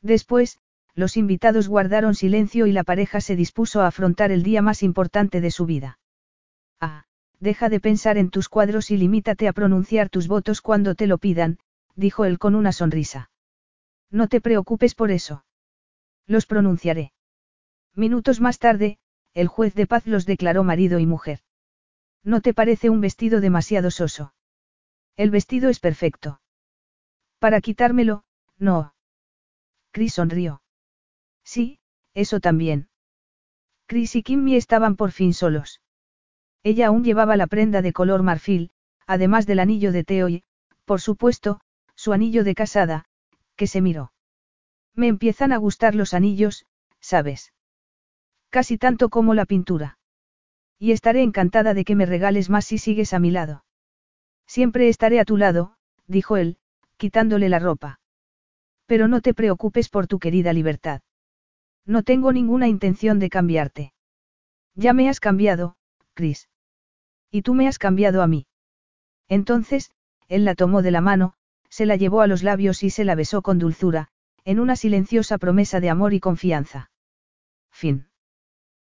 Después, los invitados guardaron silencio y la pareja se dispuso a afrontar el día más importante de su vida. Ah, deja de pensar en tus cuadros y limítate a pronunciar tus votos cuando te lo pidan, dijo él con una sonrisa. No te preocupes por eso. Los pronunciaré. Minutos más tarde, el juez de paz los declaró marido y mujer. ¿No te parece un vestido demasiado soso? El vestido es perfecto. Para quitármelo, no. Chris sonrió. Sí, eso también. Chris y Kimmy estaban por fin solos. Ella aún llevaba la prenda de color marfil, además del anillo de Teo y, por supuesto, su anillo de casada, que se miró. Me empiezan a gustar los anillos, ¿sabes? Casi tanto como la pintura. Y estaré encantada de que me regales más si sigues a mi lado. Siempre estaré a tu lado, dijo él, quitándole la ropa. Pero no te preocupes por tu querida libertad. No tengo ninguna intención de cambiarte. Ya me has cambiado, Chris. Y tú me has cambiado a mí. Entonces, él la tomó de la mano, se la llevó a los labios y se la besó con dulzura, en una silenciosa promesa de amor y confianza. Fin.